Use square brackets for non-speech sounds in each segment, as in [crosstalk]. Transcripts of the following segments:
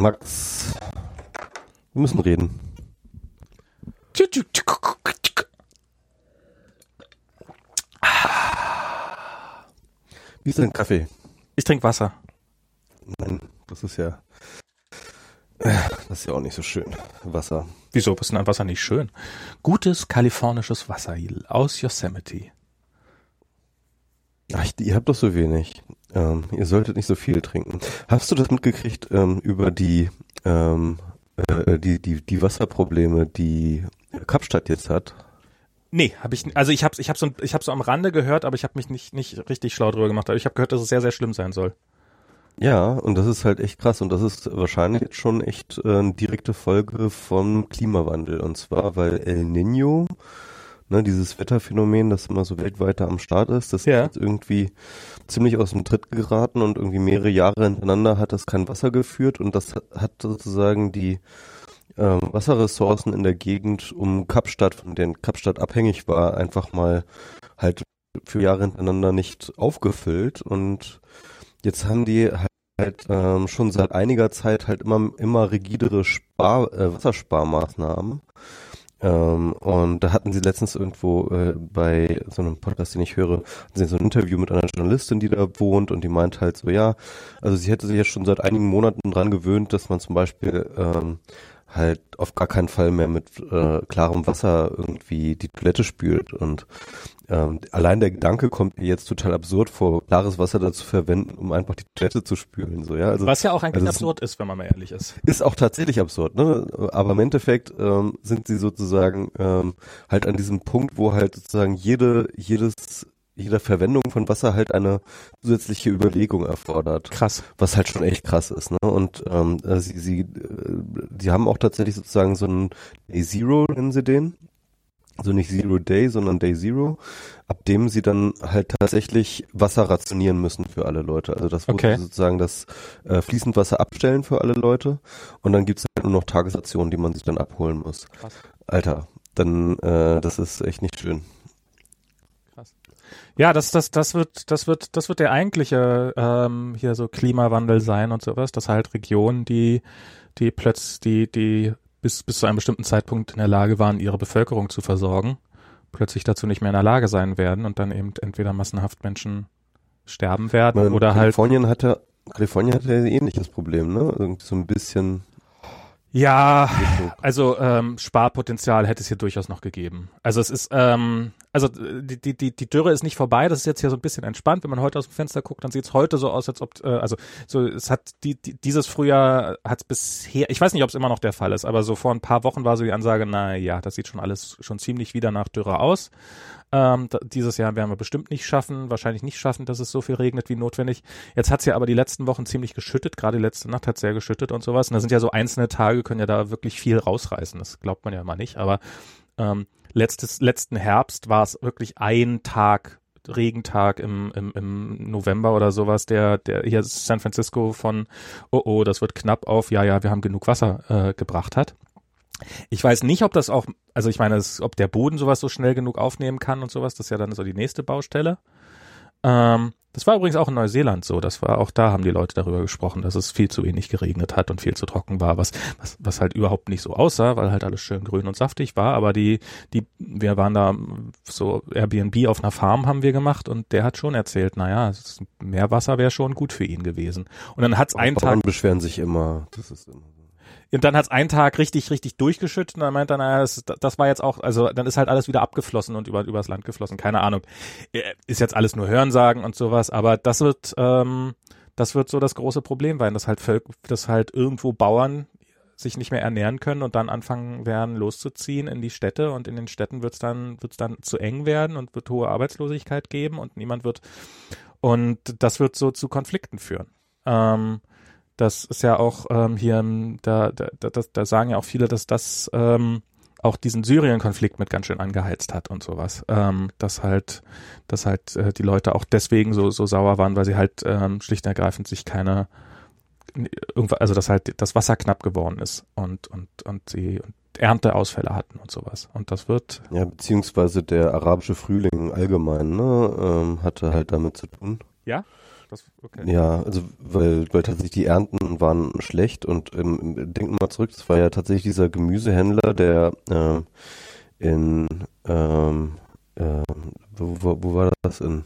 Max, wir müssen reden. Wie ist dein Kaffee? Ich trinke Wasser. Nein, das ist ja. Das ist ja auch nicht so schön. Wasser. Wieso ist denn ein Wasser nicht schön? Gutes kalifornisches Wasser aus Yosemite. Ach, ihr habt doch so wenig. Ähm, ihr solltet nicht so viel trinken. Hast du das mitgekriegt ähm, über die, ähm, äh, die, die, die Wasserprobleme, die Kapstadt jetzt hat? Nee, habe ich also ich habe ich habe so ich habe so am Rande gehört, aber ich habe mich nicht nicht richtig schlau drüber gemacht, aber ich habe gehört, dass es sehr sehr schlimm sein soll. Ja, und das ist halt echt krass und das ist wahrscheinlich jetzt schon echt äh, eine direkte Folge vom Klimawandel und zwar weil El Nino ne, dieses Wetterphänomen, das immer so weltweit am Start ist, das Ja. ist jetzt irgendwie ziemlich aus dem Tritt geraten und irgendwie mehrere Jahre hintereinander hat das kein Wasser geführt und das hat sozusagen die ähm, Wasserressourcen in der Gegend um Kapstadt, von denen Kapstadt abhängig war, einfach mal halt für Jahre hintereinander nicht aufgefüllt und jetzt haben die halt, halt ähm, schon seit einiger Zeit halt immer immer rigidere Spar äh, Wassersparmaßnahmen ähm, und da hatten sie letztens irgendwo äh, bei so einem Podcast, den ich höre, so ein Interview mit einer Journalistin, die da wohnt und die meint halt so, ja, also sie hätte sich jetzt schon seit einigen Monaten dran gewöhnt, dass man zum Beispiel ähm, halt auf gar keinen Fall mehr mit äh, klarem Wasser irgendwie die Toilette spült. Und ähm, allein der Gedanke kommt mir jetzt total absurd vor, klares Wasser dazu verwenden, um einfach die Toilette zu spülen, so ja. Also Was ja auch eigentlich also absurd ist, wenn man mal ehrlich ist. ist auch tatsächlich absurd, ne? Aber im Endeffekt ähm, sind sie sozusagen ähm, halt an diesem Punkt, wo halt sozusagen jede, jedes, jede Verwendung von Wasser halt eine zusätzliche Überlegung erfordert, Krass. was halt schon echt krass ist, ne? Und ähm, äh, sie, sie, äh, sie haben auch tatsächlich sozusagen so einen Day Zero, nennen sie den. Also nicht Zero Day, sondern Day Zero, ab dem sie dann halt tatsächlich Wasser rationieren müssen für alle Leute. Also das wurde Okay. sozusagen das äh, Fließendwasser abstellen für alle Leute und dann gibt's halt nur noch Tagesrationen, die man sich dann abholen muss. Krass. Alter, dann äh, das ist echt nicht schön. Ja, das, das, das wird, das wird, das wird der eigentliche ähm, hier so Klimawandel sein und sowas, dass halt Regionen, die, die plötzlich, die, die bis, bis zu einem bestimmten Zeitpunkt in der Lage waren, ihre Bevölkerung zu versorgen, plötzlich dazu nicht mehr in der Lage sein werden und dann eben entweder massenhaft Menschen sterben werden Weil oder halt Kalifornien hatte Kalifornien hatte ja ein ähnliches Problem, ne? Irgendwie so ein bisschen Ja, also ähm, Sparpotenzial hätte es hier durchaus noch gegeben. Also es ist, ähm, also die, die, die, die Dürre ist nicht vorbei, das ist jetzt hier so ein bisschen entspannt. Wenn man heute aus dem Fenster guckt, dann sieht es heute so aus, als ob, äh, also so, es hat die, die dieses Frühjahr hat es bisher, ich weiß nicht, ob es immer noch der Fall ist, aber so vor ein paar Wochen war so die Ansage, na ja, das sieht schon alles schon ziemlich wieder nach Dürre aus. Ähm, dieses Jahr werden wir bestimmt nicht schaffen, wahrscheinlich nicht schaffen, dass es so viel regnet wie notwendig. Jetzt hat es ja aber die letzten Wochen ziemlich geschüttet, gerade letzte Nacht hat es sehr geschüttet und sowas. Und da sind ja so einzelne Tage, können ja da wirklich viel rausreißen. Das glaubt man ja immer nicht. Aber ähm, letztes, letzten Herbst war es wirklich ein Tag, Regentag im, im, im November oder sowas, der, der hier San Francisco von, oh oh, das wird knapp auf, ja, ja, wir haben genug Wasser äh, gebracht hat. Ich weiß nicht, ob das auch, also ich meine, ob der Boden sowas so schnell genug aufnehmen kann und sowas, das ist ja dann so die nächste Baustelle. Ähm, das war übrigens auch in Neuseeland so. Das war auch da haben die Leute darüber gesprochen, dass es viel zu wenig geregnet hat und viel zu trocken war, was, was, was halt überhaupt nicht so aussah, weil halt alles schön grün und saftig war. Aber die, die, wir waren da so Airbnb auf einer Farm haben wir gemacht und der hat schon erzählt, naja, mehr Wasser wäre schon gut für ihn gewesen. Und dann hat's einen Tag Bauern beschweren sich immer. Das ist immer. Und dann hat's einen Tag richtig, richtig durchgeschüttet und dann meint er, naja, das, das war jetzt auch, also dann ist halt alles wieder abgeflossen und über, übers Land geflossen. Keine Ahnung. Äh, Ist jetzt alles nur Hörensagen und sowas, aber das wird, ähm, das wird so das große Problem sein, dass halt dass halt irgendwo Bauern sich nicht mehr ernähren können und dann anfangen werden loszuziehen in die Städte und in den Städten wird's dann wird's dann zu eng werden und wird hohe Arbeitslosigkeit geben und niemand wird und das wird so zu Konflikten führen. Ähm, das ist ja auch ähm, hier, da, da, da, da sagen ja auch viele, dass das ähm, auch diesen Syrien-Konflikt mit ganz schön angeheizt hat und sowas. Ähm, dass halt, dass halt äh, die Leute auch deswegen so, so sauer waren, weil sie halt ähm, schlicht und ergreifend sich keine irgendwas, also dass halt das Wasser knapp geworden ist und, und, und sie und Ernteausfälle hatten und sowas. Und das wird, Ja, beziehungsweise der arabische Frühling allgemein, ne, ähm, hatte halt damit zu tun. Ja? Das, okay. Ja, also weil, weil tatsächlich die Ernten waren schlecht und ähm, denken mal zurück, das war ja tatsächlich dieser Gemüsehändler, der äh, in ähm, äh, wo, wo, wo war das in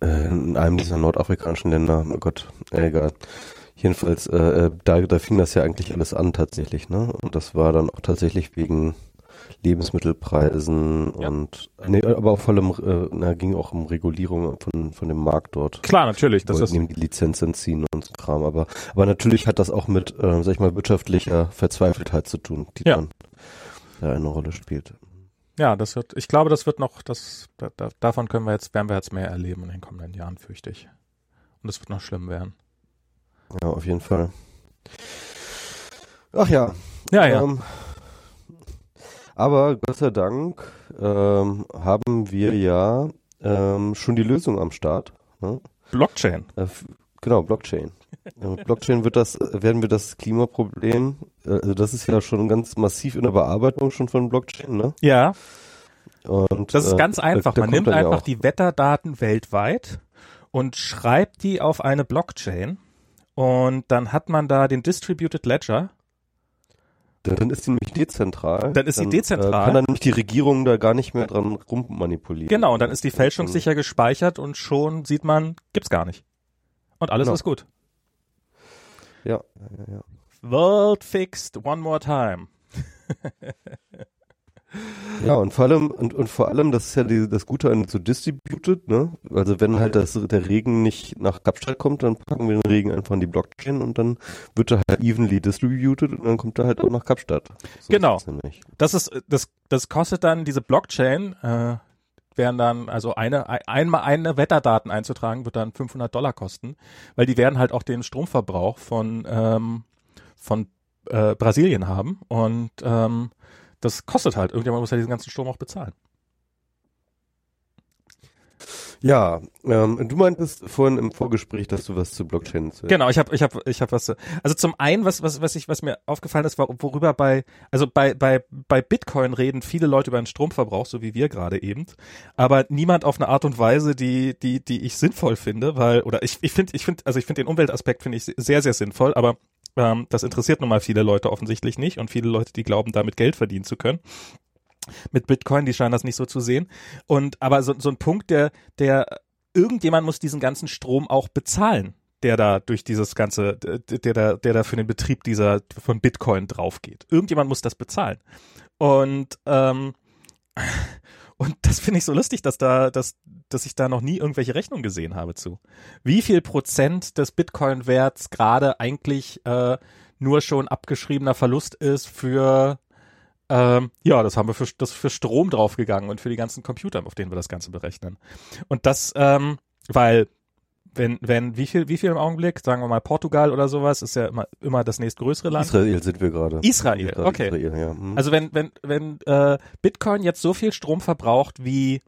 äh, in einem dieser nordafrikanischen Länder, oh Gott, äh, egal. Jedenfalls, äh, äh, da, da fing das ja eigentlich alles an tatsächlich, ne? Und das war dann auch tatsächlich wegen Lebensmittelpreisen Ja. und nee, aber auch vor allem äh, na, ging auch um Regulierung von, von dem Markt dort. Klar, natürlich. Das ist, ihm die Lizenz entziehen und so Kram. Aber, aber natürlich hat das auch mit, äh, sag ich mal, wirtschaftlicher Verzweifeltheit zu tun, die Ja. dann da eine Rolle spielt. ja, das wird, ich glaube, das wird noch, das, da, da, davon können wir jetzt, werden wir jetzt mehr erleben in den kommenden Jahren, fürchte ich. Und es wird noch schlimm werden. Ja, auf jeden Fall. Ach ja. Ja, ja. Ähm, aber Gott sei Dank ähm, haben wir ja ähm, schon die Lösung am Start. Ne? Blockchain. Äh, genau, Blockchain. Äh, Mit Blockchain wird das, werden wir das Klimaproblem, äh, also das ist ja schon ganz massiv in der Bearbeitung schon von Blockchain, ne? Ja, Und, das ist äh, ganz einfach. da Man nimmt einfach die Wetterdaten weltweit und schreibt die auf eine Blockchain und dann hat man da den Distributed Ledger. Dann ist die nämlich dezentral. Dann ist die dezentral. Äh, kann dann nämlich die Regierung da gar nicht mehr dran rummanipulieren. Genau, und dann ist die fälschungssicher gespeichert und schon sieht man, gibt's gar nicht. Und alles Genau. ist gut. Ja, ja, ja. World fixed one more time. [laughs] Ja, und vor allem, und, und vor allem, das ist ja die, das Gute an so distributed, ne? Also wenn halt das, der Regen nicht nach Kapstadt kommt, dann packen wir den Regen einfach in die Blockchain und dann wird er halt evenly distributed und dann kommt er halt auch nach Kapstadt. So Genau. ist das. Das ist, das, das kostet dann diese Blockchain, äh, werden dann, also eine, ein- einmal eine Wetterdaten einzutragen, wird dann 500 Dollar kosten, weil die werden halt auch den Stromverbrauch von, ähm, von äh, Brasilien haben und ähm, das kostet halt. Irgendjemand muss ja diesen ganzen Strom auch bezahlen. Ja, ähm, du meintest vorhin im Vorgespräch, dass du was zu Blockchain zu Genau, ich habe ich hab, ich hab was. zu- Also zum einen, was was was ich was mir aufgefallen ist, war, worüber bei also bei bei bei Bitcoin reden viele Leute über den Stromverbrauch, so wie wir gerade eben, aber niemand auf eine Art und Weise, die die die ich sinnvoll finde, weil oder ich ich finde ich finde also ich finde den Umweltaspekt finde ich sehr sehr sinnvoll, aber ähm, das interessiert nun mal viele Leute offensichtlich nicht und viele Leute, die glauben, damit Geld verdienen zu können mit Bitcoin, die scheinen das nicht so zu sehen. Und aber so, so ein Punkt, der, der irgendjemand muss diesen ganzen Strom auch bezahlen, der da durch dieses ganze, der, da, der da für den Betrieb dieser von Bitcoin draufgeht. Irgendjemand muss das bezahlen. Und ähm, und das finde ich so lustig, dass da, dass, dass ich da noch nie irgendwelche Rechnungen gesehen habe zu. Wie viel Prozent des Bitcoin-Werts gerade eigentlich äh, nur schon abgeschriebener Verlust ist für ähm, ja, das haben wir für, das für Strom draufgegangen und für die ganzen Computer, auf denen wir das Ganze berechnen. Und das, ähm, weil, wenn, wenn, wie viel, wie viel im Augenblick, sagen wir mal Portugal oder sowas, ist ja immer, immer das nächstgrößere Land. Israel sind wir gerade. Israel, Gerade okay. Israel, ja. Hm. Also wenn, wenn, wenn äh, Bitcoin jetzt so viel Strom verbraucht, wie,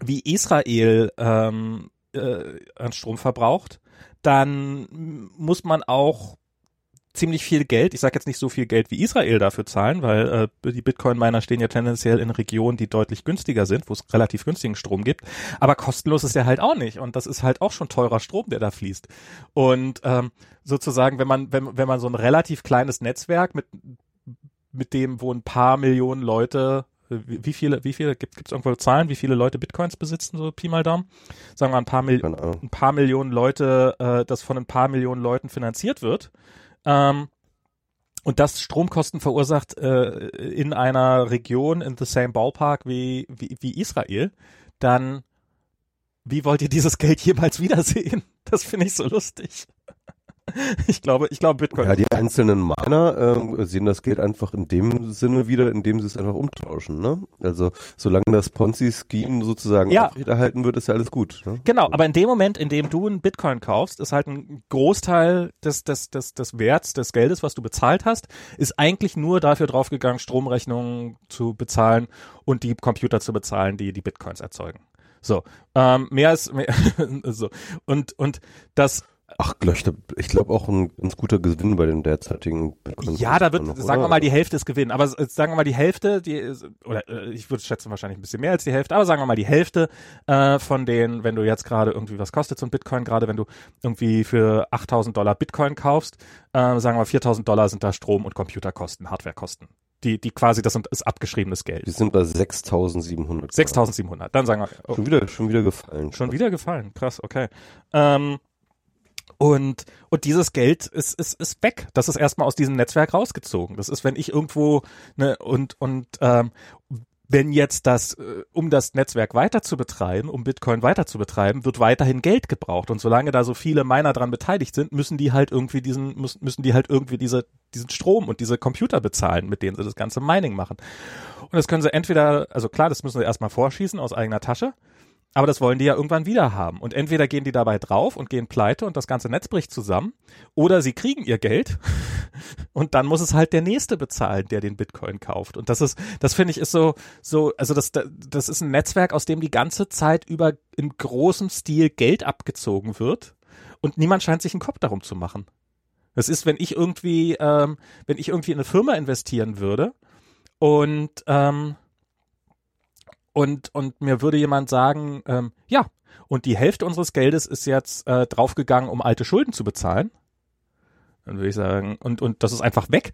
wie Israel ähm, äh, an Strom verbraucht, dann muss man auch ziemlich viel Geld, ich sage jetzt nicht so viel Geld wie Israel dafür zahlen, weil äh, die Bitcoin-Miner stehen ja tendenziell in Regionen, die deutlich günstiger sind, wo es relativ günstigen Strom gibt. Aber kostenlos ist der halt auch nicht. Und das ist halt auch schon teurer Strom, der da fließt. Und ähm, sozusagen, wenn man, wenn, wenn man so ein relativ kleines Netzwerk mit mit dem, wo ein paar Millionen Leute, äh, wie viele, wie viele, gibt es irgendwo Zahlen, wie viele Leute Bitcoins besitzen, so Pi mal Daumen? Sagen wir ein paar, Mil ein paar Millionen Leute, äh, das von ein paar Millionen Leuten finanziert wird. Ähm, und das Stromkosten verursacht äh, in einer Region in the same ballpark wie, wie, wie Israel, dann wie wollt ihr dieses Geld jemals wiedersehen? [laughs] Das finde ich so lustig. [laughs] Ich glaube, ich glaube Bitcoin. Ja, die einzelnen Miner ähm, sehen das Geld einfach in dem Sinne wieder, indem sie es einfach umtauschen. Ne? Also solange das Ponzi-Scheme sozusagen Ja. aufrechterhalten wird, ist ja alles gut. Ne? Genau, aber in dem Moment, in dem du einen Bitcoin kaufst, ist halt ein Großteil des, des, des, des Werts des Geldes, was du bezahlt hast, ist eigentlich nur dafür draufgegangen, Stromrechnungen zu bezahlen und die Computer zu bezahlen, die die Bitcoins erzeugen. So, ähm, mehr ist mehr, [laughs] so und und das Ach, ich glaube auch ein ganz guter Gewinn bei den derzeitigen Bitcoin. Ja, da wird, noch, sagen oder? wir mal, die Hälfte ist Gewinn. Aber sagen wir mal die Hälfte, die, oder äh, ich würde schätzen wahrscheinlich ein bisschen mehr als die Hälfte, aber sagen wir mal die Hälfte äh, von den, wenn du jetzt gerade irgendwie, was kostet so ein Bitcoin, gerade wenn du irgendwie für 8000 Dollar Bitcoin kaufst, äh, sagen wir mal 4000 Dollar sind da Strom- und Computerkosten, Hardwarekosten. Die, die quasi, das ist abgeschriebenes Geld. Die sind bei 6700. 6700, dann sagen wir. Oh. Schon wieder, schon wieder gefallen. Schon wieder gefallen, krass, okay. Ähm, und, und dieses Geld ist, ist, ist weg. Das ist erstmal aus diesem Netzwerk rausgezogen. Das ist, wenn ich irgendwo, ne, und, und ähm, wenn jetzt das, äh, um das Netzwerk weiter zu betreiben, um Bitcoin weiter zu betreiben, wird weiterhin Geld gebraucht. Und solange da so viele Miner dran beteiligt sind, müssen die halt irgendwie diesen, müssen, müssen die halt irgendwie diese, diesen Strom und diese Computer bezahlen, mit denen sie das ganze Mining machen. Und das können sie entweder, also klar, das müssen sie erstmal vorschießen aus eigener Tasche. Aber das wollen die ja irgendwann wieder haben. Und entweder gehen die dabei drauf und gehen pleite und das ganze Netz bricht zusammen, oder sie kriegen ihr Geld [laughs] und dann muss es halt der Nächste bezahlen, der den Bitcoin kauft. Und das ist, das finde ich ist so, so, also das, das ist ein Netzwerk, aus dem die ganze Zeit über in großem Stil Geld abgezogen wird und niemand scheint sich einen Kopf darum zu machen. Das ist, wenn ich irgendwie, ähm, wenn ich irgendwie in eine Firma investieren würde und ähm, und, und mir würde jemand sagen, ähm, ja, und die Hälfte unseres Geldes ist jetzt äh, draufgegangen, um alte Schulden zu bezahlen. Dann würde ich sagen, und, und das ist einfach weg.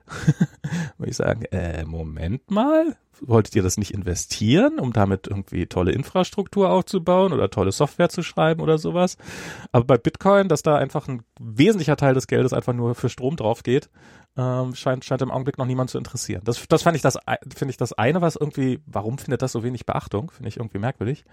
[laughs] würde ich sagen, äh, Moment mal, wolltet ihr das nicht investieren, um damit irgendwie tolle Infrastruktur aufzubauen oder tolle Software zu schreiben oder sowas? Aber bei Bitcoin, dass da einfach ein wesentlicher Teil des Geldes einfach nur für Strom drauf geht, ähm, scheint, scheint im Augenblick noch niemand zu interessieren. Das, das fand ich das, finde ich das eine, was irgendwie, warum findet das so wenig Beachtung? Finde ich irgendwie merkwürdig.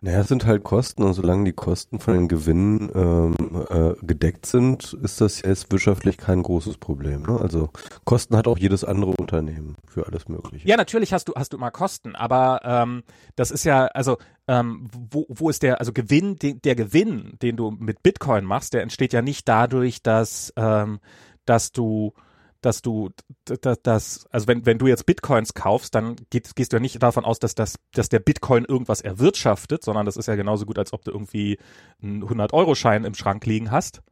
Naja, es sind halt Kosten und solange die Kosten von den Gewinnen ähm, äh, gedeckt sind, ist das jetzt wirtschaftlich kein großes Problem. Ne? Also Kosten hat auch jedes andere Unternehmen für alles Mögliche. Ja, natürlich hast du hast du immer Kosten, aber ähm, das ist ja also ähm, wo, wo ist der also Gewinn de, der Gewinn, den du mit Bitcoin machst, der entsteht ja nicht dadurch, dass ähm, dass du dass du dass, dass also wenn wenn du jetzt Bitcoins kaufst, dann geht, gehst du ja nicht davon aus, dass das dass der Bitcoin irgendwas erwirtschaftet, sondern das ist ja genauso gut, als ob du irgendwie einen 100 Euro Schein im Schrank liegen hast.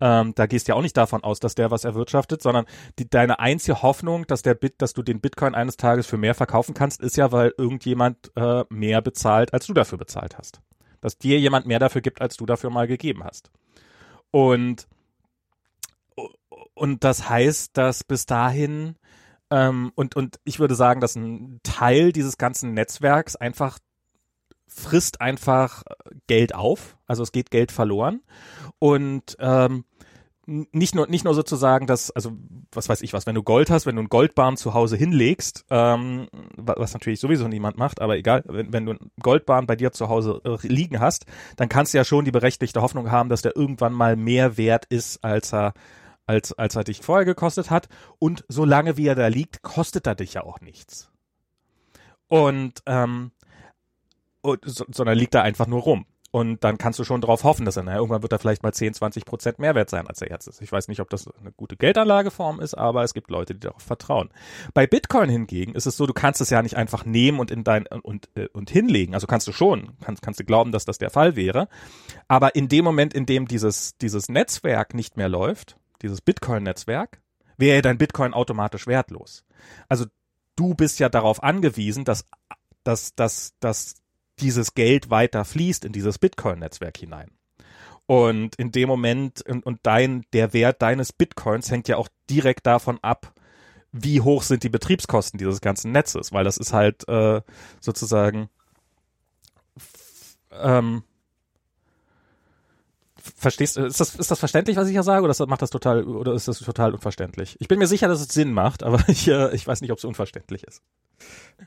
Ähm, da gehst du ja auch nicht davon aus, dass der was erwirtschaftet, sondern die, deine einzige Hoffnung, dass der Bit, dass du den Bitcoin eines Tages für mehr verkaufen kannst, ist ja, weil irgendjemand äh, mehr bezahlt, als du dafür bezahlt hast. Dass dir jemand mehr dafür gibt, als du dafür mal gegeben hast. Und und das heißt, dass bis dahin ähm, und und ich würde sagen, dass ein Teil dieses ganzen Netzwerks einfach frisst einfach Geld auf, also es geht Geld verloren. Und ähm, nicht nur nicht nur sozusagen, dass also was weiß ich was, wenn du Gold hast, wenn du einen Goldbarren zu Hause hinlegst, ähm, was natürlich sowieso niemand macht, aber egal, wenn, wenn du einen Goldbarren bei dir zu Hause äh, liegen hast, dann kannst du ja schon die berechtigte Hoffnung haben, dass der irgendwann mal mehr wert ist, als er als, als er dich vorher gekostet hat. Und solange wie er da liegt, kostet er dich ja auch nichts. Und, ähm, und, so, sondern liegt da einfach nur rum. Und dann kannst du schon darauf hoffen, dass er, naja, irgendwann wird er vielleicht mal 10, 20 Prozent mehr wert sein, als er jetzt ist. Ich weiß nicht, ob das eine gute Geldanlageform ist, aber es gibt Leute, die darauf vertrauen. Bei Bitcoin hingegen ist es so, du kannst es ja nicht einfach nehmen und in dein, und, äh, und hinlegen. Also kannst du schon, kannst, kannst du glauben, dass das der Fall wäre. Aber in dem Moment, in dem dieses, dieses Netzwerk nicht mehr läuft, dieses Bitcoin-Netzwerk, wäre dein Bitcoin automatisch wertlos. Also du bist ja darauf angewiesen, dass, dass, dass, dass dieses Geld weiter fließt in dieses Bitcoin-Netzwerk hinein. Und in dem Moment, und, und dein, der Wert deines Bitcoins hängt ja auch direkt davon ab, wie hoch sind die Betriebskosten dieses ganzen Netzes, weil das ist halt äh, sozusagen ähm, verstehst ist das, ist das verständlich, was ich hier sage, oder das macht das total, oder ist das total unverständlich? Ich bin mir sicher, dass es Sinn macht, aber [laughs] ich, äh, ich weiß nicht, ob es unverständlich ist.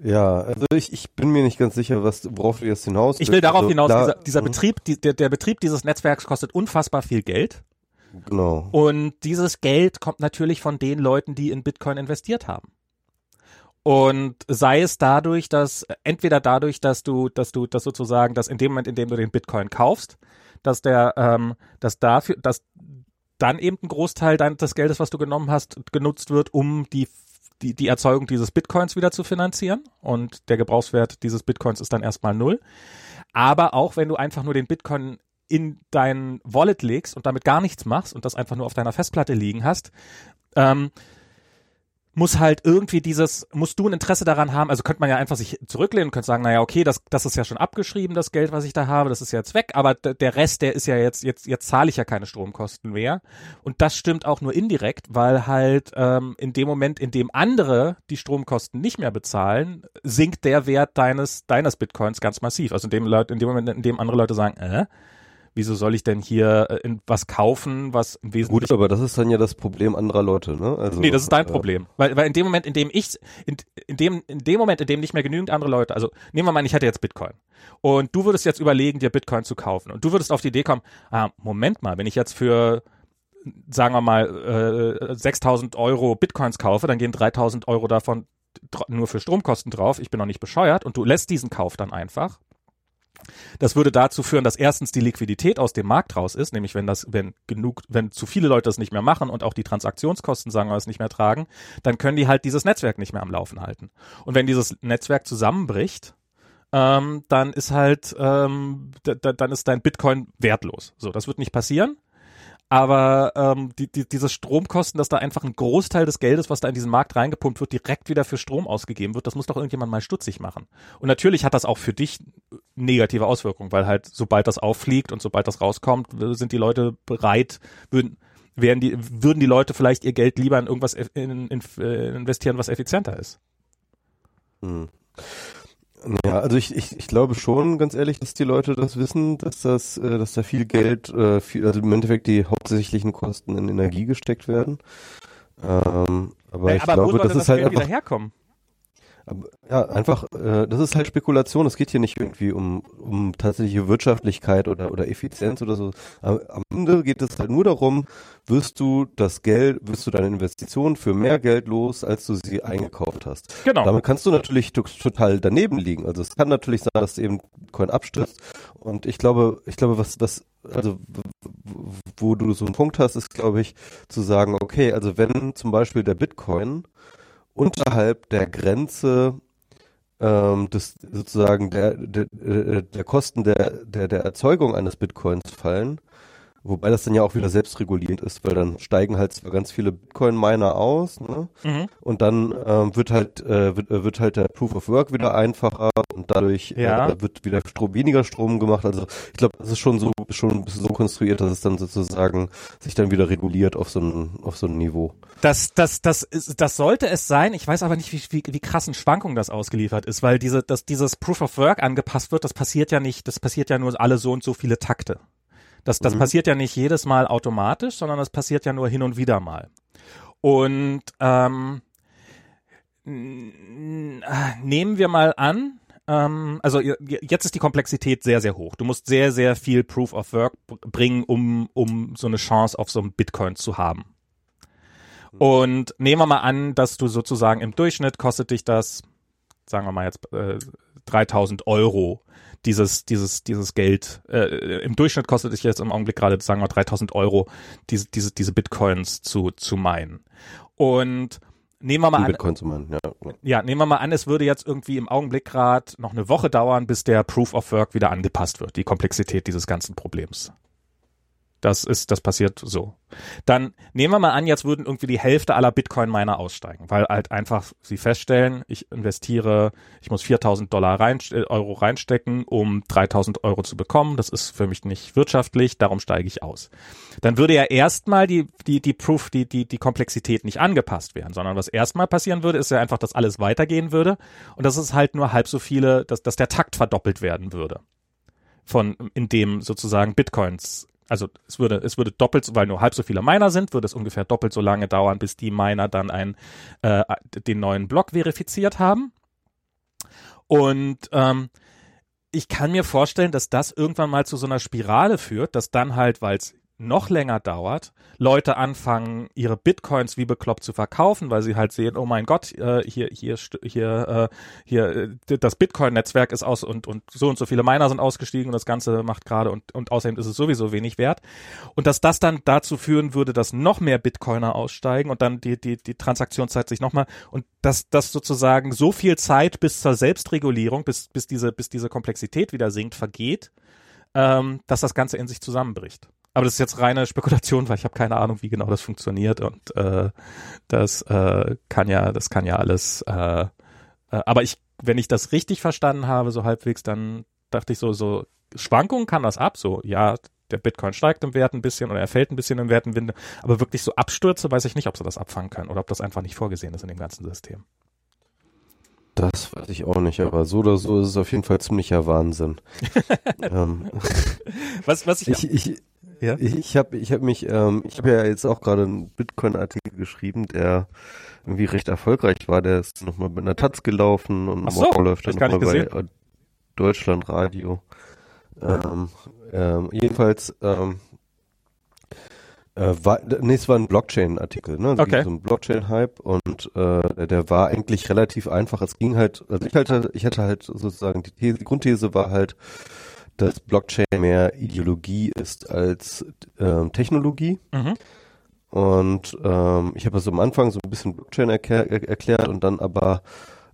Ja, also ich, ich bin mir nicht ganz sicher, was, worauf du jetzt hinaus Ich will darauf also, hinaus, klar, dieser, dieser mhm. Betrieb, die, der, der Betrieb dieses Netzwerks kostet unfassbar viel Geld. Genau. Und dieses Geld kommt natürlich von den Leuten, die in Bitcoin investiert haben. Und sei es dadurch, dass, entweder dadurch, dass du, dass du, das sozusagen, dass in dem Moment, in dem du den Bitcoin kaufst, dass der, ähm, dass dafür, dass dann eben ein Großteil dein, des Geldes, was du genommen hast, genutzt wird, um die die, die Erzeugung dieses Bitcoins wieder zu finanzieren und der Gebrauchswert dieses Bitcoins ist dann erstmal null. Aber auch wenn du einfach nur den Bitcoin in dein Wallet legst und damit gar nichts machst und das einfach nur auf deiner Festplatte liegen hast, ähm, muss halt irgendwie dieses, musst du ein Interesse daran haben, also könnte man ja einfach sich zurücklehnen und könnte sagen, naja, okay, das, das ist ja schon abgeschrieben, das Geld, was ich da habe, das ist jetzt weg, aber der Rest, der ist ja jetzt, jetzt, jetzt zahle ich ja keine Stromkosten mehr. Und das stimmt auch nur indirekt, weil halt ähm, in dem Moment, in dem andere die Stromkosten nicht mehr bezahlen, sinkt der Wert deines, deines Bitcoins ganz massiv. Also in dem, in dem Moment, in dem andere Leute sagen, äh, wieso soll ich denn hier äh, was kaufen, was im Wesentlichen... Gut, aber das ist dann ja das Problem anderer Leute, ne? Also, nee, das ist dein äh, Problem. Weil, weil in dem Moment, in dem ich, in, in, dem, in dem Moment, in dem nicht mehr genügend andere Leute, also nehmen wir mal, ich hätte jetzt Bitcoin und du würdest jetzt überlegen, dir Bitcoin zu kaufen und du würdest auf die Idee kommen, ah, Moment mal, wenn ich jetzt für sagen wir mal äh, 6000 Euro Bitcoins kaufe, dann gehen 3000 Euro davon nur für Stromkosten drauf. Ich bin noch nicht bescheuert und du lässt diesen Kauf dann einfach das würde dazu führen, dass erstens die Liquidität aus dem Markt raus ist, nämlich wenn das, wenn genug, wenn zu viele Leute das nicht mehr machen und auch die Transaktionskosten, sagen wir es, nicht mehr tragen, dann können die halt dieses Netzwerk nicht mehr am Laufen halten. Und wenn dieses Netzwerk zusammenbricht, ähm, dann ist halt, ähm, dann ist dein Bitcoin wertlos. So, das wird nicht passieren. Aber ähm, die, die, diese Stromkosten, dass da einfach ein Großteil des Geldes, was da in diesen Markt reingepumpt wird, direkt wieder für Strom ausgegeben wird, das muss doch irgendjemand mal stutzig machen. Und natürlich hat das auch für dich negative Auswirkungen, weil halt sobald das auffliegt und sobald das rauskommt, sind die Leute bereit, würden wären die, würden die Leute vielleicht ihr Geld lieber in irgendwas in, in, in, äh, investieren, was effizienter ist. Hm. Ja, also ich, ich, ich glaube schon, ganz ehrlich, dass die Leute das wissen, dass das, äh, dass da viel Geld, äh, viel, also im Endeffekt die hauptsächlichen Kosten in Energie gesteckt werden. Ähm, aber ja, ich aber glaube, das ist halt einfach, herkommen? Ja, einfach, äh, das ist halt Spekulation. Es geht hier nicht irgendwie um, um tatsächliche Wirtschaftlichkeit oder, oder Effizienz oder so. Am, am Ende geht es halt nur darum, wirst du das Geld, wirst du deine Investition für mehr Geld los, als du sie eingekauft hast. Genau. Damit kannst du natürlich total daneben liegen. Also es kann natürlich sein, dass eben Coin abstürzt. Und ich glaube, ich glaube, was, was, also wo du so einen Punkt hast, ist, glaube ich, zu sagen, okay, also wenn zum Beispiel der Bitcoin unterhalb der Grenze ähm, des sozusagen der, der, äh, der Kosten der, der, der Erzeugung eines Bitcoins fallen, Wobei das dann ja auch wieder selbstregulierend ist, weil dann steigen halt zwar ganz viele Bitcoin-Miner aus, ne? Mhm. Und dann ähm, wird halt äh, wird, äh, wird halt der Proof of Work wieder einfacher und dadurch ja. äh, wird wieder Strom, weniger Strom gemacht. Also ich glaube, das ist schon so schon so konstruiert, dass es dann sozusagen sich dann wieder reguliert auf so ein auf so ein Niveau. Das das das ist, das sollte es sein. Ich weiß aber nicht, wie, wie, wie krassen Schwankungen das ausgeliefert ist, weil diese dass dieses Proof of Work angepasst wird. Das passiert ja nicht. Das passiert ja nur alle so und so viele Takte. Das, das mhm. passiert ja nicht jedes Mal automatisch, sondern das passiert ja nur hin und wieder mal. Und ähm, nehmen wir mal an, ähm, also jetzt ist die Komplexität sehr, sehr hoch. Du musst sehr, sehr viel Proof of Work bringen, um, um so eine Chance auf so ein Bitcoin zu haben. Mhm. Und nehmen wir mal an, dass du sozusagen im Durchschnitt kostet dich das, sagen wir mal jetzt äh, 3000 Euro, dieses, dieses, dieses Geld. Äh, Im Durchschnitt kostet es jetzt im Augenblick gerade, sagen wir, 3000 Euro, diese, diese, diese Bitcoins zu, zu meinen. Und nehmen wir mal an, Bitcoin zu meinen, ja. ja, nehmen wir mal an, es würde jetzt irgendwie im Augenblick gerade noch eine Woche dauern, bis der Proof of Work wieder angepasst wird, die Komplexität dieses ganzen Problems. Das ist, das passiert so. Dann nehmen wir mal an, jetzt würden irgendwie die Hälfte aller Bitcoin-Miner aussteigen, weil halt einfach sie feststellen, ich investiere, ich muss 4000 Dollar rein, äh, Euro reinstecken, um 3000 Euro zu bekommen. Das ist für mich nicht wirtschaftlich, darum steige ich aus. Dann würde ja erstmal die, die, die Proof, die, die, die Komplexität nicht angepasst werden, sondern was erstmal passieren würde, ist ja einfach, dass alles weitergehen würde und dass es halt nur halb so viele, dass, dass der Takt verdoppelt werden würde von in dem sozusagen Bitcoins also es würde, es würde doppelt, weil nur halb so viele Miner sind, würde es ungefähr doppelt so lange dauern, bis die Miner dann ein, äh, den neuen Block verifiziert haben. Und ähm, ich kann mir vorstellen, dass das irgendwann mal zu so einer Spirale führt, dass dann halt, weil es noch länger dauert, Leute anfangen, ihre Bitcoins wie bekloppt zu verkaufen, weil sie halt sehen, oh mein Gott, äh, hier, hier, hier, äh, hier, das Bitcoin-Netzwerk ist aus und, und so und so viele Miner sind ausgestiegen und das Ganze macht gerade und, und außerdem ist es sowieso wenig wert. Und dass das dann dazu führen würde, dass noch mehr Bitcoiner aussteigen und dann die, die, die Transaktionszeit sich nochmal und dass das sozusagen so viel Zeit bis zur Selbstregulierung, bis, bis diese, bis diese Komplexität wieder sinkt, vergeht, ähm, dass das Ganze in sich zusammenbricht. Aber das ist jetzt reine Spekulation, weil ich habe keine Ahnung, wie genau das funktioniert und äh, das äh, kann ja, das kann ja alles. Äh, äh, aber ich, wenn ich das richtig verstanden habe, so halbwegs, dann dachte ich so, so Schwankungen kann das ab, so ja, der Bitcoin steigt im Wert ein bisschen oder er fällt ein bisschen im Wert im Winde, aber wirklich so Abstürze, weiß ich nicht, ob sie das abfangen können oder ob das einfach nicht vorgesehen ist in dem ganzen System. Das weiß ich auch nicht, aber so oder so ist es auf jeden Fall ziemlicher Wahnsinn. [laughs] ähm, was, was ich, ich, ich, ja? ich, habe ich hab mich, ähm, ich habe ja jetzt auch gerade einen Bitcoin-Artikel geschrieben, der irgendwie recht erfolgreich war. Der ist nochmal mit einer Taz gelaufen und Ach so, morgen läuft er nochmal bei äh, Deutschlandradio. Ähm, ähm, jedenfalls, ähm, äh, war, nee, es war ein Blockchain-Artikel, ne? Also Okay. So ein Blockchain-Hype und äh, der war eigentlich relativ einfach. Es ging halt, also ich hatte, ich hatte halt sozusagen die These, die Grundthese war halt, dass Blockchain mehr Ideologie ist als ähm, Technologie. Mhm. Und ähm, ich habe also am Anfang so ein bisschen Blockchain erklär, er, erklärt und dann aber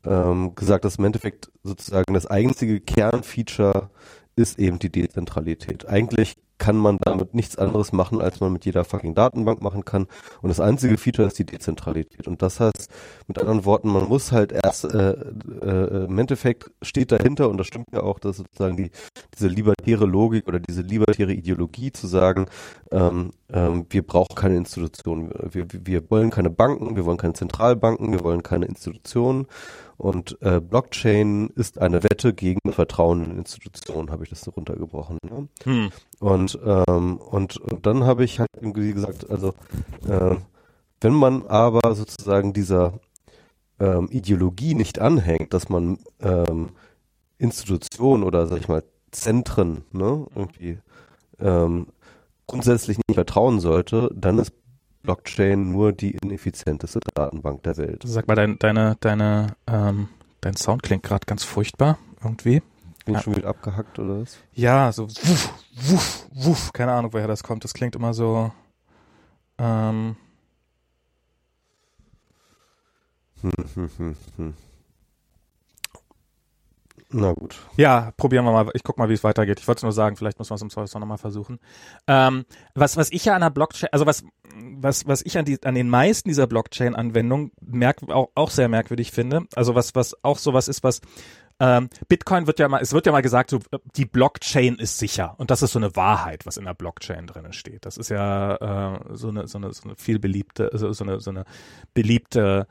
ähm, gesagt, dass im Endeffekt sozusagen das einzige Kernfeature ist eben die Dezentralität. Eigentlich kann man damit nichts anderes machen, als man mit jeder fucking Datenbank machen kann. Und das einzige Feature ist die Dezentralität. Und das heißt, mit anderen Worten, man muss halt erst, äh, äh, im Endeffekt steht dahinter, und das stimmt ja auch, dass sozusagen die, diese libertäre Logik oder diese libertäre Ideologie zu sagen, ähm, ähm, wir brauchen keine Institutionen, wir, wir wollen keine Banken, wir wollen keine Zentralbanken, wir wollen keine Institutionen. Und äh, Blockchain ist eine Wette gegen Vertrauen in Institutionen, habe ich das so runtergebrochen. Ne? Hm. Und, ähm, und, und dann habe ich halt irgendwie gesagt, also äh, wenn man aber sozusagen dieser ähm, Ideologie nicht anhängt, dass man ähm, Institutionen oder sag ich mal Zentren ne, irgendwie ähm, grundsätzlich nicht vertrauen sollte, dann ist Blockchain nur die ineffizienteste Datenbank der Welt. Sag mal, dein, deine, deine, ähm, dein Sound klingt gerade ganz furchtbar irgendwie. Bin Ja. schon wieder abgehackt oder was? Ja, so wuff, wuff, wuff. Keine Ahnung, woher das kommt. Das klingt immer so. Ähm, Hm, hm, hm, hm. Na gut. ja, probieren wir mal. Ich guck mal, wie es weitergeht. Ich wollte es nur sagen, vielleicht muss man es im Zweifelsfall nochmal versuchen. Ähm, was, was ich ja an der Blockchain, also was, was, was ich an, die, an den meisten dieser Blockchain-Anwendungen merk, auch, auch sehr merkwürdig finde, also was, was auch sowas ist, was ähm, Bitcoin wird ja mal, es wird ja mal gesagt, so, die Blockchain ist sicher. Und das ist so eine Wahrheit, was in der Blockchain drinnen steht. Das ist ja äh, so eine, so eine, so eine viel beliebte, so, so eine, so eine beliebte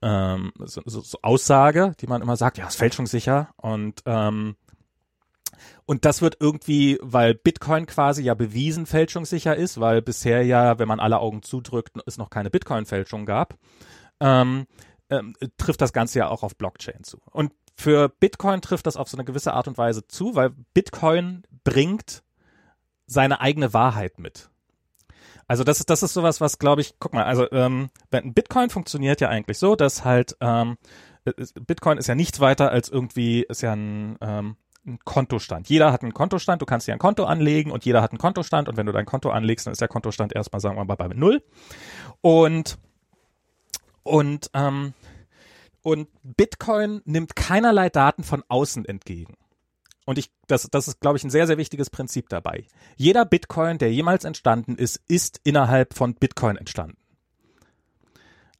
ähm, so, so, so Aussage, die man immer sagt, ja, ist fälschungssicher. Und ähm, und das wird irgendwie, weil Bitcoin quasi ja bewiesen fälschungssicher ist, weil bisher ja, wenn man alle Augen zudrückt, es noch keine Bitcoin-Fälschung gab, ähm, ähm, trifft das Ganze ja auch auf Blockchain zu. Und für Bitcoin trifft das auf so eine gewisse Art und Weise zu, weil Bitcoin bringt seine eigene Wahrheit mit. Also das ist das ist sowas, was glaube ich, guck mal, also ähm, Bitcoin funktioniert ja eigentlich so, dass halt ähm, es- Bitcoin ist ja nichts weiter als irgendwie ist ja ein ähm, ein Kontostand. Jeder hat einen Kontostand, du kannst dir ein Konto anlegen und jeder hat einen Kontostand und wenn du dein Konto anlegst, dann ist der Kontostand erstmal, sagen wir mal, bei null. Und und ähm, und Bitcoin nimmt keinerlei Daten von außen entgegen. Und ich, das, das ist, glaube ich, ein sehr, sehr wichtiges Prinzip dabei. Jeder Bitcoin, der jemals entstanden ist, ist innerhalb von Bitcoin entstanden.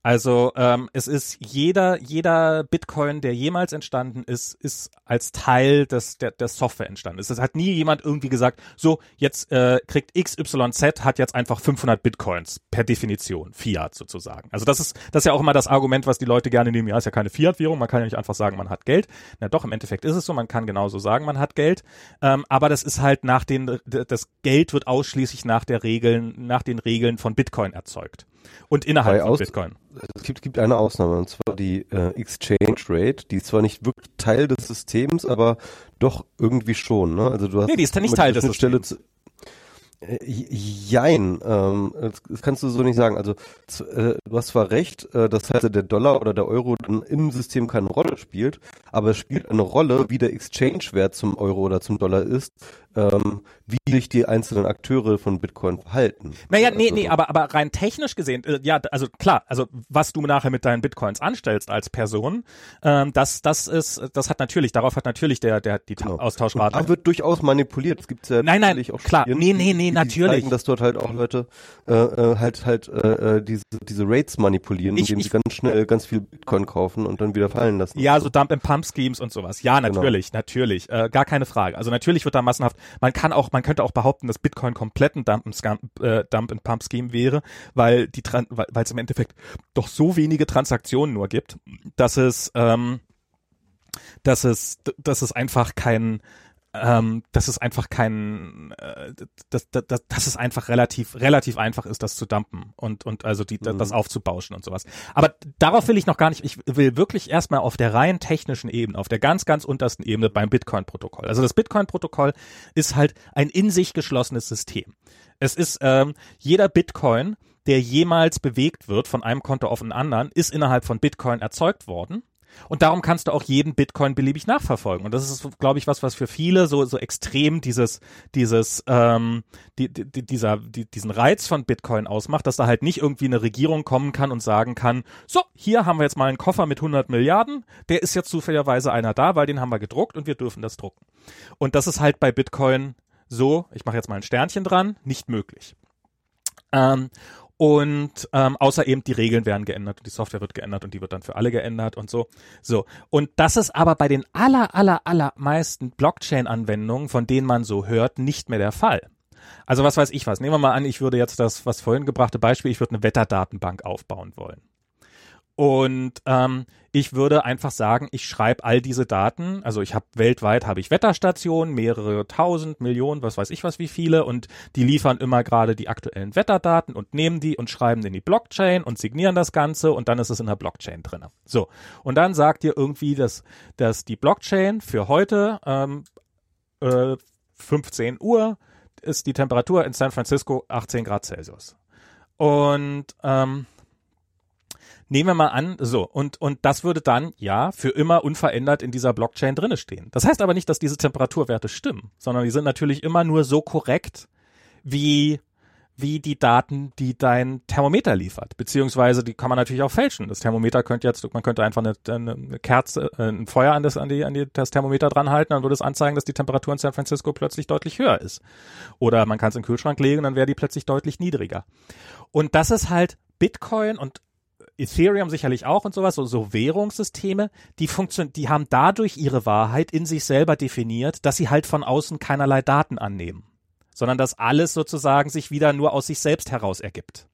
Also ähm, es ist jeder, jeder Bitcoin, der jemals entstanden ist, ist als Teil des, der, der Software entstanden. Es hat nie jemand irgendwie gesagt, so jetzt äh, kriegt XYZ hat jetzt einfach 500 Bitcoins per Definition, Fiat sozusagen. Also das ist das ist ja auch immer das Argument, was die Leute gerne nehmen. Ja, ist ja keine Fiat-Währung, man kann ja nicht einfach sagen, man hat Geld. Na doch, im Endeffekt ist es so, man kann genauso sagen, man hat Geld. Ähm, aber das ist halt nach den, das Geld wird ausschließlich nach der Regeln, nach den Regeln von Bitcoin erzeugt. Und innerhalb von Aus- Bitcoin. Es gibt, gibt eine Ausnahme, und zwar die äh, Exchange Rate, die ist zwar nicht wirklich Teil des Systems, aber doch irgendwie schon. Ne? Also du hast Nee, die ist ja nicht Teil des Systems. Äh, jein, ähm, das, kannst du so nicht sagen. Also äh, du hast zwar recht, äh, dass halt der Dollar oder der Euro dann im System keine Rolle spielt, aber es spielt eine Rolle, wie der Exchange-Wert zum Euro oder zum Dollar ist, ähm, wie sich die einzelnen Akteure von Bitcoin verhalten. Naja, nee, also, nee, aber, aber rein technisch gesehen, äh, ja, also klar, also was du nachher mit deinen Bitcoins anstellst als Person, ähm, das, das ist, das hat natürlich, darauf hat natürlich der, der, die genau. Austauschrate. Da wird durchaus manipuliert. Es gibt ja nein, nein, auch klar, Spielen, nee, nee, nee, natürlich. Zeigen, dass dort halt auch Leute äh, äh, halt halt äh, äh, diese diese Rates manipulieren, ich, indem ich, sie ganz schnell ganz viel Bitcoin kaufen und dann wieder fallen lassen. Ja, so Dump and Pump Schemes und sowas. Ja, genau. natürlich, genau. natürlich, äh, gar keine Frage. Also natürlich wird da massenhaft. Man kann auch, man könnte auch behaupten, dass Bitcoin komplett ein Dump and, äh, Dump and Pump Scheme wäre, weil die weil es im Endeffekt doch so wenige Transaktionen nur gibt, dass es ähm, dass es dass es einfach kein ähm, dass es einfach kein, äh, dass, dass, dass es einfach relativ relativ einfach ist, das zu dumpen und und also die, mhm. das aufzubauschen und sowas. Aber darauf will ich noch gar nicht. Ich will wirklich erstmal auf der rein technischen Ebene, auf der ganz ganz untersten Ebene beim Bitcoin-Protokoll. Also das Bitcoin-Protokoll ist halt ein in sich geschlossenes System. Es ist ähm, jeder Bitcoin, der jemals bewegt wird von einem Konto auf einen anderen, ist innerhalb von Bitcoin erzeugt worden und darum kannst du auch jeden Bitcoin beliebig nachverfolgen. Und das ist, glaube ich, was, was für viele so, so extrem dieses, dieses, ähm, die, die, dieser, die, diesen Reiz von Bitcoin ausmacht, dass da halt nicht irgendwie eine Regierung kommen kann und sagen kann, so, hier haben wir jetzt mal einen Koffer mit 100 Milliarden, der ist jetzt zufälligerweise einer da, weil den haben wir gedruckt und wir dürfen das drucken. Und das ist halt bei Bitcoin so, ich mache jetzt mal ein Sternchen dran, nicht möglich. Ähm, und ähm, außer eben die Regeln werden geändert und die Software wird geändert und die wird dann für alle geändert und so. So. Und das ist aber bei den aller, aller, allermeisten Blockchain-Anwendungen, von denen man so hört, nicht mehr der Fall. Also was weiß ich was. Nehmen wir mal an, ich würde jetzt das, was vorhin gebrachte Beispiel, ich würde eine Wetterdatenbank aufbauen wollen. Und ähm, ich würde einfach sagen, ich schreibe all diese Daten. Also ich habe weltweit habe ich Wetterstationen, mehrere tausend, Millionen, was weiß ich was, wie viele, und die liefern immer gerade die aktuellen Wetterdaten und nehmen die und schreiben in die Blockchain und signieren das Ganze und dann ist es in der Blockchain drin. So und dann sagt ihr irgendwie, dass dass die Blockchain für heute ähm, äh, 15 Uhr ist die Temperatur in San Francisco 18 Grad Celsius. Und ähm, Nehmen wir mal an, so, und, und das würde dann, ja, für immer unverändert in dieser Blockchain drinne stehen. Das heißt aber nicht, dass diese Temperaturwerte stimmen, sondern die sind natürlich immer nur so korrekt, wie, wie die Daten, die dein Thermometer liefert. Beziehungsweise die kann man natürlich auch fälschen. Das Thermometer könnte jetzt, man könnte einfach eine, eine Kerze, äh, ein Feuer an das, an die, an die, das Thermometer dran halten, dann würde es anzeigen, dass die Temperatur in San Francisco plötzlich deutlich höher ist. Oder man kann es in den Kühlschrank legen, dann wäre die plötzlich deutlich niedriger. Und das ist halt Bitcoin und Ethereum sicherlich auch und sowas, so, so Währungssysteme, die funktionieren, die haben dadurch ihre Wahrheit in sich selber definiert, dass sie halt von außen keinerlei Daten annehmen, sondern dass alles sozusagen sich wieder nur aus sich selbst heraus ergibt.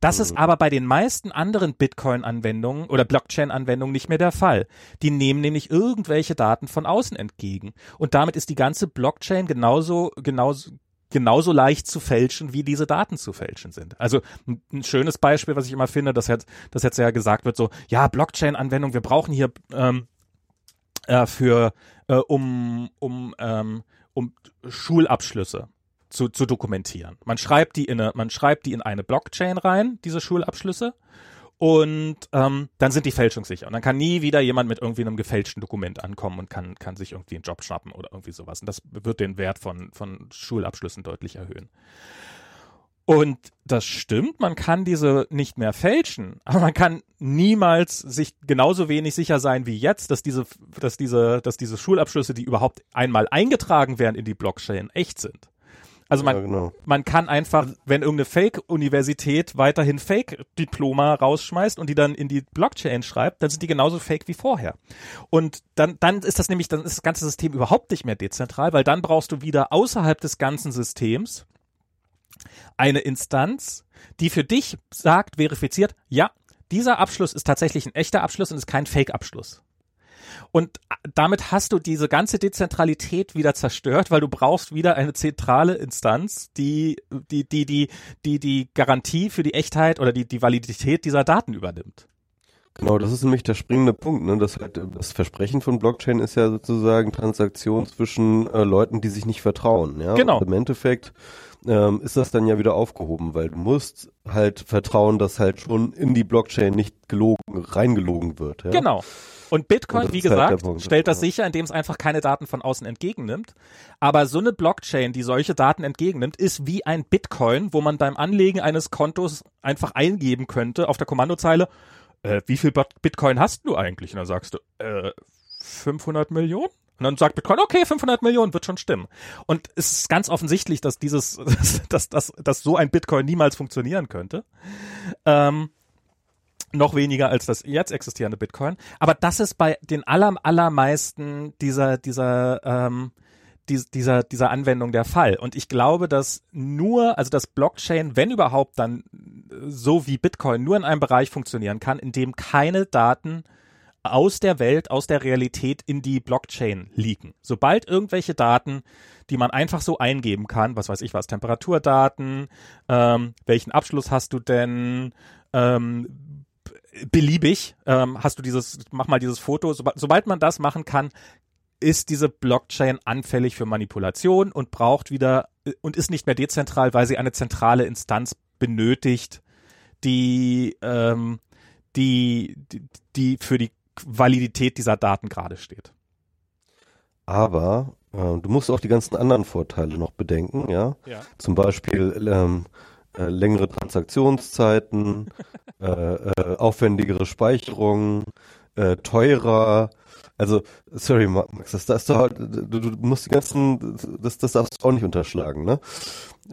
Das mhm. ist aber bei den meisten anderen Bitcoin-Anwendungen oder Blockchain-Anwendungen nicht mehr der Fall. Die nehmen nämlich irgendwelche Daten von außen entgegen. Und damit ist die ganze Blockchain genauso, genauso, genauso leicht zu fälschen, wie diese Daten zu fälschen sind. Also ein, schönes Beispiel, was ich immer finde, dass jetzt, dass jetzt ja gesagt wird, so, ja, Blockchain-Anwendung, wir brauchen hier ähm, äh, für, äh, um, um, ähm, um Schulabschlüsse zu, zu dokumentieren. Man schreibt die in eine, man schreibt die in eine Blockchain rein, diese Schulabschlüsse, und ähm, dann sind die fälschungssicher. Und dann kann nie wieder jemand mit irgendwie einem gefälschten Dokument ankommen und kann, kann sich irgendwie einen Job schnappen oder irgendwie sowas. Und das wird den Wert von, von Schulabschlüssen deutlich erhöhen. Und das stimmt, man kann diese nicht mehr fälschen, [laughs] aber man kann niemals sich genauso wenig sicher sein wie jetzt, dass diese, dass diese, dass diese Schulabschlüsse, die überhaupt einmal eingetragen werden in die Blockchain, echt sind. Also man, ja, genau. man kann einfach, wenn irgendeine Fake-Universität weiterhin Fake-Diploma rausschmeißt und die dann in die Blockchain schreibt, dann sind die genauso fake wie vorher. Und dann, dann ist das nämlich, dann ist das ganze System überhaupt nicht mehr dezentral, weil dann brauchst du wieder außerhalb des ganzen Systems eine Instanz, die für dich sagt, verifiziert, ja, dieser Abschluss ist tatsächlich ein echter Abschluss und ist kein Fake-Abschluss. Und damit hast du diese ganze Dezentralität wieder zerstört, weil du brauchst wieder eine zentrale Instanz, die die die die die die Garantie für die Echtheit oder die die Validität dieser Daten übernimmt. Genau, das ist nämlich der springende Punkt. Ne? Das, das Versprechen von Blockchain ist ja sozusagen Transaktion zwischen äh, Leuten, die sich nicht vertrauen. Ja? Genau. Und Im Endeffekt ähm, ist das dann ja wieder aufgehoben, weil du musst halt vertrauen, dass halt schon in die Blockchain nicht gelogen, reingelogen wird. Ja? Genau. Und Bitcoin, wie gesagt, halt stellt das sicher, indem es einfach keine Daten von außen entgegennimmt. Aber so eine Blockchain, die solche Daten entgegennimmt, ist wie ein Bitcoin, wo man beim Anlegen eines Kontos einfach eingeben könnte auf der Kommandozeile, äh, wie viel Bitcoin hast du eigentlich? Und dann sagst du, äh, 500 Millionen? Und dann sagt Bitcoin, okay, 500 Millionen wird schon stimmen. Und es ist ganz offensichtlich, dass dieses, [laughs] dass, dass, dass so ein Bitcoin niemals funktionieren könnte. Ähm, noch weniger als das jetzt existierende Bitcoin. Aber das ist bei den aller, allermeisten dieser, dieser, ähm, dieser, dieser Anwendung der Fall. Und ich glaube, dass nur, also das Blockchain, wenn überhaupt, dann so wie Bitcoin nur in einem Bereich funktionieren kann, in dem keine Daten aus der Welt, aus der Realität in die Blockchain leaken. Sobald irgendwelche Daten, die man einfach so eingeben kann, was weiß ich was, Temperaturdaten, ähm, welchen Abschluss hast du denn, ähm, beliebig, ähm, hast du dieses, mach mal dieses Foto, sobald, sobald man das machen kann, ist diese Blockchain anfällig für Manipulation und braucht wieder und ist nicht mehr dezentral, weil sie eine zentrale Instanz benötigt, die, ähm, die, die, die für die Validität dieser Daten gerade steht. Aber äh, du musst auch die ganzen anderen Vorteile noch bedenken, ja. ja. Zum Beispiel ähm, äh, längere Transaktionszeiten, [laughs] äh, äh, aufwendigere Speicherung, äh, teurer. Also, sorry, Max, das, das, du, du musst die ganzen, das, das darfst du auch nicht unterschlagen, ne?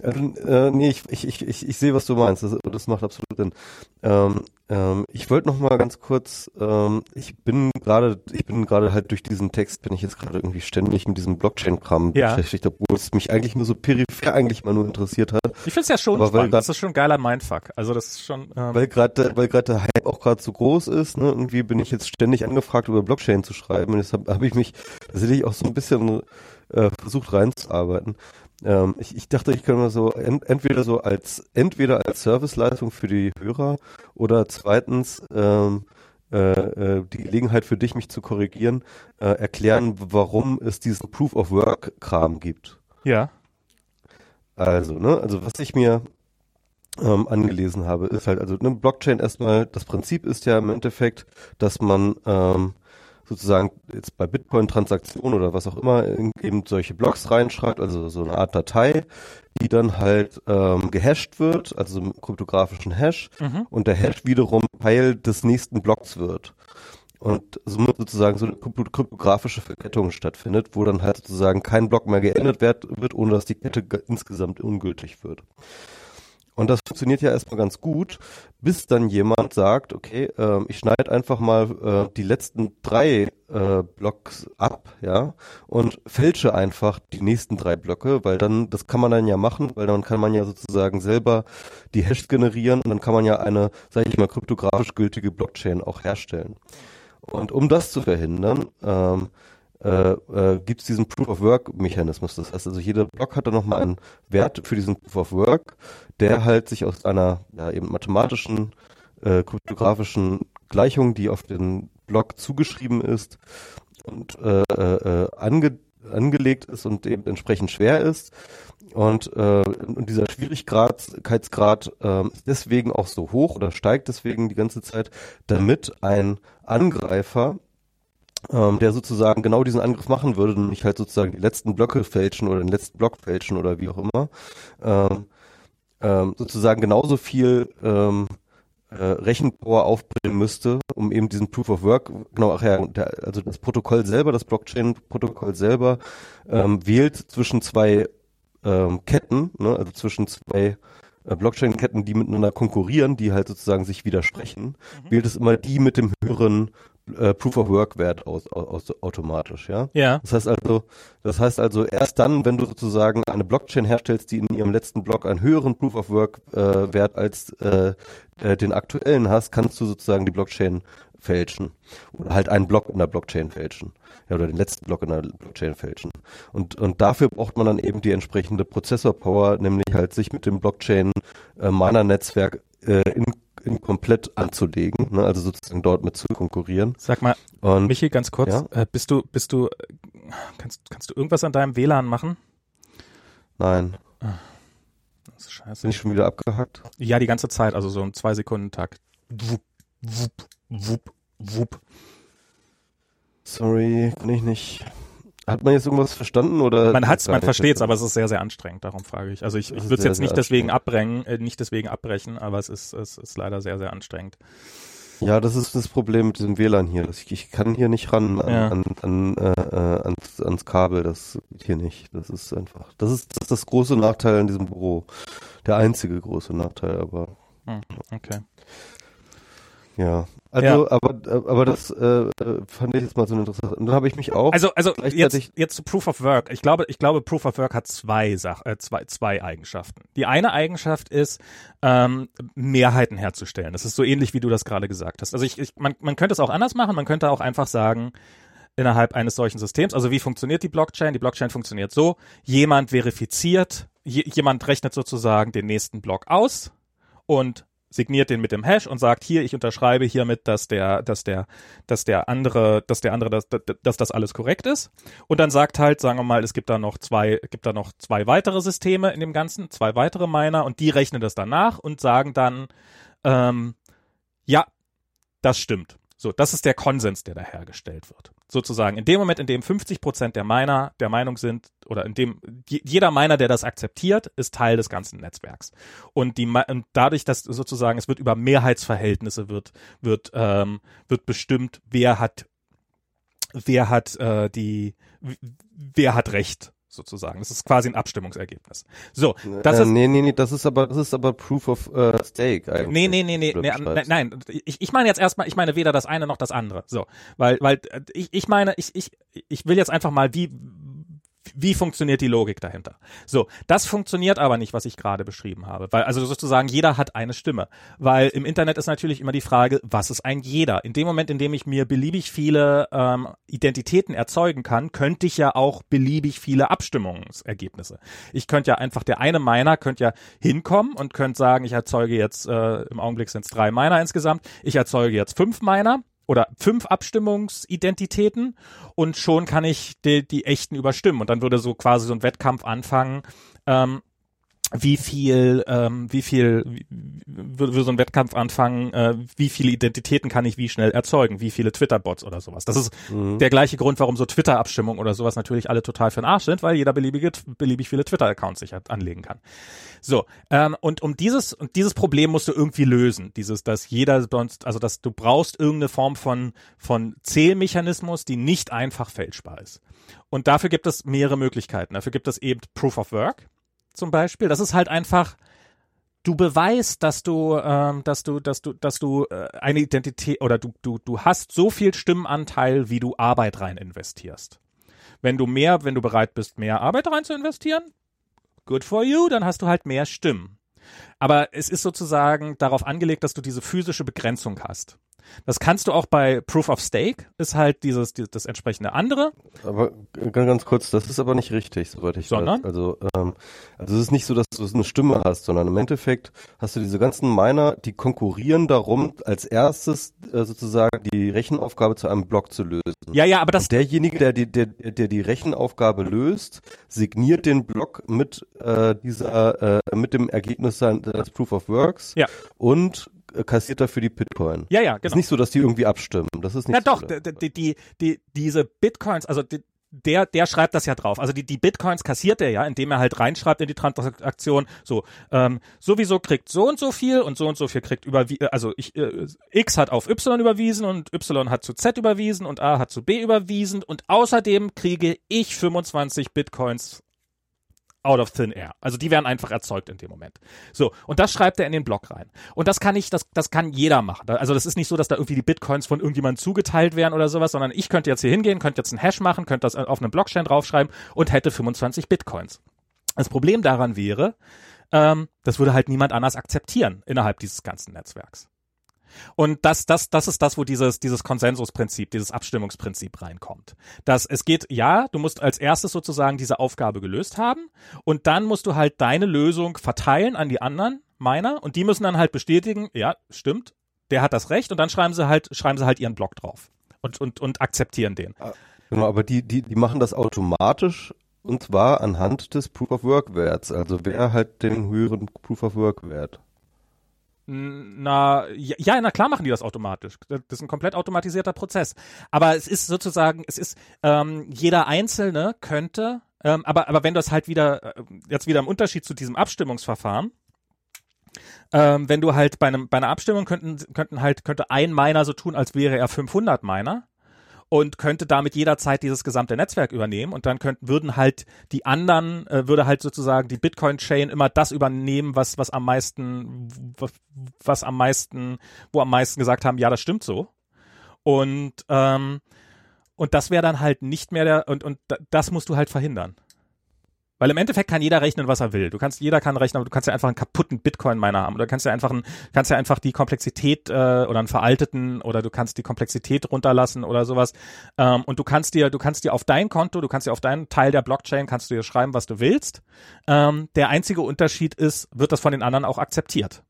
Äh, nee, ich, ich, ich, ich sehe, was du meinst. Das, das macht absolut Sinn. Ähm, ähm, ich wollte noch mal ganz kurz, ähm, ich bin gerade, ich bin gerade halt durch diesen Text, bin ich jetzt gerade irgendwie ständig mit diesem Blockchain-Kram ja. beschäftigt, obwohl es mich eigentlich nur so peripher eigentlich mal nur interessiert hat. Ich finde es ja schon Aber spannend. das ist schon ein geiler Mindfuck. Also das ist schon... Ähm weil gerade weil gerade der Hype auch gerade so groß ist, ne? irgendwie bin ich jetzt ständig angefragt, über Blockchain zu schreiben und deshalb habe ich mich tatsächlich auch so ein bisschen äh, versucht reinzuarbeiten. Ähm, ich, ich dachte, ich könnte mal so ent, entweder so als entweder als Serviceleistung für die Hörer oder zweitens ähm, äh, äh, die Gelegenheit für dich, mich zu korrigieren, äh, erklären, warum es diesen Proof of Work Kram gibt. Ja. Also, ne, also was ich mir ähm, angelesen habe, ist halt, also eine Blockchain erstmal, das Prinzip ist ja im Endeffekt, dass man ähm, sozusagen jetzt bei Bitcoin-Transaktionen oder was auch immer eben solche Blocks reinschreibt, also so eine Art Datei, die dann halt ähm, gehasht wird, also im kryptografischen Hash, mhm. und der Hash wiederum Teil des nächsten Blocks wird. Und somit sozusagen so eine kryptografische Verkettung stattfindet, wo dann halt sozusagen kein Block mehr geändert wird ohne dass die Kette insgesamt ungültig wird. Und das funktioniert ja erstmal ganz gut, bis dann jemand sagt, okay, äh, ich schneide einfach mal äh, die letzten drei äh, Blocks ab, ja, und fälsche einfach die nächsten drei Blöcke, weil dann, das kann man dann ja machen, weil dann kann man ja sozusagen selber die Hash generieren und dann kann man ja eine, sage ich mal, kryptografisch gültige Blockchain auch herstellen. Und um das zu verhindern, ähm, äh, äh, gibt es diesen Proof of Work Mechanismus. Das heißt also, jeder Block hat dann nochmal einen Wert für diesen Proof of Work, der halt sich aus einer ja, eben mathematischen, äh, kryptografischen Gleichung, die auf den Block zugeschrieben ist und äh, äh, ange angelegt ist und eben entsprechend schwer ist. Und, äh, und dieser Schwierigkeitsgrad äh, ist deswegen auch so hoch oder steigt deswegen die ganze Zeit, damit ein Angreifer ähm, der sozusagen genau diesen Angriff machen würde, nämlich halt sozusagen die letzten Blöcke fälschen oder den letzten Block fälschen oder wie auch immer, ähm, ähm, sozusagen genauso viel ähm, äh, Rechenpower aufbringen müsste, um eben diesen Proof of Work, genau, ach ja, der, also das Protokoll selber, das Blockchain-Protokoll selber ähm, wählt zwischen zwei ähm, Ketten, ne, also zwischen zwei äh, Blockchain-Ketten, die miteinander konkurrieren, die halt sozusagen sich widersprechen, mhm. wählt es immer die mit dem höheren äh, Proof of Work Wert aus, aus, automatisch, ja. Ja. Das heißt also, das heißt also erst dann, wenn du sozusagen eine Blockchain herstellst, die in ihrem letzten Block einen höheren Proof of Work äh, Wert als äh, äh, den aktuellen hast, kannst du sozusagen die Blockchain fälschen oder halt einen Block in der Blockchain fälschen. Ja, oder den letzten Block in der Blockchain fälschen. Und, und dafür braucht man dann eben die entsprechende Prozessor-Power, nämlich halt sich mit dem Blockchain-Miner-Netzwerk äh, in in komplett anzulegen, ne? also sozusagen dort mit zu konkurrieren. Sag mal, Und, Michi, ganz kurz, ja? äh, bist du, bist du, kannst, kannst du irgendwas an deinem WLAN machen? Nein. Ah. Scheiße. Bin ich schon wieder abgehackt? Ja, die ganze Zeit, also so im zwei Sekunden Takt. Wupp, wupp, wupp, wupp. Sorry, kann ich nicht. Hat man jetzt irgendwas verstanden oder? Man hat's, man versteht's, aber es ist sehr, sehr anstrengend. Darum frage ich. Also ich, ich würde es jetzt nicht deswegen abbrechen, äh, nicht deswegen abbrechen, aber es ist, es ist leider sehr, sehr anstrengend. Ja, das ist das Problem mit diesem WLAN hier. Ich, ich kann hier nicht ran an, ja. an, an, äh, äh, ans, ans Kabel. Das geht hier nicht. Das ist einfach. Das ist, das ist das große Nachteil in diesem Büro. Der einzige große Nachteil, aber. Hm, okay. Ja, also, ja. aber, aber das äh, fand ich jetzt mal so interessant. Und dann habe ich mich auch. Also, also jetzt, jetzt zu Proof of Work. Ich glaube, ich glaube, Proof of Work hat zwei Sach äh, zwei, zwei Eigenschaften. Die eine Eigenschaft ist, ähm, Mehrheiten herzustellen. Das ist so ähnlich, wie du das gerade gesagt hast. Also ich, ich man, man könnte es auch anders machen. Man könnte auch einfach sagen, innerhalb eines solchen Systems. Also wie funktioniert die Blockchain? Die Blockchain funktioniert so: Jemand verifiziert, jemand rechnet sozusagen den nächsten Block aus und signiert den mit dem Hash und sagt hier, ich unterschreibe hiermit, dass der, dass der, dass der andere, dass der andere, dass, dass das alles korrekt ist. Und dann sagt halt, sagen wir mal, es gibt da noch zwei, gibt da noch zwei weitere Systeme in dem Ganzen, zwei weitere Miner und die rechnen das dann nach und sagen dann, ähm, ja, das stimmt. So, das ist der Konsens, der da hergestellt wird. Sozusagen in dem Moment, in dem 50 Prozent der Miner der Meinung sind, oder in dem jeder Miner, der das akzeptiert, ist Teil des ganzen Netzwerks. Und die und dadurch, dass sozusagen es wird über Mehrheitsverhältnisse wird wird ähm, wird bestimmt, wer hat wer hat äh, die wer hat Recht sozusagen. Das ist quasi ein Abstimmungsergebnis. So, das äh, ist nee, nee, nee, das ist aber das ist aber Proof of uh, Stake eigentlich. Nee, nee, nee, nee, nee nein, ich, ich meine jetzt erstmal, ich meine weder das eine noch das andere. So, weil weil äh, ich ich meine, ich ich ich will jetzt einfach mal wie wie funktioniert die Logik dahinter? So, das funktioniert aber nicht, was ich gerade beschrieben habe, weil also sozusagen jeder hat eine Stimme, weil im Internet ist natürlich immer die Frage, was ist ein jeder? In dem Moment, in dem ich mir beliebig viele ähm, Identitäten erzeugen kann, könnte ich ja auch beliebig viele Abstimmungsergebnisse. Ich könnte ja einfach der eine Miner könnte ja hinkommen und könnte sagen, ich erzeuge jetzt äh, im Augenblick sind es drei Miner insgesamt, ich erzeuge jetzt fünf Miner oder fünf Abstimmungsidentitäten und schon kann ich die, die echten überstimmen. Und dann würde so quasi so ein Wettkampf anfangen, ähm, wie viel, ähm, wie viel, würde so ein Wettkampf anfangen, äh, wie viele Identitäten kann ich wie schnell erzeugen, wie viele Twitter-Bots oder sowas. Das ist mhm. der gleiche Grund, warum so Twitter-Abstimmungen oder sowas natürlich alle total für den Arsch sind, weil jeder beliebige, beliebig viele Twitter-Accounts sich anlegen kann. So, ähm, und um dieses, und dieses Problem musst du irgendwie lösen. Dieses, dass jeder sonst, also dass du brauchst irgendeine Form von, von Zählmechanismus, die nicht einfach fälschbar ist. Und dafür gibt es mehrere Möglichkeiten. Dafür gibt es eben Proof of Work zum Beispiel. Das ist halt einfach, du beweist, dass du, ähm, dass du, dass du, dass du äh, eine Identität oder du, du, du hast so viel Stimmenanteil, wie du Arbeit rein investierst. Wenn du mehr, wenn du bereit bist, mehr Arbeit rein zu investieren, good for you, dann hast du halt mehr Stimmen. Aber es ist sozusagen darauf angelegt, dass du diese physische Begrenzung hast. Das kannst du auch bei Proof of Stake, ist halt dieses, dieses das entsprechende andere. Aber ganz, ganz kurz, das ist aber nicht richtig, soweit ich Sondern? weiß. Also, ähm, also es ist nicht so, dass du eine Stimme hast, sondern im Endeffekt hast du diese ganzen Miner, die konkurrieren darum, als erstes äh, sozusagen die Rechenaufgabe zu einem Block zu lösen. Ja, ja, aber das. Und derjenige, der die, der, der die Rechenaufgabe löst, signiert den Block mit äh, dieser, äh, mit dem Ergebnis seines Proof of Works ja. und kassiert dafür die Bitcoin. Ja, ja, genau. Ist nicht so, dass die irgendwie abstimmen. Das ist nicht Na so doch, die, die, die, diese Bitcoins, also die, der, der schreibt das ja drauf. Also die, die Bitcoins kassiert er ja, indem er halt reinschreibt in die Transaktion, so, ähm, sowieso kriegt so und so viel und so und so viel kriegt über, also ich, äh, X hat auf Y überwiesen und Y hat zu Z überwiesen und A hat zu B überwiesen und außerdem kriege ich 25 Bitcoins out of thin air. Also die werden einfach erzeugt in dem Moment. So, und das schreibt er in den Blog rein. Und das kann ich, das, das kann jeder machen. Also das ist nicht so, dass da irgendwie die Bitcoins von irgendjemandem zugeteilt werden oder sowas, sondern ich könnte jetzt hier hingehen, könnte jetzt einen Hash machen, könnte das auf einem Blockchain draufschreiben und hätte 25 Bitcoins. Das Problem daran wäre, ähm, das würde halt niemand anders akzeptieren innerhalb dieses ganzen Netzwerks. Und das, das, das ist das, wo dieses, dieses Konsensusprinzip, dieses Abstimmungsprinzip reinkommt. Dass es geht, ja, du musst als erstes sozusagen diese Aufgabe gelöst haben und dann musst du halt deine Lösung verteilen an die anderen, meiner, und die müssen dann halt bestätigen, ja, stimmt, der hat das Recht und dann schreiben sie halt, schreiben sie halt ihren Block drauf und, und, und akzeptieren den. Genau, aber die, die, die machen das automatisch Und zwar anhand des Proof of Work Werts. Also wer hat den höheren Proof of Work Wert? Na, ja, na klar machen die das automatisch. Das ist ein komplett automatisierter Prozess. Aber es ist sozusagen, es ist, ähm, jeder Einzelne könnte, ähm, aber, aber wenn du das halt wieder, äh, jetzt wieder im Unterschied zu diesem Abstimmungsverfahren, ähm, wenn du halt bei einem, bei einer Abstimmung könnten, könnten halt, könnte ein Miner so tun, als wäre er 500 Miner und könnte damit jederzeit dieses gesamte Netzwerk übernehmen und dann könnten würden halt die anderen äh, würde halt sozusagen die Bitcoin Chain immer das übernehmen, was was am meisten was, was am meisten wo am meisten gesagt haben, ja, das stimmt so. Und ähm, und das wäre dann halt nicht mehr der und und das musst du halt verhindern. Weil im Endeffekt kann jeder rechnen, was er will. Du kannst, jeder kann rechnen, aber du kannst ja einfach einen kaputten Bitcoin-Miner haben. Oder kannst ja einfach einen, kannst ja einfach die Komplexität äh, oder einen veralteten oder du kannst die Komplexität runterlassen oder sowas. Ähm, und du kannst dir, du kannst dir auf dein Konto, du kannst dir auf deinen Teil der Blockchain, kannst du dir schreiben, was du willst. Ähm, der einzige Unterschied ist, wird das von den anderen auch akzeptiert.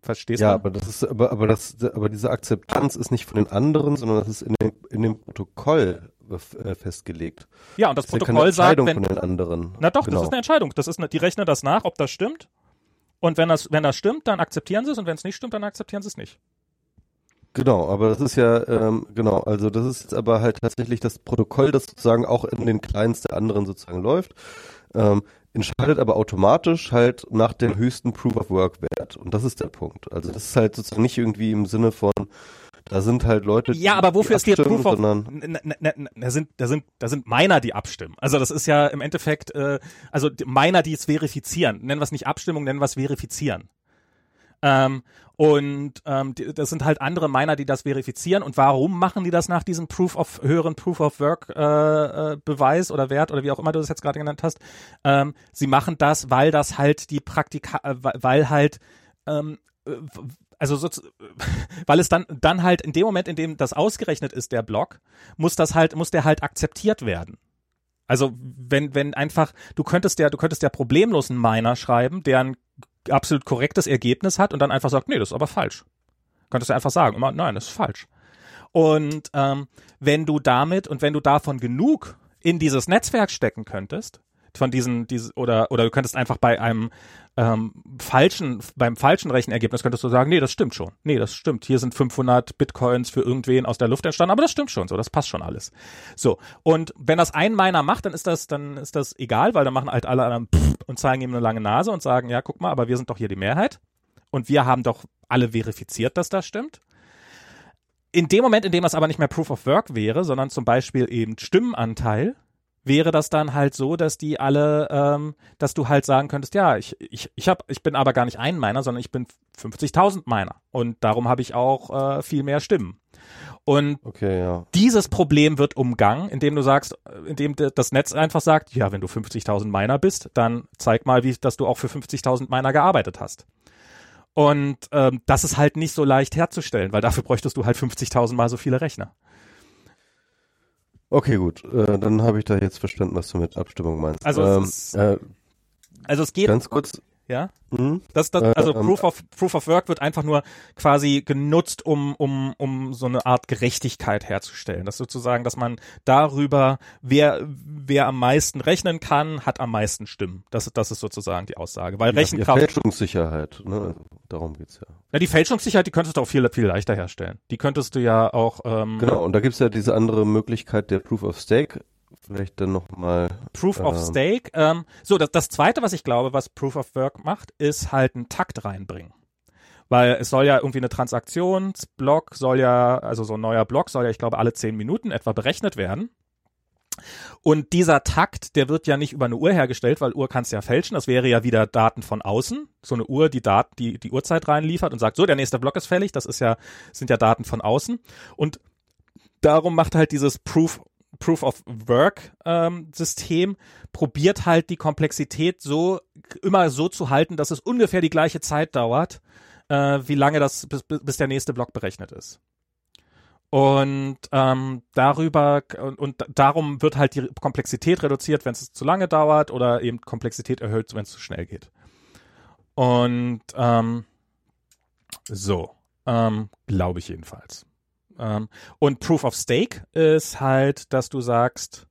Verstehst ja, du? Ja, aber das ist, aber, aber das, aber diese Akzeptanz ist nicht von den anderen, sondern das ist in dem, in dem Protokoll festgelegt. Ja, und das, das Protokoll ist ja sagt, wenn, von den anderen. Na doch, genau. das ist eine Entscheidung. Das ist eine, die rechnen das nach, ob das stimmt. Und wenn das, wenn das stimmt, dann akzeptieren sie es und wenn es nicht stimmt, dann akzeptieren sie es nicht. Genau, aber das ist ja, ähm, genau, also das ist jetzt aber halt tatsächlich das Protokoll, das sozusagen auch in den Clients der anderen sozusagen läuft, ähm, entscheidet aber automatisch halt nach dem höchsten Proof of Work Wert. Und das ist der Punkt. Also das ist halt sozusagen nicht irgendwie im Sinne von, da sind halt Leute, die Ja, aber wofür ist die Proof of da sind da sind da sind Miner, die abstimmen. Also das ist ja im Endeffekt äh, also Miner, die es verifizieren. Nennen wir es nicht Abstimmung, nennen wir es verifizieren. Ähm, und ähm, die, das sind halt andere Miner, die das verifizieren. Und warum machen die das nach diesem Proof of höheren Proof of Work äh, äh, Beweis oder Wert oder wie auch immer du das jetzt gerade genannt hast? Ähm, sie machen das, weil das halt die Praktika, äh, weil halt ähm, äh, also so, [laughs] weil es dann dann halt in dem Moment, in dem das ausgerechnet ist, der Block, muss das halt muss der halt akzeptiert werden. Also wenn wenn einfach du könntest ja du könntest ja problemlos einen Miner schreiben, der ein absolut korrektes Ergebnis hat und dann einfach sagt, nee, das ist aber falsch. Könntest du einfach sagen, immer, nein, das ist falsch. Und ähm, wenn du damit und wenn du davon genug in dieses Netzwerk stecken könntest, von diesen, diese, oder, oder du könntest einfach bei einem ähm, falschen, beim falschen Rechenergebnis könntest du sagen, nee, das stimmt schon. Nee, das stimmt. Hier sind 500 Bitcoins für irgendwen aus der Luft entstanden, aber das stimmt schon so, das passt schon alles. So. Und wenn das ein Miner macht, dann ist das, dann ist das egal, weil dann machen halt alle anderen und zeigen ihm eine lange Nase und sagen, ja, guck mal, aber wir sind doch hier die Mehrheit. Und wir haben doch alle verifiziert, dass das stimmt. In dem Moment, in dem das aber nicht mehr Proof of Work wäre, sondern zum Beispiel eben Stimmenanteil, wäre das dann halt so, dass die alle, ähm, dass du halt sagen könntest, ja, ich, ich, ich hab, ich bin aber gar nicht ein Miner, sondern ich bin 50.000 Miner und darum habe ich auch äh, viel mehr Stimmen. Und okay, ja. dieses Problem wird umgangen, indem du sagst, äh, indem das Netz einfach sagt, ja, wenn du 50.000 Miner bist, dann zeig mal, wie, dass du auch für 50.000 Miner gearbeitet hast. Und ähm, das ist halt nicht so leicht herzustellen, weil dafür bräuchtest du halt 50.000 mal so viele Rechner. Okay, gut. Äh, dann habe ich da jetzt verstanden, was du mit Abstimmung meinst. Also, ähm, es, ist, äh, also es geht. Ganz kurz. Ja. Mhm. Das, das, also äh, Proof of Proof of Work wird einfach nur quasi genutzt, um um um so eine Art Gerechtigkeit herzustellen. Das sozusagen, dass man darüber, wer wer am meisten rechnen kann, hat am meisten Stimmen. Das das ist sozusagen die Aussage. Weil ja, Rechenkraft. Fälschungssicherheit. Ne? Darum geht's ja. Ja, die Fälschungssicherheit, die könntest du auch viel, viel leichter herstellen. Die könntest du ja auch. Ähm, genau, und da gibt's ja diese andere Möglichkeit der Proof of Stake. Vielleicht dann nochmal. Proof ähm, of Stake. Ähm, so, das, das zweite, was ich glaube, was Proof of Work macht, ist halt einen Takt reinbringen. Weil es soll ja irgendwie eine Transaktionsblock soll ja, also so ein neuer Block soll ja, ich glaube, alle zehn Minuten etwa berechnet werden. Und dieser Takt, der wird ja nicht über eine Uhr hergestellt, weil Uhr kannst du ja fälschen. Das wäre ja wieder Daten von außen. So eine Uhr, die Daten, die, die Uhrzeit reinliefert und sagt, so, der nächste Block ist fällig. Das ist ja, sind ja Daten von außen. Und darum macht halt dieses Proof, Proof of Work ähm, System, probiert halt die Komplexität so, immer so zu halten, dass es ungefähr die gleiche Zeit dauert, äh, wie lange das, bis, bis der nächste Block berechnet ist. Und ähm, darüber und, und darum wird halt die Komplexität reduziert, wenn es zu lange dauert, oder eben Komplexität erhöht, wenn es zu schnell geht. Und ähm, so, ähm, glaube ich jedenfalls. Ähm, und Proof of Stake ist halt, dass du sagst,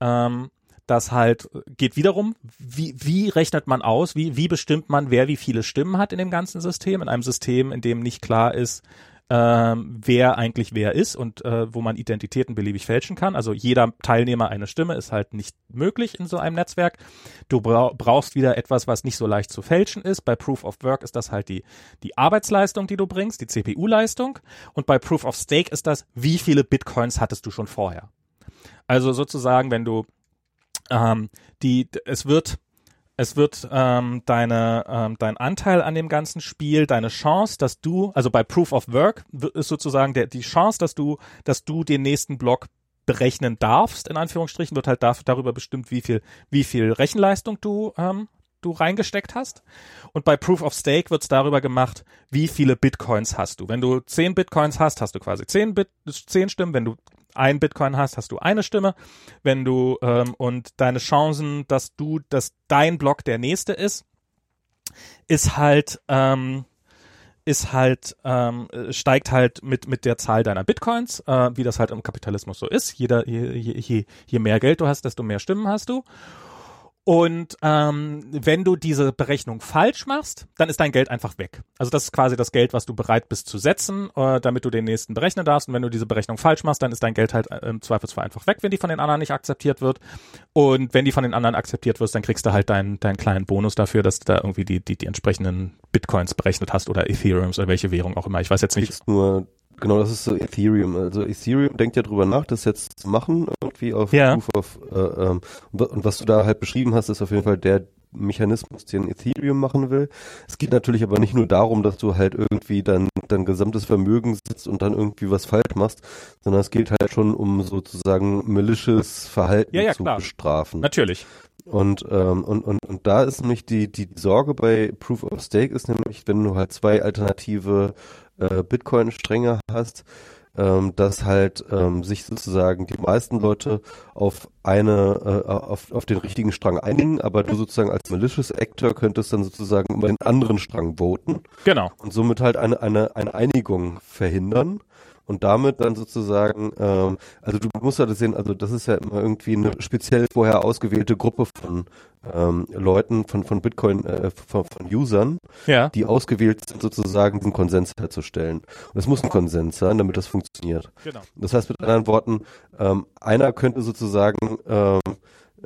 ähm, das halt geht wiederum, wie, wie rechnet man aus, wie, wie bestimmt man, wer wie viele Stimmen hat in dem ganzen System, in einem System, in dem nicht klar ist, ähm, wer eigentlich wer ist und äh, wo man Identitäten beliebig fälschen kann. Also jeder Teilnehmer eine Stimme ist halt nicht möglich in so einem Netzwerk. Du bra brauchst wieder etwas, was nicht so leicht zu fälschen ist. Bei Proof of Work ist das halt die, die Arbeitsleistung, die du bringst, die CPU-Leistung. Und bei Proof of Stake ist das, wie viele Bitcoins hattest du schon vorher. Also sozusagen, wenn du ähm, die, es wird es wird ähm, deine, ähm, dein Anteil an dem ganzen Spiel, deine Chance, dass du, also bei Proof of Work ist sozusagen der, die Chance, dass du, dass du den nächsten Block berechnen darfst, in Anführungsstrichen, wird halt darüber bestimmt, wie viel, wie viel Rechenleistung du, ähm, du reingesteckt hast. Und bei Proof of Stake wird es darüber gemacht, wie viele Bitcoins hast du. Wenn du zehn Bitcoins hast, hast du quasi zehn, Bit, zehn Stimmen. Wenn du ein Bitcoin hast, hast du eine Stimme. Wenn du ähm, und deine Chancen, dass du, dass dein Block der nächste ist, ist halt ähm, ist halt ähm, steigt halt mit mit der Zahl deiner Bitcoins, äh, wie das halt im Kapitalismus so ist. Jeder je, je, je mehr Geld du hast, desto mehr Stimmen hast du. Und ähm, wenn du diese Berechnung falsch machst, dann ist dein Geld einfach weg. Also das ist quasi das Geld, was du bereit bist zu setzen, äh, damit du den nächsten berechnen darfst. Und wenn du diese Berechnung falsch machst, dann ist dein Geld halt äh, im Zweifelsfall einfach weg, wenn die von den anderen nicht akzeptiert wird. Und wenn die von den anderen akzeptiert wird, dann kriegst du halt deinen, deinen kleinen Bonus dafür, dass du da irgendwie die, die, die entsprechenden Bitcoins berechnet hast oder Ethereums oder welche Währung auch immer. Ich weiß jetzt nicht. Nur Genau, das ist so Ethereum. Also Ethereum denkt ja drüber nach, das jetzt zu machen, irgendwie auf ja. Proof of, äh, ähm, und was du da halt beschrieben hast, ist auf jeden Fall der Mechanismus, den Ethereum machen will. Es geht natürlich aber nicht nur darum, dass du halt irgendwie dann dein gesamtes Vermögen sitzt und dann irgendwie was falsch machst, sondern es geht halt schon um sozusagen malicious Verhalten ja, ja, zu klar. bestrafen. Natürlich. Und, ähm, und, und, und da ist nämlich die, die Sorge bei Proof of Stake ist nämlich, wenn du halt zwei alternative äh, Bitcoin-Stränge hast, ähm, dass halt ähm, sich sozusagen die meisten Leute auf eine, äh, auf, auf den richtigen Strang einigen, aber du sozusagen als malicious Actor könntest dann sozusagen über den anderen Strang voten. Genau. Und somit halt eine, eine, eine Einigung verhindern und damit dann sozusagen, ähm, also du musst halt sehen, also das ist ja immer irgendwie eine speziell vorher ausgewählte Gruppe von ähm, Leuten, von, von Bitcoin, äh, von, von Usern, ja. die ausgewählt sind, sozusagen diesen Konsens herzustellen. Und es muss ein Konsens sein, damit das funktioniert. Genau. Das heißt mit anderen Worten, ähm, einer könnte sozusagen ähm,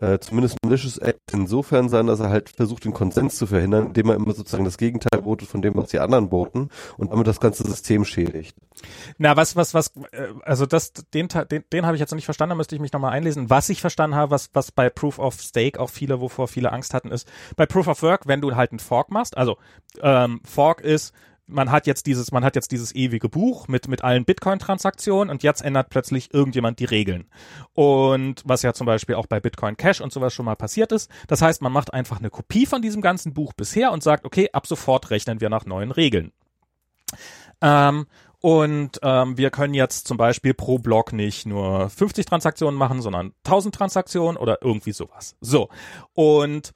äh, zumindest Malicious Act insofern sein, dass er halt versucht, den Konsens zu verhindern, indem er immer sozusagen das Gegenteil botet von dem, was die anderen boten und damit das ganze System schädigt. Na, was, was, was, äh, also das, den, den, den habe ich jetzt noch nicht verstanden, da müsste ich mich nochmal einlesen. Was ich verstanden habe, was, was bei Proof of Stake auch viele, wovor viele Angst hatten, ist, bei Proof of Work, wenn du halt einen Fork machst, also ähm, Fork ist, man hat jetzt dieses, man hat jetzt dieses ewige Buch mit, mit allen Bitcoin-Transaktionen und jetzt ändert plötzlich irgendjemand die Regeln. Und was ja zum Beispiel auch bei Bitcoin Cash und sowas schon mal passiert ist. Das heißt, man macht einfach eine Kopie von diesem ganzen Buch bisher und sagt, okay, ab sofort rechnen wir nach neuen Regeln. Ähm, und ähm, wir können jetzt zum Beispiel pro Block nicht nur 50 Transaktionen machen, sondern 1000 Transaktionen oder irgendwie sowas. So. Und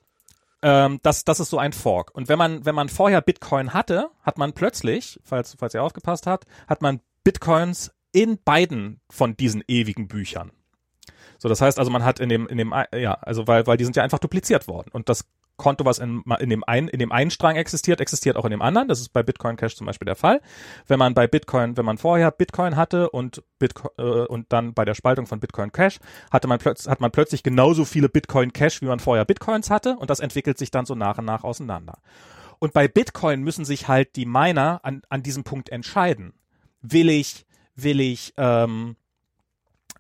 ähm, das, das ist so ein Fork. Und wenn man, wenn man vorher Bitcoin hatte, hat man plötzlich, falls, falls ihr aufgepasst habt, hat man Bitcoins in beiden von diesen ewigen Büchern. So, das heißt also, man hat in dem, in dem, ja, also weil, weil die sind ja einfach dupliziert worden. Und das Konto, was in, in, dem einen, in dem einen Strang existiert, existiert auch in dem anderen. Das ist bei Bitcoin Cash zum Beispiel der Fall. Wenn man bei Bitcoin, wenn man vorher Bitcoin hatte und Bitcoin, äh, und dann bei der Spaltung von Bitcoin Cash hatte man plötzlich, hat man plötzlich genauso viele Bitcoin Cash, wie man vorher Bitcoins hatte und das entwickelt sich dann so nach und nach auseinander. Und bei Bitcoin müssen sich halt die Miner an, an diesem Punkt entscheiden. Will ich, will ich, ähm,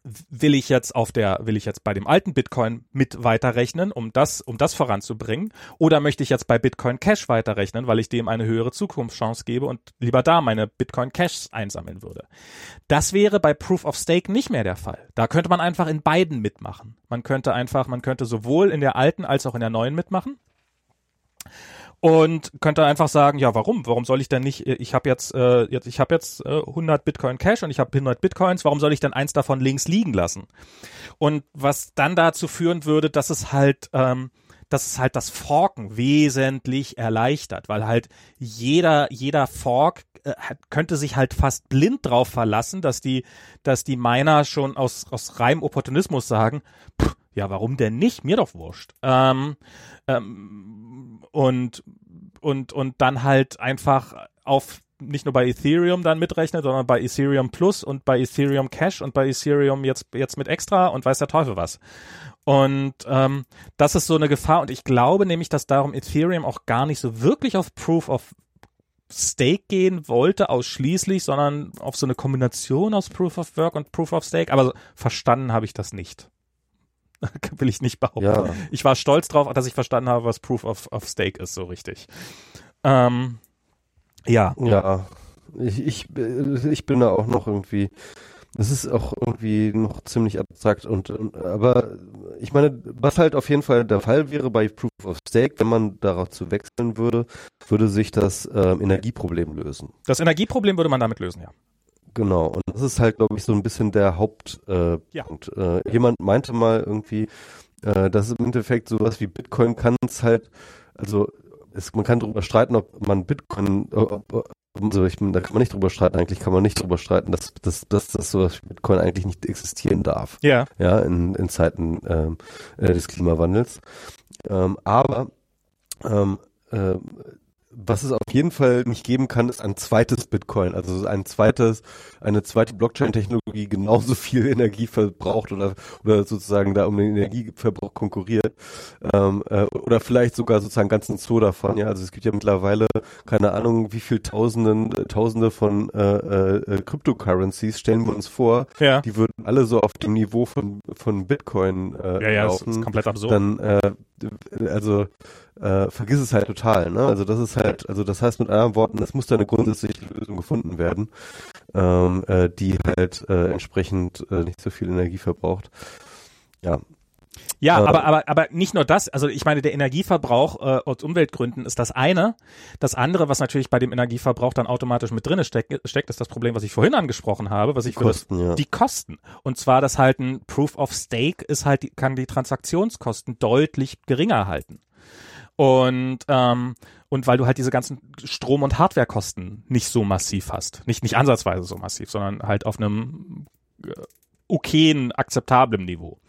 will ich jetzt auf der, will ich jetzt bei dem alten Bitcoin mit weiterrechnen, um das, um das voranzubringen? Oder möchte ich jetzt bei Bitcoin Cash weiterrechnen, weil ich dem eine höhere Zukunftschance gebe und lieber da meine Bitcoin Cash einsammeln würde? Das wäre bei Proof of Stake nicht mehr der Fall. Da könnte man einfach in beiden mitmachen. Man könnte einfach, man könnte sowohl in der alten als auch in der neuen mitmachen und könnte einfach sagen, ja, warum? Warum soll ich denn nicht, ich habe jetzt, äh, jetzt, ich habe jetzt äh, 100 Bitcoin Cash und ich habe 100 Bitcoins, warum soll ich denn eins davon links liegen lassen? Und was dann dazu führen würde, dass es halt, ähm, dass es halt das Forken wesentlich erleichtert, weil halt jeder, jeder Fork äh, könnte sich halt fast blind drauf verlassen, dass die, dass die Miner schon aus, aus reinem Opportunismus sagen, pff, Ja, warum denn nicht? Mir doch wurscht. Ähm, ähm, und, und, und dann halt einfach auf nicht nur bei Ethereum dann mitrechnet, sondern bei Ethereum Plus und bei Ethereum Cash und bei Ethereum jetzt, jetzt mit extra und weiß der Teufel was. Und ähm, das ist so eine Gefahr und ich glaube nämlich, dass darum Ethereum auch gar nicht so wirklich auf Proof of Stake gehen wollte, ausschließlich, sondern auf so eine Kombination aus Proof of Work und Proof of Stake. Aber verstanden habe ich das nicht. [laughs] Will ich nicht behaupten. Ja. Ich war stolz drauf, dass ich verstanden habe, was Proof of, of Stake ist, so richtig. Ähm, ja. Ja. Ich, ich, ich bin da auch noch irgendwie es ist auch irgendwie noch ziemlich abstrakt und, und, aber ich meine, was halt auf jeden Fall der Fall wäre bei Proof of Stake, wenn man darauf zu wechseln würde, würde sich das äh, Energieproblem lösen. Das Energieproblem würde man damit lösen, ja. Genau, und das ist halt, glaube ich, so ein bisschen der Hauptpunkt. Äh, ja. äh, jemand meinte mal irgendwie, äh, dass im Endeffekt sowas wie Bitcoin kann es halt, also es, man kann darüber streiten, ob man Bitcoin, ob, also ich, da kann man nicht drüber streiten, eigentlich kann man nicht drüber streiten, dass, dass, dass, dass sowas wie Bitcoin eigentlich nicht existieren darf. Ja. Ja, in, in Zeiten ähm, äh, des Klimawandels. Ähm, aber ähm, äh, was es auf jeden Fall nicht geben kann, ist ein zweites Bitcoin, also ein zweites, eine zweite Blockchain-Technologie genauso viel Energie verbraucht oder oder sozusagen da um den Energieverbrauch konkurriert ähm, äh, oder vielleicht sogar sozusagen ganzen Zoo davon. Ja, also es gibt ja mittlerweile keine Ahnung, wie viel Tausenden, Tausende von äh, äh, Cryptocurrencies stellen wir uns vor. Ja. Die würden alle so auf dem Niveau von von Bitcoin äh, ja, ja, laufen. Das ist komplett absurd. Dann äh, also äh, vergiss es halt total. Ne? Also das ist halt, also das heißt mit anderen Worten, es muss da eine grundsätzliche Lösung gefunden werden, ähm, äh, die halt äh, entsprechend äh, nicht so viel Energie verbraucht. Ja. Ja, äh, aber, aber, aber nicht nur das, also ich meine, der Energieverbrauch äh, aus Umweltgründen ist das eine. Das andere, was natürlich bei dem Energieverbrauch dann automatisch mit drin steckt, steckt, ist das Problem, was ich vorhin angesprochen habe, was ich die Kosten, das, ja. die Kosten. Und zwar, dass halt ein Proof of Stake ist halt, kann die Transaktionskosten deutlich geringer halten. Und, ähm, und weil du halt diese ganzen Strom- und Hardwarekosten nicht so massiv hast. Nicht, nicht ansatzweise so massiv, sondern halt auf einem äh, okayen, akzeptablen Niveau.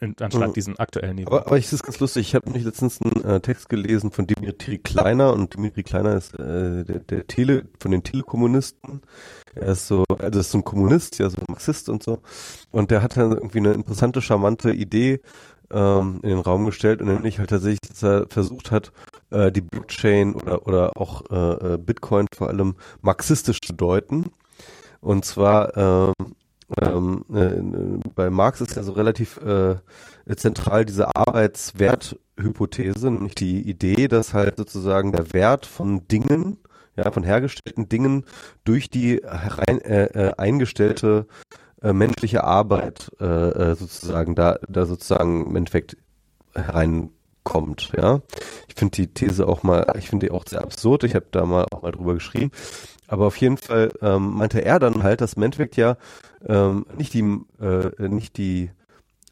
Anstatt mhm. diesen aktuellen Niveau. Aber, aber ich ist ganz lustig, ich habe nämlich letztens einen äh, Text gelesen von Dimitri Kleiner und Dimitri Kleiner ist äh, der, der Tele, von den Telekommunisten. Er ist so, also ist so ein Kommunist, ja, so ein Marxist und so. Und der hat dann irgendwie eine interessante, charmante Idee, ähm, in den Raum gestellt und nämlich halt tatsächlich, dass er versucht hat, äh, die Blockchain oder, oder auch äh, äh Bitcoin vor allem marxistisch zu deuten. Und zwar ähm, ähm, äh, bei Marx ist ja so relativ äh, zentral diese Arbeitswerthypothese, nämlich die Idee, dass halt sozusagen der Wert von Dingen, ja, von hergestellten Dingen durch die herein, äh, äh, eingestellte äh, menschliche Arbeit äh, äh, sozusagen da, da sozusagen im Endeffekt hereinkommt, ja. Ich finde die These auch mal, ich finde die auch sehr absurd. Ich habe da mal auch mal drüber geschrieben. Aber auf jeden Fall ähm, meinte er dann halt, dass im Endeffekt ja ähm, nicht die äh, nicht die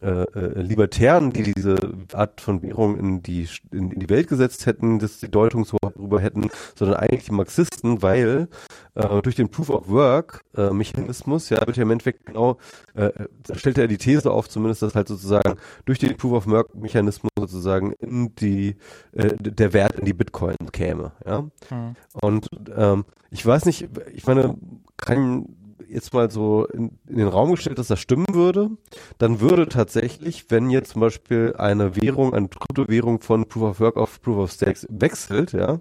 äh, äh, Libertären, die diese Art von Währung in die, in, in die Welt gesetzt hätten, dass die Deutung so darüber hätten, sondern eigentlich die Marxisten, weil äh, durch den Proof of Work äh, Mechanismus, ja, wird ja im Endeffekt genau, äh, stellt er die These auf, zumindest, dass halt sozusagen durch den Proof of Work Mechanismus sozusagen in die, äh, der Wert in die Bitcoin käme, ja. Mhm. Und ähm, ich weiß nicht, ich meine, kann jetzt mal so in, in, den Raum gestellt, dass das stimmen würde, dann würde tatsächlich, wenn jetzt zum Beispiel eine Währung, eine Kryptowährung von Proof of Work auf Proof of Stakes wechselt, ja,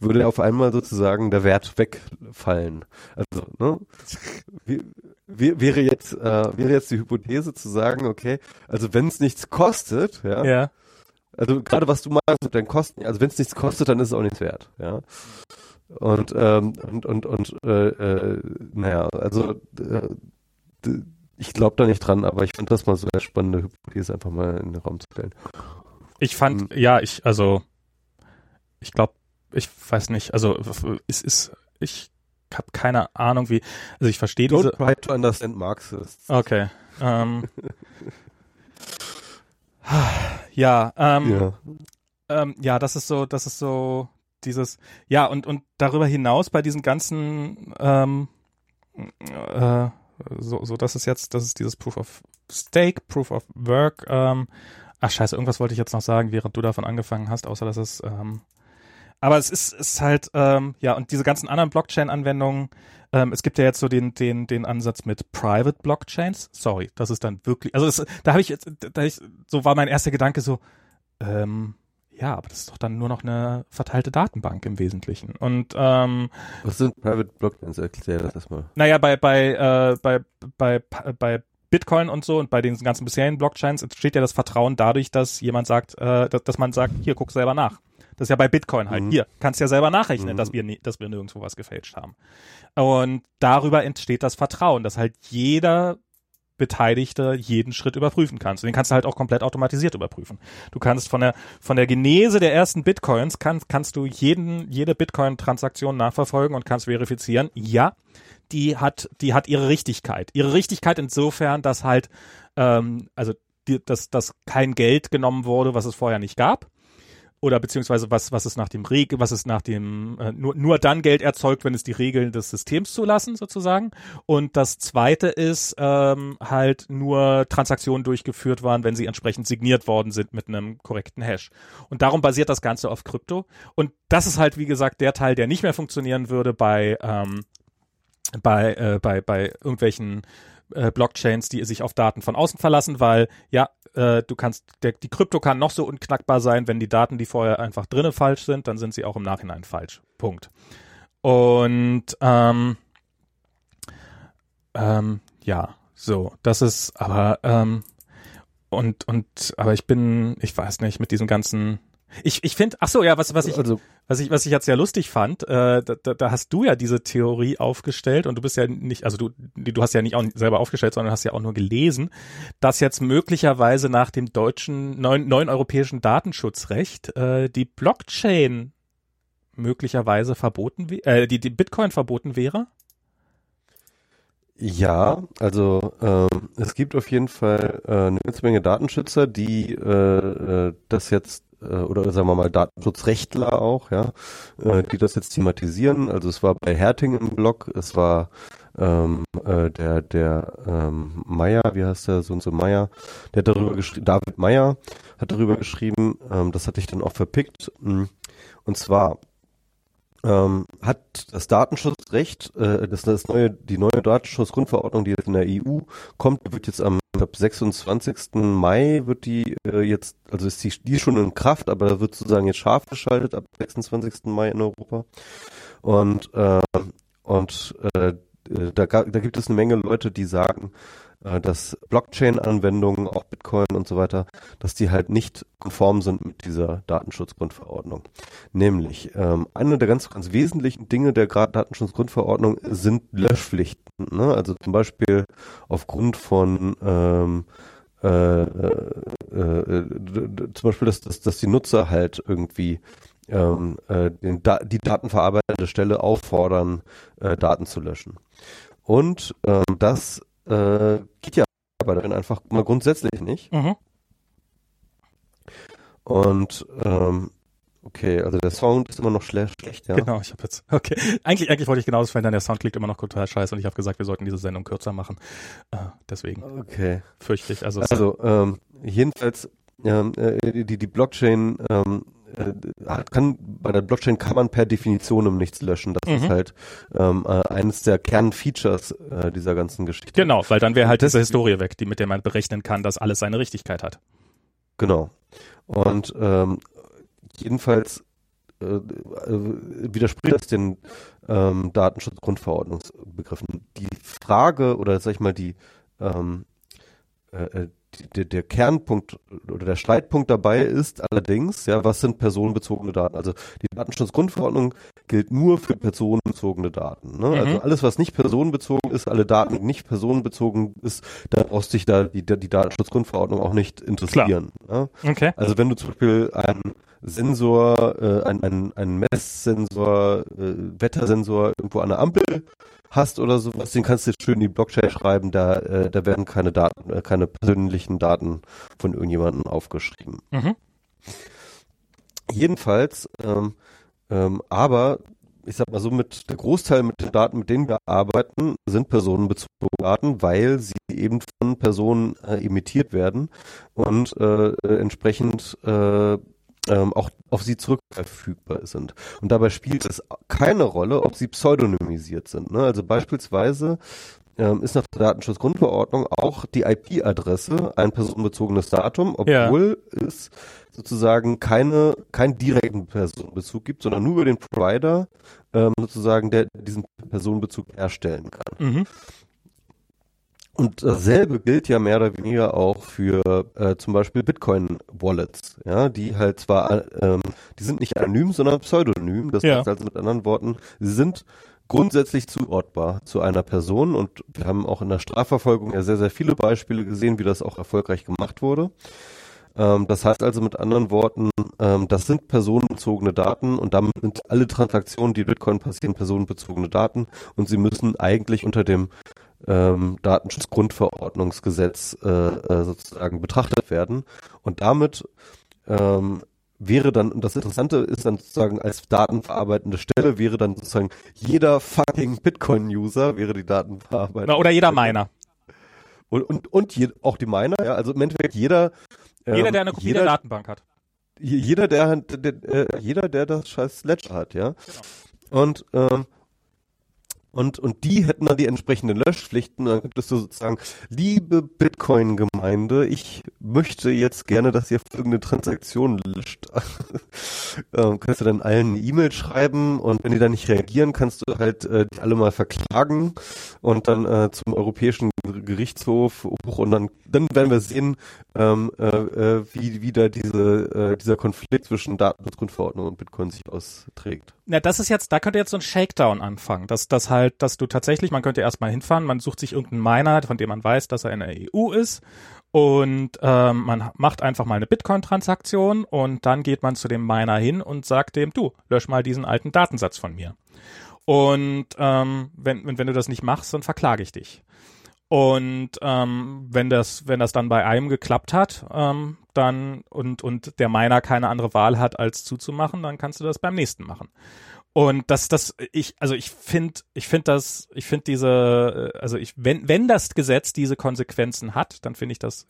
würde auf einmal sozusagen der Wert wegfallen. Also, ne? Wie, wie, wäre jetzt äh, wäre jetzt die Hypothese zu sagen, okay, also wenn es nichts kostet, ja, ja. also gerade was du meinst mit den Kosten, also wenn es nichts kostet, dann ist es auch nichts wert, ja. Und, ähm, und, und, und äh, äh, naja, also äh, ich glaube da nicht dran, aber ich finde das mal so eine spannende Hypothese, einfach mal in den Raum zu stellen. Ich fand, mhm. ja, ich, also, ich glaube, ich weiß nicht, also es ist, ich habe keine Ahnung, wie, also ich verstehe diese. Don't try to understand Marxists. Okay. Ähm, ja, ähm, [laughs] ja. Ähm, ja, das ist so, das ist so, dieses, ja, und, und darüber hinaus bei diesen ganzen, ähm, äh, so, so das ist jetzt, das ist dieses Proof of Stake, Proof of Work. Ähm, ach scheiße, irgendwas wollte ich jetzt noch sagen, während du davon angefangen hast, außer dass es ähm, aber es ist, ist halt, ähm, ja, und diese ganzen anderen Blockchain-Anwendungen, ähm, es gibt ja jetzt so den, den, den Ansatz mit Private Blockchains. Sorry, das ist dann wirklich, also es, da habe ich jetzt, da ich, so war mein erster Gedanke so, ähm, ja, aber das ist doch dann nur noch eine verteilte Datenbank im Wesentlichen. Und ähm, was sind Private Blockchains? Erklär das erstmal. Naja, bei bei äh, bei bei bei Bitcoin und so und bei den ganzen bisherigen Blockchains entsteht ja das Vertrauen dadurch, dass jemand sagt, äh, dass, dass man sagt, hier guck selber nach. Das ist ja bei Bitcoin halt. Mhm. Hier, kannst ja selber nachrechnen, mhm. dass wir dass wir nirgendwo was gefälscht haben. Und darüber entsteht das Vertrauen, dass halt jeder Beteiligte jeden Schritt überprüfen kannst. Und den kannst du halt auch komplett automatisiert überprüfen. Du kannst von der, von der Genese der ersten Bitcoins kann, kannst du jeden, jede Bitcoin-Transaktion nachverfolgen und kannst verifizieren, ja, die hat, die hat ihre Richtigkeit. Ihre Richtigkeit insofern, dass halt, ähm, also, die, dass, dass kein Geld genommen wurde, was es vorher nicht gab oder beziehungsweise was, was es nach dem Regel, was es nach dem, äh, nur, nur dann Geld erzeugt, wenn es die Regeln des Systems zulassen, sozusagen. Und das zweite ist ähm, halt nur Transaktionen durchgeführt waren, wenn sie entsprechend signiert worden sind mit einem korrekten Hash. Und darum basiert das Ganze auf Krypto. Und das ist halt, wie gesagt, der Teil, der nicht mehr funktionieren würde bei, ähm, bei, äh, bei, bei irgendwelchen äh, Blockchains, die sich auf Daten von außen verlassen, weil ja, äh, du kannst, der, die Krypto kann noch so unknackbar sein, wenn die Daten, die vorher einfach drinnen falsch sind, dann sind sie auch im Nachhinein falsch. Punkt. Und ähm, ähm, ja, so, das ist aber ähm, und und aber ich bin, ich weiß nicht, mit diesem ganzen ich, ich finde, ach so, ja, was, was ich, also, was ich, was ich jetzt sehr lustig fand, äh, da, da hast du ja diese Theorie aufgestellt und du bist ja nicht, also du, du hast ja nicht auch selber aufgestellt, sondern hast ja auch nur gelesen, dass jetzt möglicherweise nach dem deutschen neuen, neuen europäischen Datenschutzrecht äh, die Blockchain möglicherweise verboten, äh, die, die Bitcoin verboten wäre. Ja, also ähm, es gibt auf jeden Fall äh, eine ganze Menge Datenschützer, die äh, äh, das jetzt äh, oder sagen wir mal Datenschutzrechtler auch, ja, äh, die das jetzt thematisieren. Also es war bei Herting im Blog, es war ähm, äh, der der ähm, Meier, wie heißt der, so und so Meier, der hat darüber geschrieben, David Meier hat darüber geschrieben, ähm, das hatte ich dann auch verpickt. Und zwar ähm, hat das Datenschutzrecht, äh, das, das neue, die neue Datenschutzgrundverordnung, die jetzt in der EU kommt, wird jetzt am ich glaube 26. Mai wird die äh, jetzt, also ist die, die schon in Kraft, aber wird sozusagen jetzt scharf geschaltet ab 26. Mai in Europa. Und äh, und äh, da, da gibt es eine Menge Leute, die sagen, äh, dass Blockchain-Anwendungen, auch Bitcoin und so weiter, dass die halt nicht konform sind mit dieser Datenschutzgrundverordnung. Nämlich, ähm, eine der ganz, ganz wesentlichen Dinge der Datenschutzgrundverordnung sind Löschpflichten. Ne? Also zum Beispiel aufgrund von ähm, äh, äh, äh, zum Beispiel, dass, dass, dass die Nutzer halt irgendwie ähm, äh, den da die datenverarbeitende Stelle auffordern, äh, Daten zu löschen. Und ähm, das äh, geht ja aber dann einfach mal grundsätzlich nicht. Mhm. Und ähm, okay, also der Sound ist immer noch schlecht, schlecht ja. Genau, ich habe jetzt okay. Eigentlich eigentlich wollte ich genauso verändern, der Sound klingt immer noch total scheiße und ich habe gesagt, wir sollten diese Sendung kürzer machen. Äh, deswegen. Okay. Fürchte ich. Also, also ähm, jedenfalls ähm, äh, die die Blockchain ähm, äh, kann bei der Blockchain kann man per Definition nichts löschen. Das mhm. ist halt ähm, äh, eines der Kernfeatures äh, dieser ganzen Geschichte. Genau, weil dann wäre halt diese Historie weg, die mit der man berechnen kann, dass alles seine Richtigkeit hat. Genau. Und ähm, jedenfalls äh, äh widerspricht das den ähm, Datenschutzgrundverordnungsbegriffen. Die Frage oder sag ich mal die ähm, äh, der, der Kernpunkt oder der Streitpunkt dabei ist allerdings, ja, was sind personenbezogene Daten? Also die Datenschutzgrundverordnung gilt nur für personenbezogene Daten. Ne? Mhm. Also alles, was nicht personenbezogen ist, alle Daten, die nicht personenbezogen ist, da brauchst sich da die, die Datenschutzgrundverordnung auch nicht interessieren. Ja? Okay. Also wenn du zum Beispiel einen Sensor, äh, ein, ein, ein Messsensor, äh, Wettersensor irgendwo an der Ampel hast oder sowas, den kannst du jetzt schön in die Blockchain schreiben, da, äh, da werden keine Daten, äh, keine persönlichen Daten von irgendjemandem aufgeschrieben. Mhm. Jedenfalls, ähm, ähm, aber ich sag mal so, mit der Großteil mit den Daten, mit denen wir arbeiten, sind personenbezogene Daten, weil sie eben von Personen äh, emittiert werden und äh, entsprechend äh, ähm, auch auf sie zurückverfügbar sind. Und dabei spielt es keine Rolle, ob sie pseudonymisiert sind. Ne? Also beispielsweise ähm, ist nach der Datenschutzgrundverordnung auch die IP-Adresse ein personenbezogenes Datum, obwohl ja. es sozusagen keine, keinen direkten Personenbezug gibt, sondern nur über den Provider ähm, sozusagen, der diesen Personenbezug herstellen kann. Mhm. Und dasselbe gilt ja mehr oder weniger auch für äh, zum Beispiel Bitcoin-Wallets, ja, die halt zwar, ähm, die sind nicht anonym, sondern pseudonym. Das ja. heißt also mit anderen Worten, sie sind grundsätzlich zuortbar zu einer Person und wir haben auch in der Strafverfolgung ja sehr, sehr viele Beispiele gesehen, wie das auch erfolgreich gemacht wurde. Ähm, das heißt also mit anderen Worten, ähm, das sind personenbezogene Daten und damit sind alle Transaktionen, die Bitcoin passieren, personenbezogene Daten und sie müssen eigentlich unter dem ähm, Datenschutzgrundverordnungsgesetz äh, äh, sozusagen betrachtet werden. Und damit ähm, wäre dann, und das Interessante ist dann sozusagen als datenverarbeitende Stelle, wäre dann sozusagen jeder fucking Bitcoin-User wäre die Datenverarbeitung. Oder jeder Miner. Und, und, und je, auch die Miner, ja, also im Endeffekt jeder. Ähm, jeder, der eine Kopie jeder, der Datenbank hat. Jeder, der, der, der, jeder, der das scheiß Ledger hat, ja. Genau. Und ähm, und, und die hätten dann die entsprechenden Löschpflichten. Dann könntest du sozusagen, liebe Bitcoin-Gemeinde, ich möchte jetzt gerne, dass ihr folgende Transaktion löscht. [laughs] ähm, kannst du dann allen eine E-Mail schreiben und wenn die dann nicht reagieren, kannst du halt äh, die alle mal verklagen und dann äh, zum Europäischen Gerichtshof hoch und dann, dann werden wir sehen, ähm, äh, äh, wie, wie da diese, äh, dieser Konflikt zwischen Datenschutzgrundverordnung und Bitcoin sich austrägt. Na, das ist jetzt, da könnte jetzt so ein Shakedown anfangen, dass das halt, dass du tatsächlich, man könnte erstmal hinfahren, man sucht sich irgendeinen Miner, von dem man weiß, dass er in der EU ist und ähm, man macht einfach mal eine Bitcoin-Transaktion und dann geht man zu dem Miner hin und sagt dem, du, lösch mal diesen alten Datensatz von mir. Und ähm, wenn, wenn, wenn du das nicht machst, dann verklage ich dich. Und ähm, wenn das, wenn das dann bei einem geklappt hat, ähm, dann und und der Miner keine andere Wahl hat, als zuzumachen, dann kannst du das beim nächsten machen. Und das, das, ich, also ich finde, ich finde das, ich finde diese, also ich, wenn, wenn das Gesetz diese Konsequenzen hat, dann finde ich das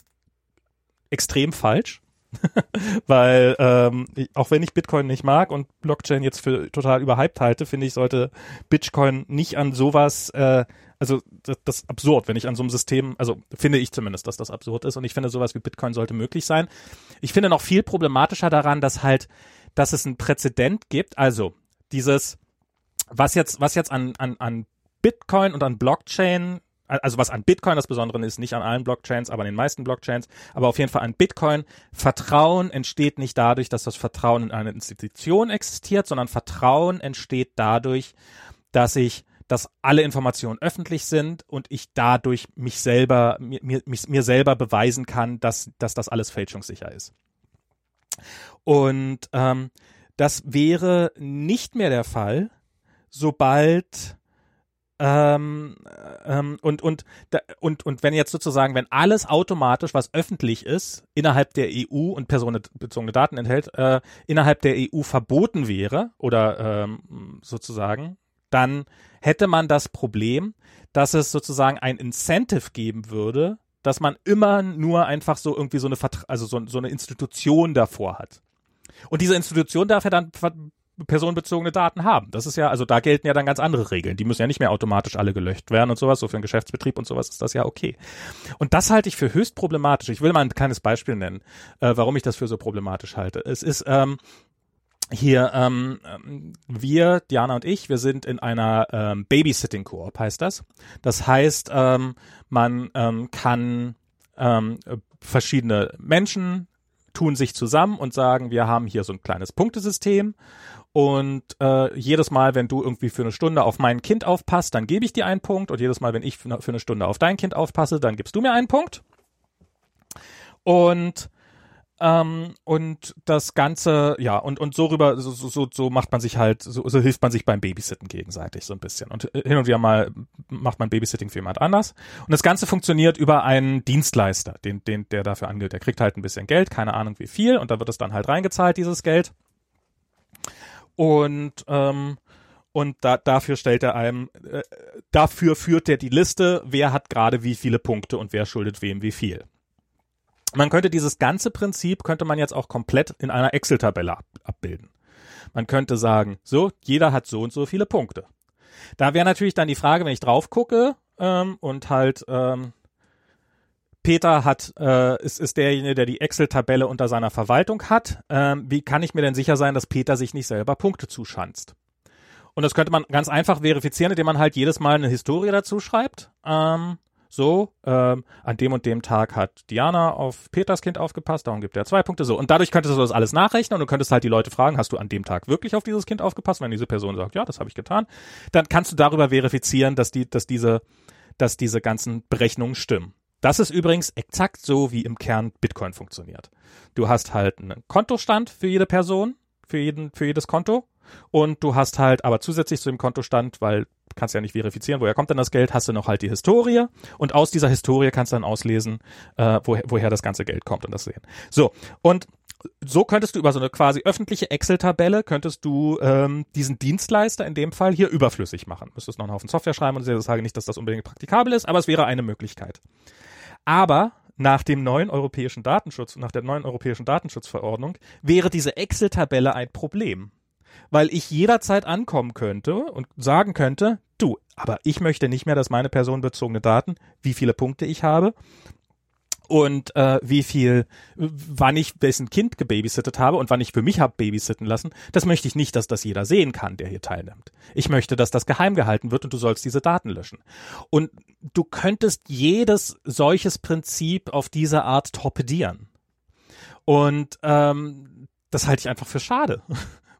extrem falsch. [laughs] Weil ähm, auch wenn ich Bitcoin nicht mag und Blockchain jetzt für total überhyped halte, finde ich, sollte Bitcoin nicht an sowas, äh, also das, das absurd, wenn ich an so einem System, also finde ich zumindest, dass das absurd ist und ich finde sowas wie Bitcoin sollte möglich sein. Ich finde noch viel problematischer daran, dass halt, dass es einen Präzedent gibt, also dieses, was jetzt, was jetzt an, an, an Bitcoin und an Blockchain also was an Bitcoin das Besondere ist, nicht an allen Blockchains, aber an den meisten Blockchains, aber auf jeden Fall an Bitcoin. Vertrauen entsteht nicht dadurch, dass das Vertrauen in eine Institution existiert, sondern Vertrauen entsteht dadurch, dass ich, dass alle Informationen öffentlich sind und ich dadurch mich selber, mir, mir, mir selber beweisen kann, dass, dass das alles fälschungssicher ist. Und ähm, das wäre nicht mehr der Fall, sobald ähm, ähm, und, und, und, und wenn jetzt sozusagen, wenn alles automatisch, was öffentlich ist, innerhalb der EU und personenbezogene Daten enthält, äh, innerhalb der EU verboten wäre oder ähm, sozusagen, dann hätte man das Problem, dass es sozusagen ein Incentive geben würde, dass man immer nur einfach so irgendwie so eine, Vertra also so, so eine Institution davor hat. Und diese Institution darf ja dann personenbezogene Daten haben. Das ist ja, also da gelten ja dann ganz andere Regeln. Die müssen ja nicht mehr automatisch alle gelöscht werden und sowas. So für einen Geschäftsbetrieb und sowas ist das ja okay. Und das halte ich für höchst problematisch. Ich will mal ein kleines Beispiel nennen, äh, warum ich das für so problematisch halte. Es ist ähm, hier ähm, wir, Diana und ich, wir sind in einer ähm, Babysitting-Koop, heißt das. Das heißt, ähm, man ähm, kann ähm, verschiedene Menschen tun sich zusammen und sagen, wir haben hier so ein kleines Punktesystem und äh, jedes Mal, wenn du irgendwie für eine Stunde auf mein Kind aufpasst, dann gebe ich dir einen Punkt. Und jedes Mal, wenn ich für eine Stunde auf dein Kind aufpasse, dann gibst du mir einen Punkt. Und ähm, und das Ganze, ja, und, und so rüber, so, so, so macht man sich halt, so, so hilft man sich beim Babysitten gegenseitig so ein bisschen. Und äh, hin und wieder mal macht man Babysitting für jemand anders. Und das Ganze funktioniert über einen Dienstleister, den, den, der dafür angibt. Der kriegt halt ein bisschen Geld, keine Ahnung wie viel, und da wird es dann halt reingezahlt, dieses Geld. Und ähm, und da, dafür stellt er einem, äh, dafür führt er die Liste, wer hat gerade wie viele Punkte und wer schuldet wem wie viel. Man könnte dieses ganze Prinzip, könnte man jetzt auch komplett in einer Excel-Tabelle ab, abbilden. Man könnte sagen, so, jeder hat so und so viele Punkte. Da wäre natürlich dann die Frage, wenn ich drauf gucke ähm, und halt ähm, Peter hat, äh, ist, ist derjenige, der die Excel-Tabelle unter seiner Verwaltung hat. Ähm, wie kann ich mir denn sicher sein, dass Peter sich nicht selber Punkte zuschanzt? Und das könnte man ganz einfach verifizieren, indem man halt jedes Mal eine Historie dazu schreibt. Ähm, so, ähm, an dem und dem Tag hat Diana auf Peters Kind aufgepasst, darum gibt er zwei Punkte so. Und dadurch könntest du das alles nachrechnen und du könntest halt die Leute fragen, hast du an dem Tag wirklich auf dieses Kind aufgepasst? Wenn diese Person sagt, ja, das habe ich getan, dann kannst du darüber verifizieren, dass die, dass diese, dass diese ganzen Berechnungen stimmen. Das ist übrigens exakt so, wie im Kern Bitcoin funktioniert. Du hast halt einen Kontostand für jede Person, für jeden, für jedes Konto und du hast halt aber zusätzlich zu dem Kontostand, weil kannst ja nicht verifizieren, woher kommt denn das Geld, hast du noch halt die Historie und aus dieser Historie kannst du dann auslesen, äh, woher, woher das ganze Geld kommt und das sehen. So, und so könntest du über so eine quasi öffentliche Excel-Tabelle könntest du ähm, diesen Dienstleister in dem Fall hier überflüssig machen. Müsstest noch einen Haufen Software schreiben und ich sage nicht, dass das unbedingt praktikabel ist, aber es wäre eine Möglichkeit. Aber nach dem neuen europäischen Datenschutz, nach der neuen europäischen Datenschutzverordnung wäre diese Excel-Tabelle ein Problem weil ich jederzeit ankommen könnte und sagen könnte, du, aber ich möchte nicht mehr, dass meine personenbezogene Daten, wie viele Punkte ich habe und äh, wie viel, wann ich wessen Kind gebabysittet habe und wann ich für mich habe babysitten lassen, das möchte ich nicht, dass das jeder sehen kann, der hier teilnimmt. Ich möchte, dass das geheim gehalten wird und du sollst diese Daten löschen. Und du könntest jedes solches Prinzip auf diese Art torpedieren. Und ähm, das halte ich einfach für schade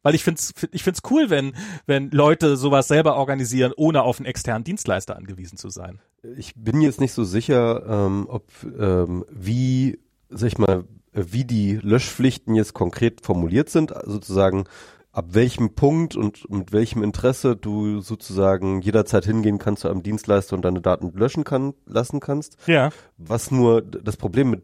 weil ich find's, ich find's cool, wenn, wenn Leute sowas selber organisieren, ohne auf einen externen Dienstleister angewiesen zu sein. Ich bin jetzt nicht so sicher, ähm, ob, ähm, wie, sag ich mal, wie die Löschpflichten jetzt konkret formuliert sind, sozusagen, ab welchem Punkt und mit welchem Interesse du sozusagen jederzeit hingehen kannst zu einem Dienstleister und deine Daten löschen kann, lassen kannst. Ja. Was nur das Problem mit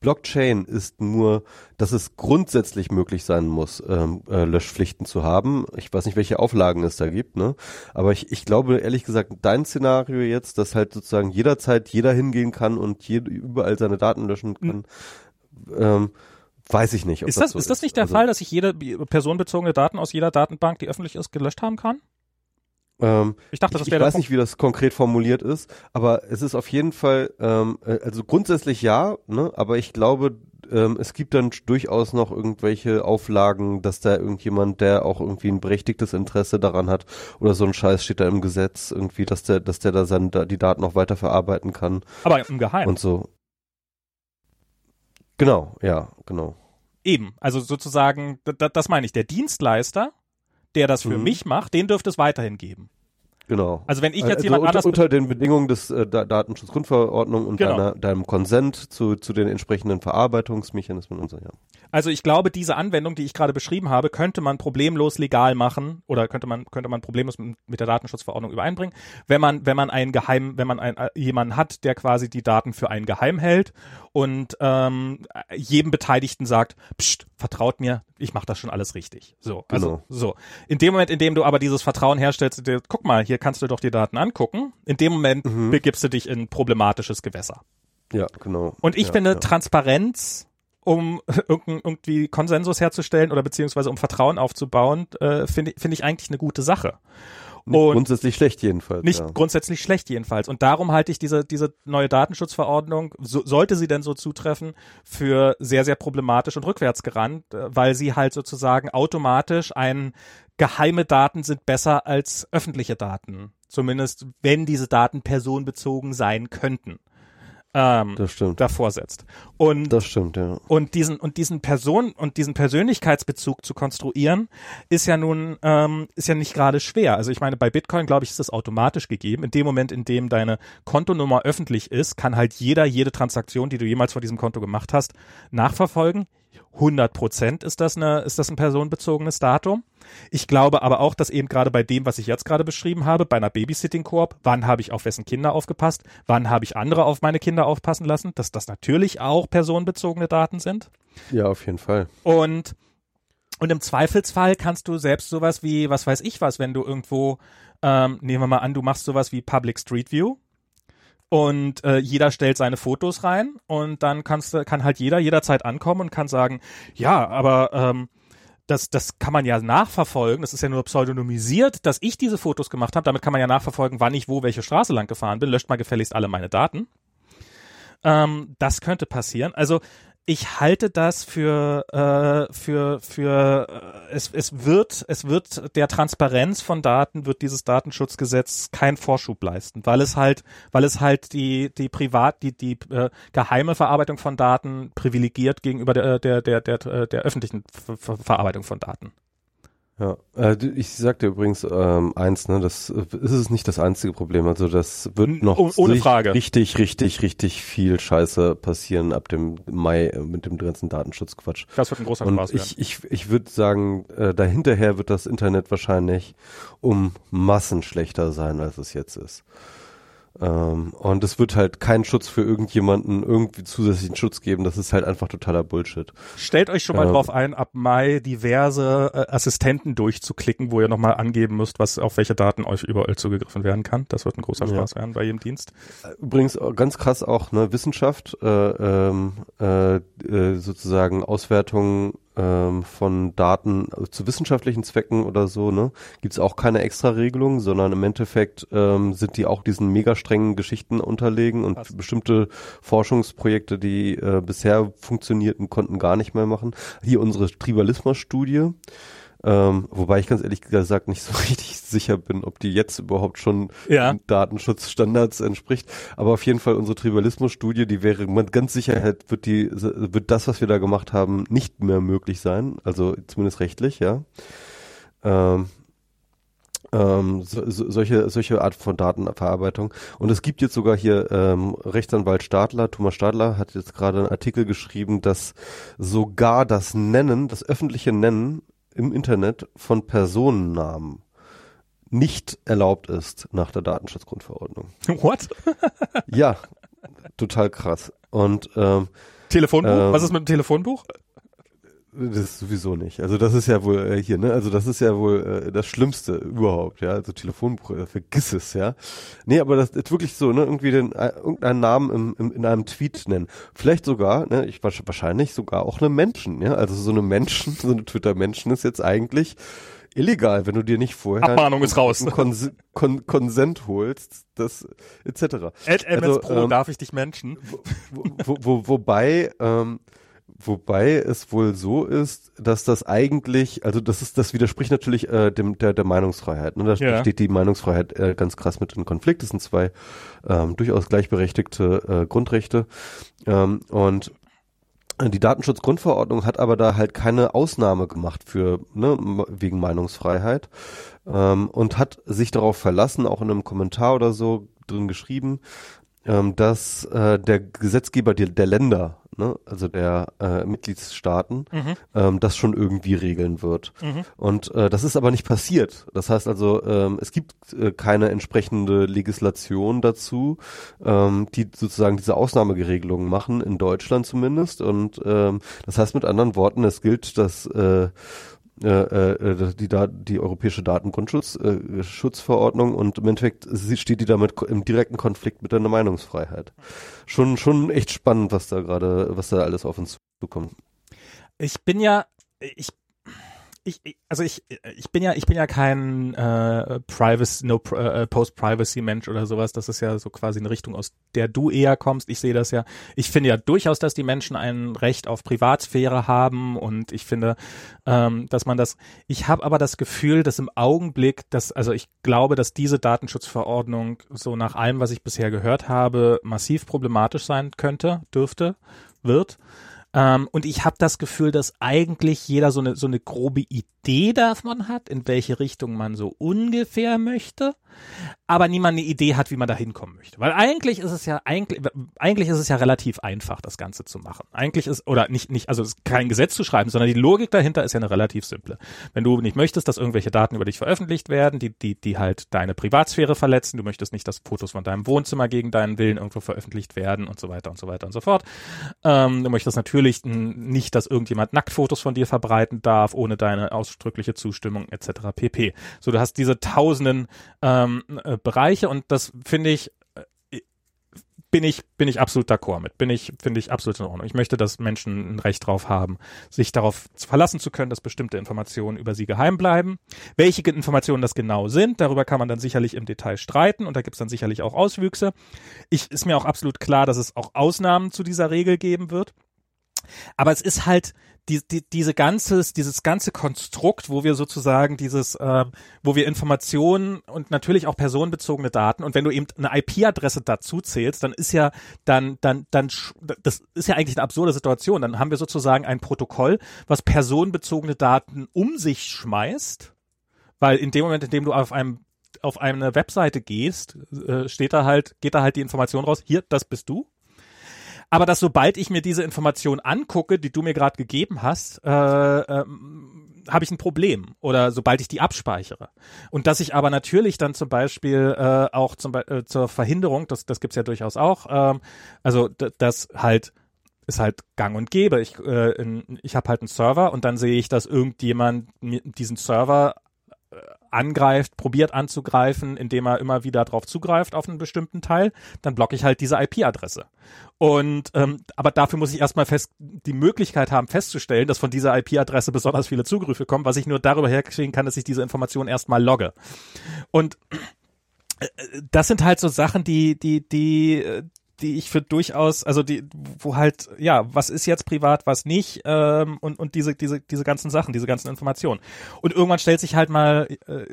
Blockchain ist nur, dass es grundsätzlich möglich sein muss, ähm, äh, Löschpflichten zu haben. Ich weiß nicht, welche Auflagen es da gibt, ne? Aber ich, ich glaube ehrlich gesagt, dein Szenario jetzt, dass halt sozusagen jederzeit jeder hingehen kann und je, überall seine Daten löschen kann, mhm. ähm, weiß ich nicht. ist das, das so ist das nicht der also, Fall, dass ich jede personenbezogene Daten aus jeder Datenbank, die öffentlich ist, gelöscht haben kann? Ähm, ich dachte, das wäre. Ich weiß nicht, wie das konkret formuliert ist, aber es ist auf jeden Fall, ähm, äh, also grundsätzlich ja, ne, aber ich glaube, ähm, es gibt dann durchaus noch irgendwelche Auflagen, dass da irgendjemand, der auch irgendwie ein berechtigtes Interesse daran hat oder so ein Scheiß steht da im Gesetz irgendwie, dass der, dass der da seine, die Daten noch weiter verarbeiten kann. Aber im Geheimen. Und so. Genau, ja, genau. Eben, also sozusagen, das meine ich, der Dienstleister der das für mhm. mich macht, den dürfte es weiterhin geben. Genau. Also wenn ich jetzt also jemand unter, anders unter den Bedingungen des äh, Datenschutzgrundverordnung und genau. deiner, deinem Konsent zu, zu den entsprechenden Verarbeitungsmechanismen und so, ja. Also ich glaube, diese Anwendung, die ich gerade beschrieben habe, könnte man problemlos legal machen oder könnte man könnte man problemlos mit der Datenschutzverordnung übereinbringen, wenn man wenn man einen geheim, wenn man einen, äh, jemanden hat, der quasi die Daten für einen geheim hält und ähm, jedem Beteiligten sagt, Psst, vertraut mir, ich mache das schon alles richtig. So, also genau. so. In dem Moment, in dem du aber dieses Vertrauen herstellst, dir, guck mal, hier kannst du doch die Daten angucken. In dem Moment mhm. begibst du dich in problematisches Gewässer. Ja, genau. Und ich ja, finde ja. Transparenz um [laughs] irgendwie Konsensus herzustellen oder beziehungsweise um Vertrauen aufzubauen, äh, finde find ich eigentlich eine gute Sache. Nicht und grundsätzlich schlecht jedenfalls. Nicht ja. grundsätzlich schlecht jedenfalls. Und darum halte ich diese, diese neue Datenschutzverordnung, so, sollte sie denn so zutreffen, für sehr, sehr problematisch und rückwärtsgerannt, äh, weil sie halt sozusagen automatisch ein geheime Daten sind besser als öffentliche Daten. Zumindest wenn diese Daten personenbezogen sein könnten ähm, das stimmt. davor setzt. Und, das stimmt, ja. Und diesen, und diesen Person und diesen Persönlichkeitsbezug zu konstruieren, ist ja nun, ähm, ist ja nicht gerade schwer. Also ich meine, bei Bitcoin, glaube ich, ist das automatisch gegeben. In dem Moment, in dem deine Kontonummer öffentlich ist, kann halt jeder jede Transaktion, die du jemals vor diesem Konto gemacht hast, nachverfolgen. 100 Prozent ist das eine, ist das ein personenbezogenes Datum. Ich glaube aber auch, dass eben gerade bei dem, was ich jetzt gerade beschrieben habe, bei einer Babysitting-Koop, wann habe ich auf wessen Kinder aufgepasst, wann habe ich andere auf meine Kinder aufpassen lassen, dass das natürlich auch personenbezogene Daten sind. Ja, auf jeden Fall. Und Und im Zweifelsfall kannst du selbst sowas wie, was weiß ich was, wenn du irgendwo, ähm, nehmen wir mal an, du machst sowas wie Public Street View und äh, jeder stellt seine Fotos rein und dann kannst kann halt jeder jederzeit ankommen und kann sagen, ja, aber ähm, das, das kann man ja nachverfolgen, das ist ja nur pseudonymisiert, dass ich diese Fotos gemacht habe, damit kann man ja nachverfolgen, wann ich wo welche Straße lang gefahren bin, löscht mal gefälligst alle meine Daten. Ähm, das könnte passieren. Also ich halte das für äh, für für äh, es es wird es wird der Transparenz von Daten wird dieses Datenschutzgesetz keinen Vorschub leisten, weil es halt weil es halt die die privat die die äh, geheime Verarbeitung von Daten privilegiert gegenüber der der der der, der öffentlichen Ver Verarbeitung von Daten. Ja, äh, ich sagte übrigens ähm, eins, ne, das ist es nicht das einzige Problem. Also das wird noch oh, ohne Frage. richtig, richtig, richtig viel Scheiße passieren ab dem Mai äh, mit dem ganzen Datenschutzquatsch. Das wird ein großer Und Spaß ich, ich, ich würde sagen, äh, dahinterher wird das Internet wahrscheinlich um Massen schlechter sein, als es jetzt ist. Ähm, und es wird halt keinen Schutz für irgendjemanden irgendwie zusätzlichen Schutz geben. Das ist halt einfach totaler Bullshit. Stellt euch schon mal ähm, drauf ein, ab Mai diverse äh, Assistenten durchzuklicken, wo ihr nochmal angeben müsst, was auf welche Daten euch überall zugegriffen werden kann. Das wird ein großer Spaß ja. werden bei jedem Dienst. Übrigens ganz krass auch ne Wissenschaft, äh, ähm, äh, äh, sozusagen Auswertungen ähm, von Daten zu wissenschaftlichen Zwecken oder so, ne, gibt es auch keine Extra-Regelung, sondern im Endeffekt ähm, sind die auch diesen mega strengen Geschichten unterlegen und Krass. bestimmte Forschungsprojekte, die äh, bisher funktionierten, konnten gar nicht mehr machen. Hier unsere Tribalismus-Studie. Ähm, wobei ich ganz ehrlich gesagt nicht so [laughs] richtig sicher bin, ob die jetzt überhaupt schon ja. Datenschutzstandards entspricht. Aber auf jeden Fall unsere Tribalismus-Studie, die wäre mit ganz Sicherheit wird die wird das, was wir da gemacht haben, nicht mehr möglich sein. Also zumindest rechtlich, ja. Ähm, ähm, so, so, solche, solche Art von Datenverarbeitung. Und es gibt jetzt sogar hier ähm, Rechtsanwalt Stadler, Thomas Stadler hat jetzt gerade einen Artikel geschrieben, dass sogar das Nennen, das öffentliche Nennen im Internet von Personennamen nicht erlaubt ist nach der Datenschutzgrundverordnung. What? ja, total krass. Und ähm, Telefonbuch? Ähm, Was ist mit dem Telefonbuch? Das ist sowieso nicht. Also das ist ja wohl äh, hier, ne? Also das ist ja wohl äh, das Schlimmste überhaupt, ja. Also Telefonbuch, äh, vergiss es, ja. Nee, aber das ist wirklich so, ne? Irgendwie den äh, irgendeinen Namen im, im, in einem Tweet nennen. Vielleicht sogar, ne? Ich wahrscheinlich sogar auch eine Menschen, ja. Also so eine Menschen, [laughs] so eine Twitter-Menschen ist jetzt eigentlich illegal, wenn du dir nicht vorher Abmahnung ist raus. Kons Kon Konsent holst, das etc. Ad MS also, Pro ähm, darf ich dich menschen. Wo, wo, wo, wobei ähm, Wobei es wohl so ist, dass das eigentlich, also das ist, das widerspricht natürlich äh, dem der der Meinungsfreiheit. Ne? Da ja. steht die Meinungsfreiheit äh, ganz krass mit in Konflikt. Das sind zwei ähm, durchaus gleichberechtigte äh, Grundrechte ähm, und die Datenschutzgrundverordnung hat aber da halt keine Ausnahme gemacht für ne, wegen Meinungsfreiheit ähm, und hat sich darauf verlassen, auch in einem Kommentar oder so drin geschrieben, ähm, dass äh, der Gesetzgeber der, der Länder ne, also der äh, Mitgliedsstaaten, mhm. ähm, das schon irgendwie regeln wird. Mhm. Und äh, das ist aber nicht passiert. Das heißt also, ähm, es gibt äh, keine entsprechende Legislation dazu, ähm, die sozusagen diese Ausnahmegeregelungen machen, in Deutschland zumindest. Und ähm, das heißt mit anderen Worten, es gilt das äh, äh, äh, die, die europäische Datengrundschutzverordnung äh, und im Endeffekt steht die damit im direkten Konflikt mit der Meinungsfreiheit. Schon, schon echt spannend, was da gerade, was da alles auf uns zukommt. Ich bin ja, ich ich, also ich, ich bin ja, ich bin ja kein äh, Privacy, no äh, Post-Privacy-Mensch oder sowas. Das ist ja so quasi eine Richtung, aus der du eher kommst. Ich sehe das ja. Ich finde ja durchaus, dass die Menschen ein Recht auf Privatsphäre haben und ich finde, ähm, dass man das. Ich habe aber das Gefühl, dass im Augenblick, dass also ich glaube, dass diese Datenschutzverordnung so nach allem, was ich bisher gehört habe, massiv problematisch sein könnte, dürfte, wird. Ähm, und ich habe das Gefühl, dass eigentlich jeder so eine, so eine grobe Idee davon hat, in welche Richtung man so ungefähr möchte aber niemand eine Idee hat, wie man da hinkommen möchte. Weil eigentlich ist es ja, eigentlich, eigentlich ist es ja relativ einfach, das Ganze zu machen. Eigentlich ist, oder nicht, nicht, also kein Gesetz zu schreiben, sondern die Logik dahinter ist ja eine relativ simple. Wenn du nicht möchtest, dass irgendwelche Daten über dich veröffentlicht werden, die, die, die halt deine Privatsphäre verletzen, du möchtest nicht, dass Fotos von deinem Wohnzimmer gegen deinen Willen irgendwo veröffentlicht werden und so weiter und so weiter und so fort. Ähm, du möchtest natürlich natürlich nicht, dass irgendjemand Nacktfotos von dir verbreiten darf, ohne deine ausdrückliche Zustimmung etc. pp. So, du hast diese tausenden ähm, äh, Bereiche und das finde ich bin ich, bin ich absolut d'accord mit. Bin ich, finde ich absolut in Ordnung. Ich möchte, dass Menschen ein Recht drauf haben, sich darauf verlassen zu können, dass bestimmte Informationen über sie geheim bleiben. Welche Informationen das genau sind, darüber kann man dann sicherlich im Detail streiten und da gibt es dann sicherlich auch Auswüchse. Ich, ist mir auch absolut klar, dass es auch Ausnahmen zu dieser Regel geben wird. Aber es ist halt, die, die, diese ganzes, dieses ganze Konstrukt, wo wir sozusagen dieses, äh, wo wir Informationen und natürlich auch personenbezogene Daten und wenn du eben eine IP-Adresse dazu zählst, dann ist ja, dann, dann, dann, das ist ja eigentlich eine absurde Situation. Dann haben wir sozusagen ein Protokoll, was personenbezogene Daten um sich schmeißt, weil in dem Moment, in dem du auf einem auf eine Webseite gehst, äh, steht da halt, geht da halt die Information raus, hier, das bist du aber dass sobald ich mir diese Information angucke, die du mir gerade gegeben hast, äh, äh, habe ich ein Problem oder sobald ich die abspeichere. Und dass ich aber natürlich dann zum Beispiel äh, auch zum Be äh, zur Verhinderung, das, das gibt's ja durchaus auch, ähm, also das halt ist halt gang und gäbe. Ich, äh, ich habe halt einen Server und dann sehe ich, dass irgendjemand diesen Server angreift, probiert anzugreifen, indem er immer wieder drauf zugreift auf einen bestimmten Teil, dann blocke ich halt diese IP-Adresse. Und ähm, aber dafür muss ich erstmal fest die Möglichkeit haben, festzustellen, dass von dieser IP-Adresse besonders viele Zugriffe kommen, was ich nur darüber herkriegen kann, dass ich diese Information erstmal logge. Und äh, das sind halt so Sachen, die, die, die, äh, die ich für durchaus, also die, wo halt, ja, was ist jetzt privat, was nicht, ähm, und, und diese, diese, diese ganzen Sachen, diese ganzen Informationen. Und irgendwann stellt sich halt mal, äh, äh,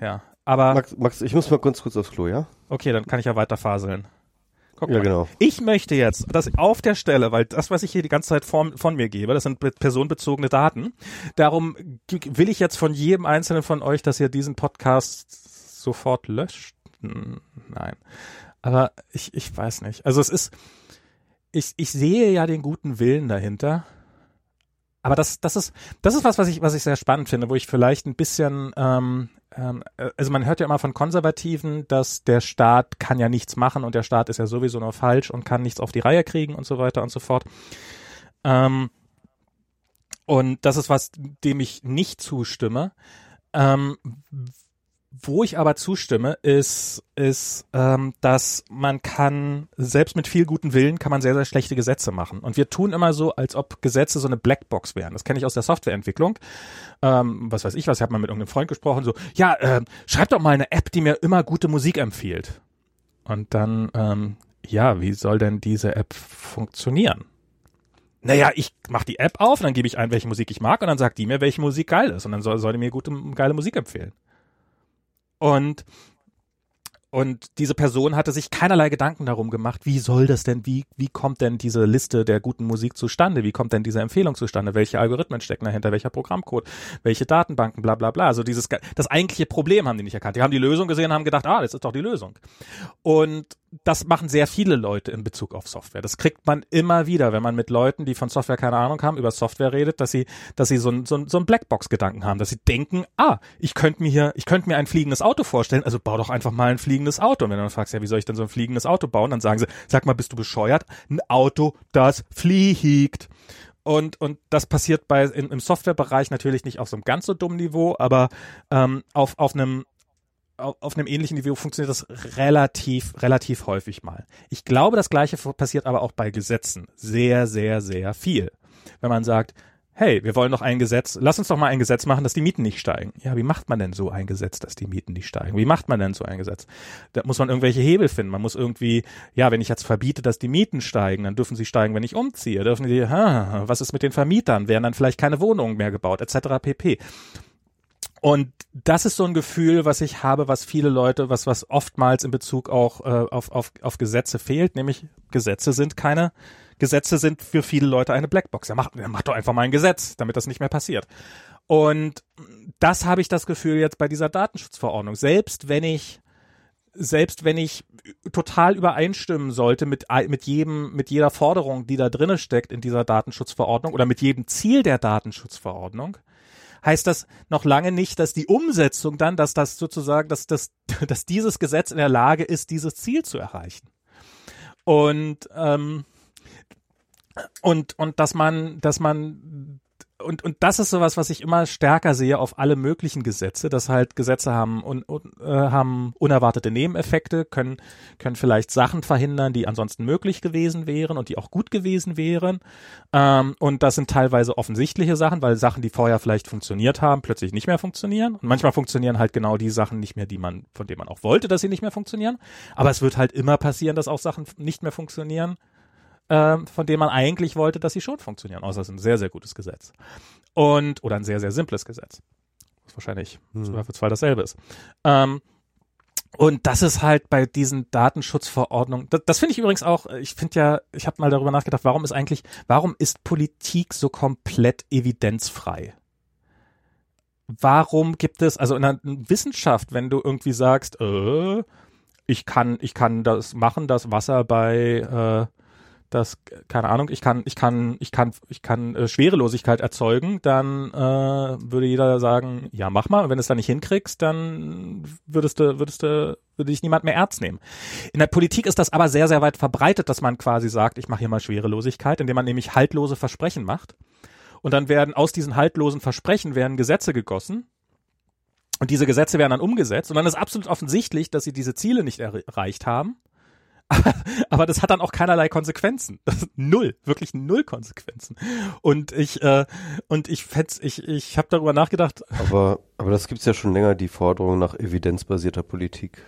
ja, aber. Max, Max, ich muss mal ganz kurz aufs Klo, ja? Okay, dann kann ich ja weiter faseln. Guck ja, mal. genau. Ich möchte jetzt, dass auf der Stelle, weil das, was ich hier die ganze Zeit von, von mir gebe, das sind personenbezogene Daten. Darum will ich jetzt von jedem einzelnen von euch, dass ihr diesen Podcast sofort löscht. Nein. Aber ich, ich weiß nicht. Also es ist, ich, ich sehe ja den guten Willen dahinter. Aber das, das ist, das ist was, was ich, was ich sehr spannend finde, wo ich vielleicht ein bisschen, ähm, ähm, also man hört ja immer von Konservativen, dass der Staat kann ja nichts machen und der Staat ist ja sowieso nur falsch und kann nichts auf die Reihe kriegen und so weiter und so fort. Ähm, und das ist was, dem ich nicht zustimme. Ähm, wo ich aber zustimme, ist, ist, ähm, dass man kann, selbst mit viel guten Willen, kann man sehr, sehr schlechte Gesetze machen. Und wir tun immer so, als ob Gesetze so eine Blackbox wären. Das kenne ich aus der Softwareentwicklung. Ähm, was weiß ich was, ich habe mal mit irgendeinem Freund gesprochen, so, ja, äh, schreib doch mal eine App, die mir immer gute Musik empfiehlt. Und dann, ähm, ja, wie soll denn diese App funktionieren? Naja, ich mache die App auf, dann gebe ich ein, welche Musik ich mag und dann sagt die mir, welche Musik geil ist. Und dann soll, soll die mir gute, geile Musik empfehlen. Und und diese Person hatte sich keinerlei Gedanken darum gemacht, wie soll das denn, wie, wie kommt denn diese Liste der guten Musik zustande? Wie kommt denn diese Empfehlung zustande? Welche Algorithmen stecken dahinter? Welcher Programmcode? Welche Datenbanken? Bla, bla, bla. Also dieses, das eigentliche Problem haben die nicht erkannt. Die haben die Lösung gesehen haben gedacht, ah, das ist doch die Lösung. Und das machen sehr viele Leute in Bezug auf Software. Das kriegt man immer wieder, wenn man mit Leuten, die von Software keine Ahnung haben, über Software redet, dass sie, dass sie so ein, so ein, so ein Blackbox-Gedanken haben, dass sie denken, ah, ich könnte mir hier, ich könnte mir ein fliegendes Auto vorstellen, also bau doch einfach mal ein fliegendes Auto. Und wenn du dann fragst, ja, wie soll ich denn so ein fliegendes Auto bauen, dann sagen sie, sag mal, bist du bescheuert? Ein Auto, das fliegt. Und, und das passiert bei in, im Softwarebereich natürlich nicht auf so einem ganz so dummen Niveau, aber ähm, auf, auf einem auf einem ähnlichen Niveau funktioniert das relativ, relativ häufig mal. Ich glaube, das Gleiche passiert aber auch bei Gesetzen. Sehr, sehr, sehr viel. Wenn man sagt, hey, wir wollen doch ein Gesetz, lass uns doch mal ein Gesetz machen, dass die Mieten nicht steigen. Ja, wie macht man denn so ein Gesetz, dass die Mieten nicht steigen? Wie macht man denn so ein Gesetz? Da muss man irgendwelche Hebel finden. Man muss irgendwie, ja, wenn ich jetzt verbiete, dass die Mieten steigen, dann dürfen sie steigen, wenn ich umziehe. Dürfen die, ha, was ist mit den Vermietern? Werden dann vielleicht keine Wohnungen mehr gebaut, etc. pp. Und das ist so ein Gefühl, was ich habe, was viele Leute, was was oftmals in Bezug auch äh, auf, auf, auf Gesetze fehlt, nämlich Gesetze sind keine Gesetze sind für viele Leute eine Blackbox. Er macht, er doch einfach mal ein Gesetz, damit das nicht mehr passiert. Und das habe ich das Gefühl jetzt bei dieser Datenschutzverordnung. Selbst wenn ich selbst wenn ich total übereinstimmen sollte mit, mit jedem, mit jeder Forderung, die da drinne steckt in dieser Datenschutzverordnung oder mit jedem Ziel der Datenschutzverordnung, heißt das noch lange nicht, dass die Umsetzung dann, dass das sozusagen, dass, dass, [laughs] dass dieses Gesetz in der Lage ist, dieses Ziel zu erreichen. Und ähm, und und dass man dass man und, und das ist sowas, was ich immer stärker sehe auf alle möglichen Gesetze, dass halt Gesetze haben, un, un, äh, haben unerwartete Nebeneffekte, können, können vielleicht Sachen verhindern, die ansonsten möglich gewesen wären und die auch gut gewesen wären. Ähm, und das sind teilweise offensichtliche Sachen, weil Sachen, die vorher vielleicht funktioniert haben, plötzlich nicht mehr funktionieren. Und manchmal funktionieren halt genau die Sachen nicht mehr, die man, von denen man auch wollte, dass sie nicht mehr funktionieren. Aber es wird halt immer passieren, dass auch Sachen nicht mehr funktionieren, ähm, von denen man eigentlich wollte, dass sie schon funktionieren. Außer es ist ein sehr, sehr gutes Gesetz. Und, oder ein sehr, sehr simples Gesetz. Was wahrscheinlich hm. im Zweifelsfall dasselbe ist. Ähm, und das ist halt bei diesen Datenschutzverordnungen, das, das finde ich übrigens auch, ich finde ja, ich habe mal darüber nachgedacht, warum ist eigentlich, warum ist Politik so komplett evidenzfrei? Warum gibt es, also in der Wissenschaft, wenn du irgendwie sagst, äh, ich kann, ich kann das machen, das Wasser bei äh, dass keine Ahnung, ich kann ich kann ich kann ich kann äh, Schwerelosigkeit erzeugen, dann äh, würde jeder sagen, ja, mach mal und wenn du es dann nicht hinkriegst, dann würdest du würdest du würde dich niemand mehr ernst nehmen. In der Politik ist das aber sehr sehr weit verbreitet, dass man quasi sagt, ich mache hier mal Schwerelosigkeit, indem man nämlich haltlose Versprechen macht. Und dann werden aus diesen haltlosen Versprechen werden Gesetze gegossen. Und diese Gesetze werden dann umgesetzt. Und dann ist absolut offensichtlich, dass sie diese Ziele nicht erreicht haben. [laughs] aber das hat dann auch keinerlei Konsequenzen. null, wirklich null Konsequenzen. Und ich äh, und ich fetz, ich ich habe darüber nachgedacht. Aber aber das gibt's ja schon länger die Forderung nach evidenzbasierter Politik.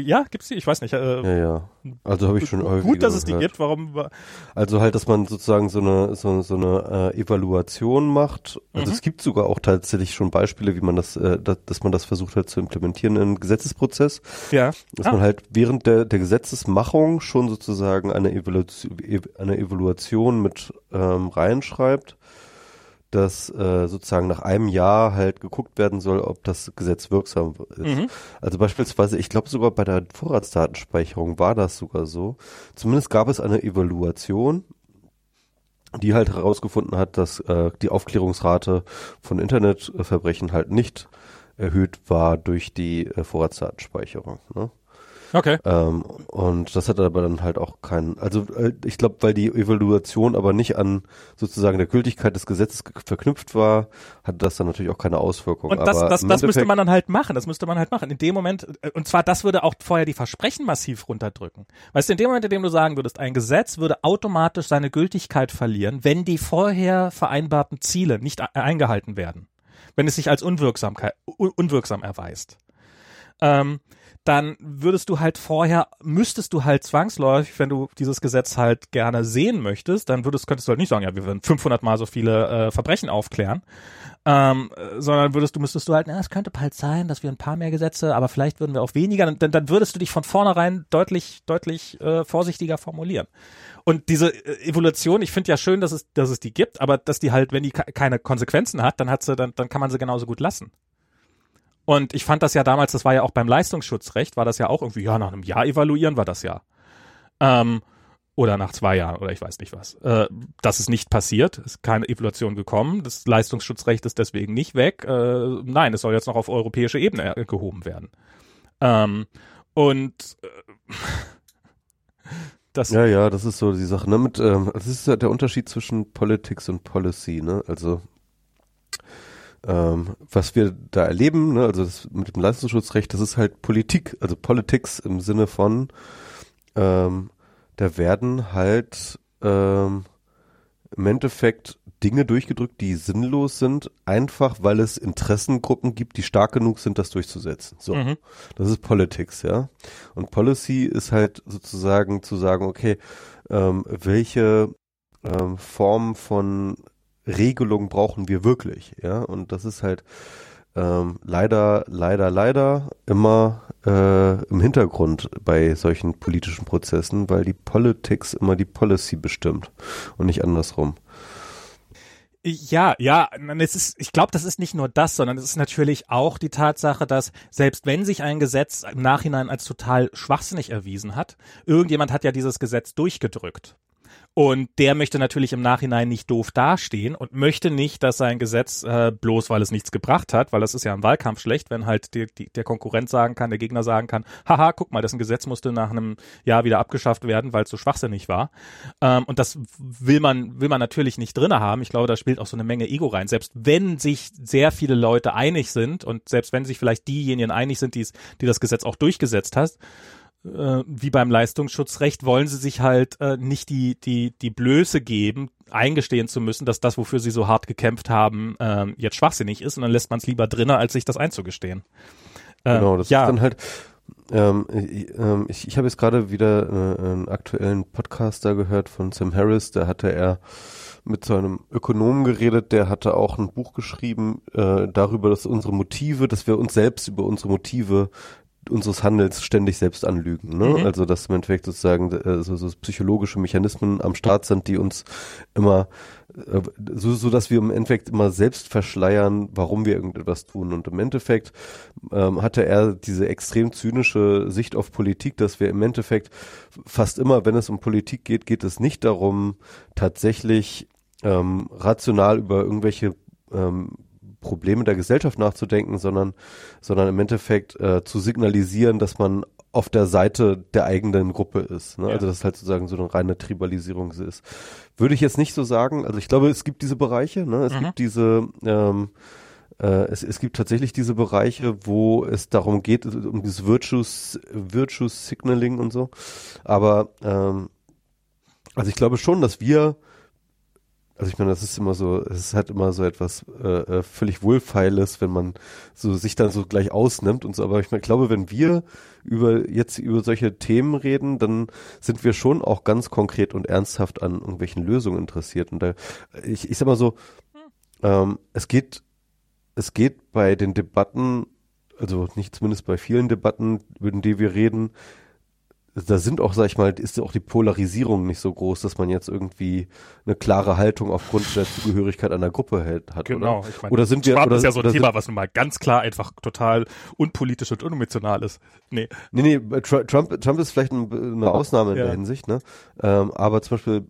Ja, gibt's die? Ich weiß nicht. Äh, ja, ja. Also habe ich schon häufig Gut, dass es die gibt. Warum? Also halt, dass man sozusagen so eine so, so eine äh, Evaluation macht. Also mhm. es gibt sogar auch tatsächlich schon Beispiele, wie man das, äh, dass, dass man das versucht hat zu implementieren in Gesetzesprozess. Ja. Dass ah. man halt während der der Gesetzesmachung schon sozusagen eine Evaluation, eine Evaluation mit ähm, reinschreibt dass äh, sozusagen nach einem Jahr halt geguckt werden soll, ob das Gesetz wirksam ist. Mhm. Also beispielsweise, ich glaube sogar bei der Vorratsdatenspeicherung war das sogar so. Zumindest gab es eine Evaluation, die halt herausgefunden hat, dass äh, die Aufklärungsrate von Internetverbrechen halt nicht erhöht war durch die äh, Vorratsdatenspeicherung. Ne? Okay. Ähm, und das hat aber dann halt auch keinen, also äh, ich glaube, weil die Evaluation aber nicht an sozusagen der Gültigkeit des Gesetzes verknüpft war, hat das dann natürlich auch keine Auswirkungen. Und das, aber das, das müsste man dann halt machen, das müsste man halt machen. In dem Moment, äh, und zwar das würde auch vorher die Versprechen massiv runterdrücken. Weißt du, in dem Moment, in dem du sagen würdest, ein Gesetz würde automatisch seine Gültigkeit verlieren, wenn die vorher vereinbarten Ziele nicht eingehalten werden. Wenn es sich als Unwirksamkeit, unwirksam erweist. Ähm, dann würdest du halt vorher, müsstest du halt zwangsläufig, wenn du dieses Gesetz halt gerne sehen möchtest, dann würdest, könntest du halt nicht sagen, ja, wir würden 500 mal so viele äh, Verbrechen aufklären, ähm, sondern würdest du, müsstest du halt, na, es könnte halt sein, dass wir ein paar mehr Gesetze, aber vielleicht würden wir auch weniger, dann, dann würdest du dich von vornherein deutlich, deutlich äh, vorsichtiger formulieren. Und diese äh, Evolution, ich finde ja schön, dass es, dass es die gibt, aber dass die halt, wenn die keine Konsequenzen hat, dann hat sie, dann, dann kann man sie genauso gut lassen. Und ich fand das ja damals, das war ja auch beim Leistungsschutzrecht, war das ja auch irgendwie, ja, nach einem Jahr evaluieren war das ja. Ähm, oder nach zwei Jahren oder ich weiß nicht was. Äh, das ist nicht passiert, ist keine Evaluation gekommen. Das Leistungsschutzrecht ist deswegen nicht weg. Äh, nein, es soll jetzt noch auf europäische Ebene gehoben werden. Ähm, und äh, [laughs] das ja, ja, das ist so die Sache. Ne? Mit, ähm, das ist ja der Unterschied zwischen Politics und Policy. Ne? Also ähm, was wir da erleben, ne, also das mit dem Leistungsschutzrecht, das ist halt Politik, also Politics im Sinne von, ähm, da werden halt ähm, im Endeffekt Dinge durchgedrückt, die sinnlos sind, einfach weil es Interessengruppen gibt, die stark genug sind, das durchzusetzen. So, mhm. das ist Politics, ja. Und Policy ist halt sozusagen zu sagen, okay, ähm, welche ähm, Form von Regelung brauchen wir wirklich, ja. Und das ist halt ähm, leider, leider, leider immer äh, im Hintergrund bei solchen politischen Prozessen, weil die Politics immer die Policy bestimmt und nicht andersrum. Ja, ja, es ist, ich glaube, das ist nicht nur das, sondern es ist natürlich auch die Tatsache, dass selbst wenn sich ein Gesetz im Nachhinein als total schwachsinnig erwiesen hat, irgendjemand hat ja dieses Gesetz durchgedrückt. Und der möchte natürlich im Nachhinein nicht doof dastehen und möchte nicht, dass sein Gesetz äh, bloß, weil es nichts gebracht hat, weil das ist ja im Wahlkampf schlecht, wenn halt die, die, der Konkurrent sagen kann, der Gegner sagen kann, haha, guck mal, das Gesetz musste nach einem Jahr wieder abgeschafft werden, weil es so schwachsinnig war. Ähm, und das will man, will man natürlich nicht drinne haben. Ich glaube, da spielt auch so eine Menge Ego rein. Selbst wenn sich sehr viele Leute einig sind und selbst wenn sich vielleicht diejenigen einig sind, die das Gesetz auch durchgesetzt hast, äh, wie beim Leistungsschutzrecht wollen sie sich halt äh, nicht die, die, die Blöße geben, eingestehen zu müssen, dass das, wofür sie so hart gekämpft haben, äh, jetzt schwachsinnig ist und dann lässt man es lieber drinnen, als sich das einzugestehen. Äh, genau, das ja. ist dann halt, ähm, ich, ähm, ich, ich habe jetzt gerade wieder äh, einen aktuellen Podcast da gehört von Sam Harris, da hatte er mit so einem Ökonomen geredet, der hatte auch ein Buch geschrieben äh, darüber, dass unsere Motive, dass wir uns selbst über unsere Motive unseres Handels ständig selbst anlügen. Ne? Mhm. Also dass im Endeffekt sozusagen äh, so, so psychologische Mechanismen am Start sind, die uns immer äh, so, so dass wir im Endeffekt immer selbst verschleiern, warum wir irgendetwas tun. Und im Endeffekt ähm, hatte er diese extrem zynische Sicht auf Politik, dass wir im Endeffekt fast immer, wenn es um Politik geht, geht es nicht darum, tatsächlich ähm, rational über irgendwelche ähm, Probleme der Gesellschaft nachzudenken, sondern, sondern im Endeffekt äh, zu signalisieren, dass man auf der Seite der eigenen Gruppe ist. Ne? Ja. Also dass es halt sozusagen so eine reine Tribalisierung ist. Würde ich jetzt nicht so sagen. Also ich glaube, es gibt diese Bereiche. Ne? Es mhm. gibt diese ähm, äh, es, es gibt tatsächlich diese Bereiche, wo es darum geht, um dieses Virtues, Virtues Signaling und so. Aber ähm, also ich glaube schon, dass wir also ich meine, das ist immer so, es halt immer so etwas äh, äh, völlig Wohlfeiles, wenn man so sich dann so gleich ausnimmt und so. Aber ich meine, glaube, wenn wir über jetzt über solche Themen reden, dann sind wir schon auch ganz konkret und ernsthaft an irgendwelchen Lösungen interessiert. Und da, ich, ich sag mal so, ähm, es geht, es geht bei den Debatten, also nicht zumindest bei vielen Debatten, über die wir reden, da sind auch, sag ich mal, ist auch die Polarisierung nicht so groß, dass man jetzt irgendwie eine klare Haltung aufgrund der Zugehörigkeit einer Gruppe hält, hat. Genau, oder? ich meine, oder sind wir, oder, ist ja so ein Thema, was nun mal ganz klar einfach total unpolitisch und unemotional ist. Nee. Nee, nee, Trump, Trump ist vielleicht eine Ausnahme in ja. der Hinsicht, ne? Ähm, aber zum Beispiel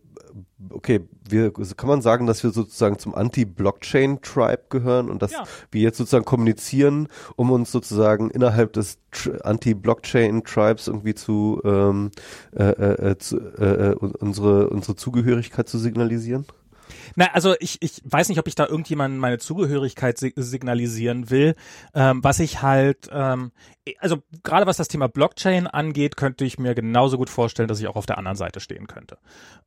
okay, wir kann man sagen, dass wir sozusagen zum Anti-Blockchain-Tribe gehören und dass ja. wir jetzt sozusagen kommunizieren, um uns sozusagen innerhalb des Anti-Blockchain-Tribes irgendwie zu, ähm, äh, äh, äh, zu äh, äh unsere unsere Zugehörigkeit zu signalisieren? Na, also ich, ich weiß nicht, ob ich da irgendjemanden meine Zugehörigkeit signalisieren will. Ähm, was ich halt, ähm, also gerade was das Thema Blockchain angeht, könnte ich mir genauso gut vorstellen, dass ich auch auf der anderen Seite stehen könnte.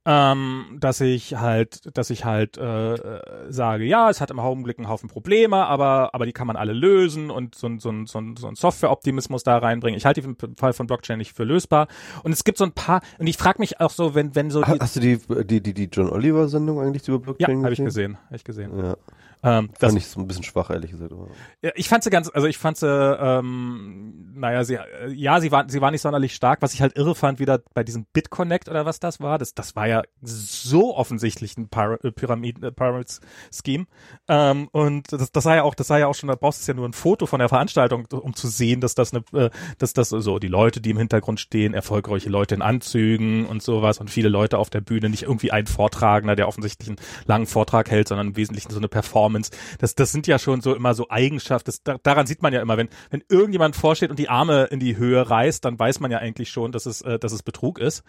Ähm, dass ich halt, dass ich halt äh, äh sage, ja, es hat im Augenblick einen Haufen Probleme, aber, aber die kann man alle lösen und so, so, so, so ein Software-Optimismus da reinbringen. Ich halte den Fall von Blockchain nicht für lösbar. Und es gibt so ein paar, und ich frage mich auch so, wenn, wenn so. Die, Hast du die, die, die, die John Oliver-Sendung eigentlich über Blockchain Ja, habe ich gesehen, habe ich gesehen. Ja. Ähm, das fand ich so ein bisschen schwach, ehrlich gesagt. Ja, ich fand sie ganz, also ich fand sie, ähm, naja, sie, äh, ja, sie war, sie war nicht sonderlich stark. Was ich halt irre fand, wieder bei diesem BitConnect oder was das war, das, das war ja so offensichtlich ein äh, Pyramid, äh, Pyramid Scheme. Ähm, und das, das sah ja auch, das sah ja auch schon, da brauchst du ja nur ein Foto von der Veranstaltung, um zu sehen, dass das eine, äh, dass das so die Leute, die im Hintergrund stehen, erfolgreiche Leute in Anzügen und sowas und viele Leute auf der Bühne, nicht irgendwie ein Vortragender, der offensichtlich einen langen Vortrag hält, sondern im Wesentlichen so eine Performance Performance. Das, das sind ja schon so immer so Eigenschaften. Das, daran sieht man ja immer, wenn, wenn irgendjemand vorsteht und die Arme in die Höhe reißt, dann weiß man ja eigentlich schon, dass es, äh, dass es Betrug ist.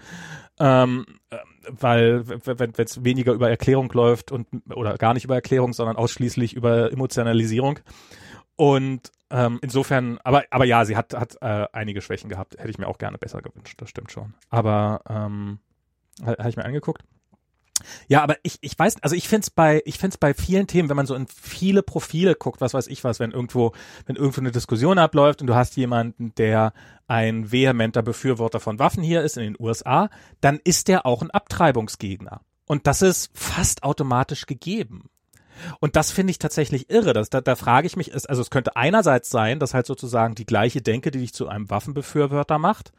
Ähm, äh, weil wenn es weniger über Erklärung läuft und oder gar nicht über Erklärung, sondern ausschließlich über Emotionalisierung. Und ähm, insofern, aber aber ja, sie hat hat äh, einige Schwächen gehabt. Hätte ich mir auch gerne besser gewünscht. Das stimmt schon. Aber ähm, habe ich mir angeguckt. Ja, aber ich, ich weiß, also ich find's bei, ich find's bei vielen Themen, wenn man so in viele Profile guckt, was weiß ich was, wenn irgendwo, wenn irgendwo eine Diskussion abläuft und du hast jemanden, der ein vehementer Befürworter von Waffen hier ist in den USA, dann ist der auch ein Abtreibungsgegner. Und das ist fast automatisch gegeben. Und das finde ich tatsächlich irre. Das, da, da frage ich mich, also es könnte einerseits sein, dass halt sozusagen die gleiche Denke, die dich zu einem Waffenbefürworter macht,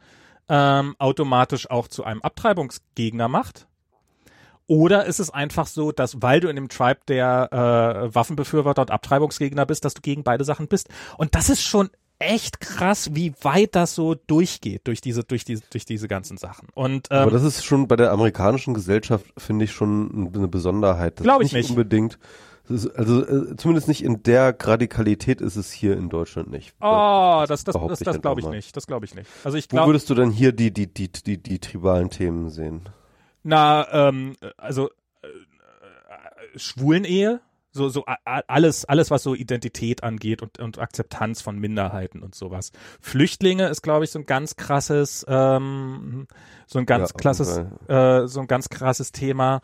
ähm, automatisch auch zu einem Abtreibungsgegner macht. Oder ist es einfach so, dass weil du in dem Tribe der äh, Waffenbefürworter und Abtreibungsgegner bist, dass du gegen beide Sachen bist? Und das ist schon echt krass, wie weit das so durchgeht durch diese, durch diese, durch diese ganzen Sachen. Und ähm, Aber das ist schon bei der amerikanischen Gesellschaft, finde ich, schon eine Besonderheit. Glaube ich nicht. unbedingt. Ist, also äh, zumindest nicht in der Radikalität ist es hier in Deutschland nicht. Oh, das, das, das, das glaube ich nicht. Das glaube ich nicht. Also ich glaub, Wo würdest du denn hier die, die, die, die, die tribalen Themen sehen? Na, ähm, also äh, äh, Schwulenehe so, so alles, alles, was so Identität angeht und, und Akzeptanz von Minderheiten und sowas. Flüchtlinge ist, glaube ich, so ein ganz krasses, ähm, so ein ganz ja, krasses, äh, so ein ganz krasses Thema.